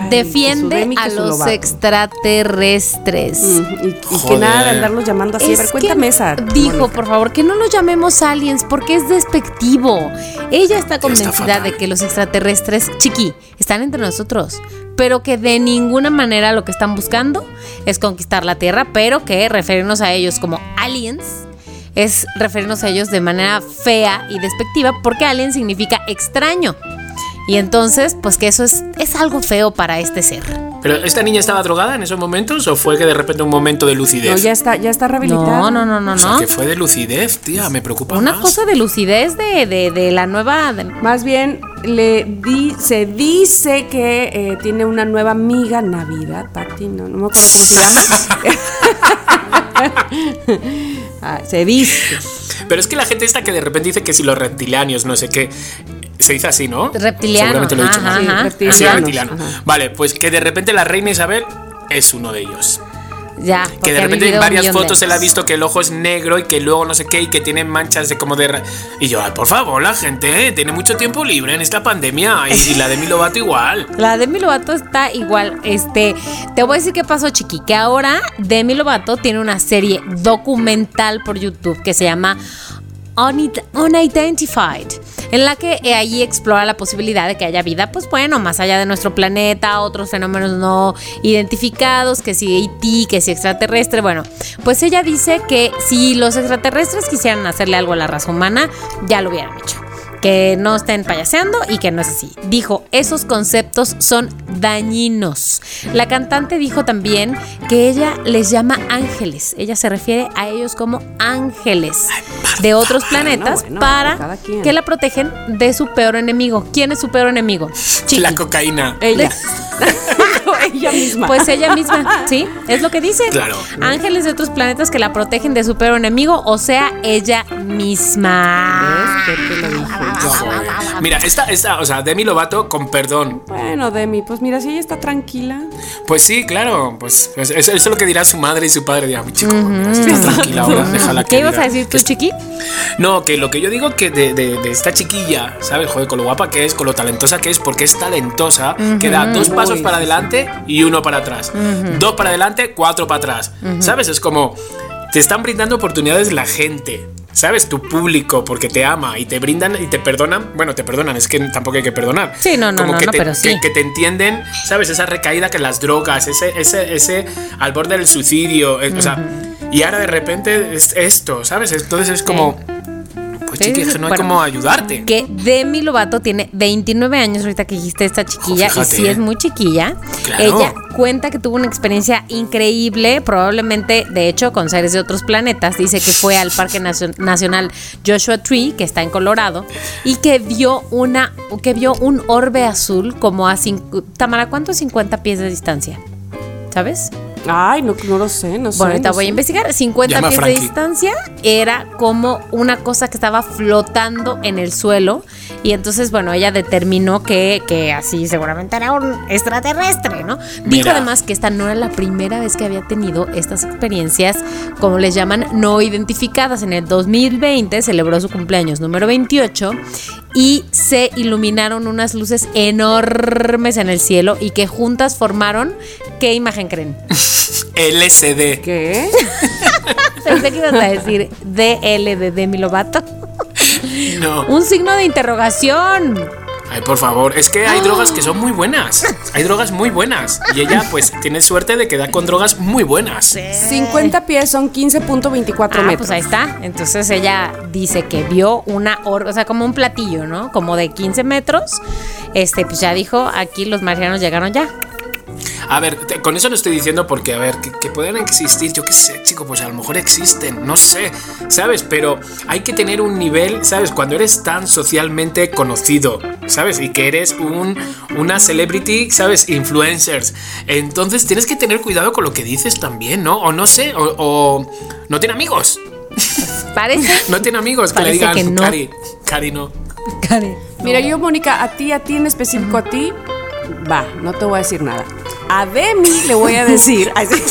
Ay, Defiende a los extraterrestres. Mm, y, y que nada de andarlos llamando así. a ver, Es cuéntame esa. Dijo, Mónica. por favor, que no los llamemos aliens porque es despectivo. Ella está convencida de que los extraterrestres, chiqui, están entre nosotros, pero que de ninguna manera lo que están buscando es conquistar la Tierra, pero que referirnos a ellos como aliens es referirnos a ellos de manera fea y despectiva porque alien significa extraño. Y entonces, pues que eso es, es algo feo para este ser. ¿Pero esta niña estaba drogada en esos momentos o fue que de repente un momento de lucidez? No, ya está, ya está rehabilitada. No, no, no, no, o sea, no. que fue de lucidez, tía, me preocupa Una más. cosa de lucidez de, de, de la nueva. de- Más bien, le di, se dice que eh, tiene una nueva amiga, Navidad, Pati, no, no me acuerdo cómo se llama. Ah, se dice. Pero es que la gente esta que de repente dice que si los reptilianos, no sé qué. Se dice así, ¿no? Reptiliano, Seguramente lo he dicho ajá, mal. Ajá. reptilianos, Sí, reptiliano. ajá. Vale, pues que de repente la reina Isabel es uno de ellos. Ya. Que de repente en varias de fotos le ha visto que el ojo es negro y que luego no sé qué y que tiene manchas de como de... Y yo, por favor, la gente eh, tiene mucho tiempo libre en esta pandemia y, y la de mi Lovato igual. La Demi Lovato está igual. Este, te voy a decir qué pasó, chiqui. Que ahora Demi Lovato tiene una serie documental por YouTube que se llama Unid- Unidentified, en la que eh, allí explora la posibilidad de que haya vida, pues bueno, más allá de nuestro planeta, otros fenómenos no identificados, que si ET, que si extraterrestre, bueno, pues ella dice que si los extraterrestres quisieran hacerle algo a la raza humana, ya lo hubieran hecho que no estén payaseando y que no es así. Dijo, esos conceptos son dañinos. La cantante dijo también que ella les llama ángeles. Ella se refiere a ellos como ángeles de otros planetas bueno, para que la protegen de su peor enemigo. ¿Quién es su peor enemigo? Chiqui. La cocaína. Ella. ella misma. Pues ella misma, ¿sí? Es lo que dice. Claro. Ángeles de otros planetas que la protegen de su peor enemigo, o sea, ella misma. ¿Ves? ¿Qué te lo dije Joder. Mira, esta, esta, o sea, Demi Lovato, con perdón. Bueno, Demi, pues mira, si ella está tranquila. Pues sí, claro, pues, pues eso, eso es lo que dirá su madre y su padre. Dirá, mi chico, mira, si está tranquila ahora, déjala que ¿Qué ibas a decir tú, Chiqui? No, que lo que yo digo que de, de- de esta chiquilla, ¿sabes? Joder, con lo guapa que es, con lo talentosa que es, porque es talentosa, que da dos pasos para adelante y uno para atrás. Dos para adelante, cuatro para atrás. ¿Sabes? Es como, te están brindando oportunidades la gente. ¿Sabes? Tu público, porque te ama y te brindan y te perdonan. Bueno, te perdonan, es que tampoco hay que perdonar. Sí, no, no, Como no, que no, te, pero sí. que- que te entienden, ¿sabes? Esa recaída que las drogas, ese, ese, ese al borde del suicidio. eh, O sea, y ahora de repente es esto, ¿sabes? Entonces es como. Pues Sí, chiqui, sí, que no hay bueno. cómo ayudarte. Que Demi Lovato tiene 29 años, ahorita que dijiste esta chiquilla, y fíjate. sí es muy chiquilla. Claro. Ella cuenta que tuvo una experiencia increíble, probablemente, de hecho, con seres de otros planetas. Dice que fue al Parque Nacio- Nacional Joshua Tree, que está en Colorado, y que vio una, que vio un orbe azul como a Tamara, ¿cuántos 50 pies de distancia? ¿Sabes? Ay, no, no lo sé, no sé. Bueno, ahorita no voy a investigar. 50 Llama a pies de distancia era como una cosa que estaba flotando en el suelo. Y entonces, bueno, ella determinó que, que así seguramente era un extraterrestre, ¿no? Dijo además que esta no era la primera vez que había tenido estas experiencias, como les llaman, no identificadas. En el 2020 celebró su cumpleaños número 28 y se iluminaron unas luces enormes en el cielo y que juntas formaron, ¿qué imagen creen? LSD. ¿Qué? Pensé que ibas a decir DL de Demi Lovato. No. Un signo de interrogación. Ay, por favor, es que hay drogas que son muy buenas. Hay drogas muy buenas. Y ella, pues, tiene suerte de que da con drogas muy buenas. 50 pies son 15.24 Ah, metros. pues ahí está. Entonces ella dice que vio una orbe, o sea, como un platillo, ¿no? Como de 15 metros. Este, pues ya dijo, aquí los marcianos llegaron ya. A ver, te- con eso no estoy diciendo porque, a ver, que, que puedan existir, yo qué sé, chico, pues a lo mejor existen, no sé, ¿sabes? Pero hay que tener un nivel, ¿sabes? Cuando eres tan socialmente conocido, ¿sabes? Y que eres un, una celebrity, ¿sabes? Influencers. Entonces tienes que tener cuidado con lo que dices también, ¿no? O no sé, o, o no tiene amigos. Parece. No tiene amigos que le Parece digan, que no. Cari, Cari no. Mira, yo, Mónica, a ti, a ti en específico, a ti, va, no te voy a decir nada. A Demi le voy a decir. Ay, sí.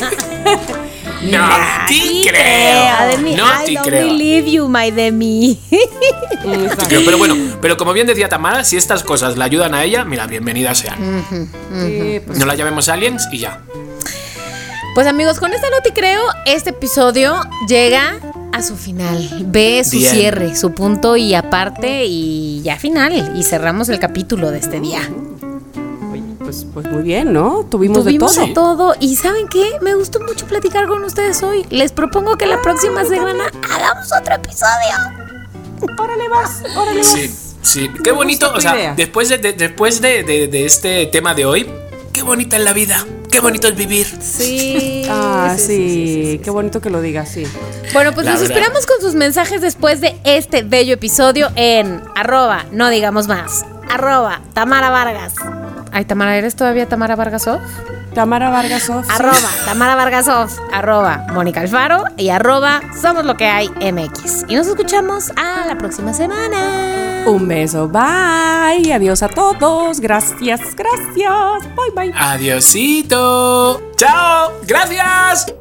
No te Sí creo. Demi. No I te don't creo. believe you, my Demi. Te creo, Pero bueno, pero como bien decía Tamara, si estas cosas le ayudan a ella, mira, bienvenidas sean. Sí, pues, No la llamemos aliens y ya. Pues amigos, con esta no te creo, este episodio llega a su final. Ve su Bien. cierre, su punto y aparte y ya final. Y cerramos el capítulo de este día. Pues, pues muy bien, ¿no? Tuvimos, Tuvimos de todo. de todo. Y ¿saben qué? Me gustó mucho platicar con ustedes hoy. Les propongo que la próxima semana hagamos otro episodio. Órale, vas, órale, vas. Sí, sí. Qué bonito, o sea, idea. después, de, de- después de, de- de este tema de hoy, qué bonita es la vida, qué bonito es vivir. Sí. Ah, sí, qué bonito que lo digas, sí. Bueno, pues La los verdad. esperamos con sus mensajes después de este bello episodio en arroba, no digamos más, arroba Tamara Vargas. Ay, Tamara, ¿eres todavía Tamara Vargasov? Tamara Vargas Off, sí. Arroba Tamara Vargasov, arroba Mónica Alfaro y arroba Somos lo que hay MX. Y nos escuchamos a la próxima semana. Un beso, bye. Adiós a todos. Gracias, gracias. Bye, bye. Adiosito. Chao. Gracias.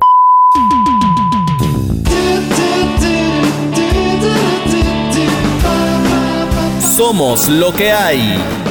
Somos lo que hay.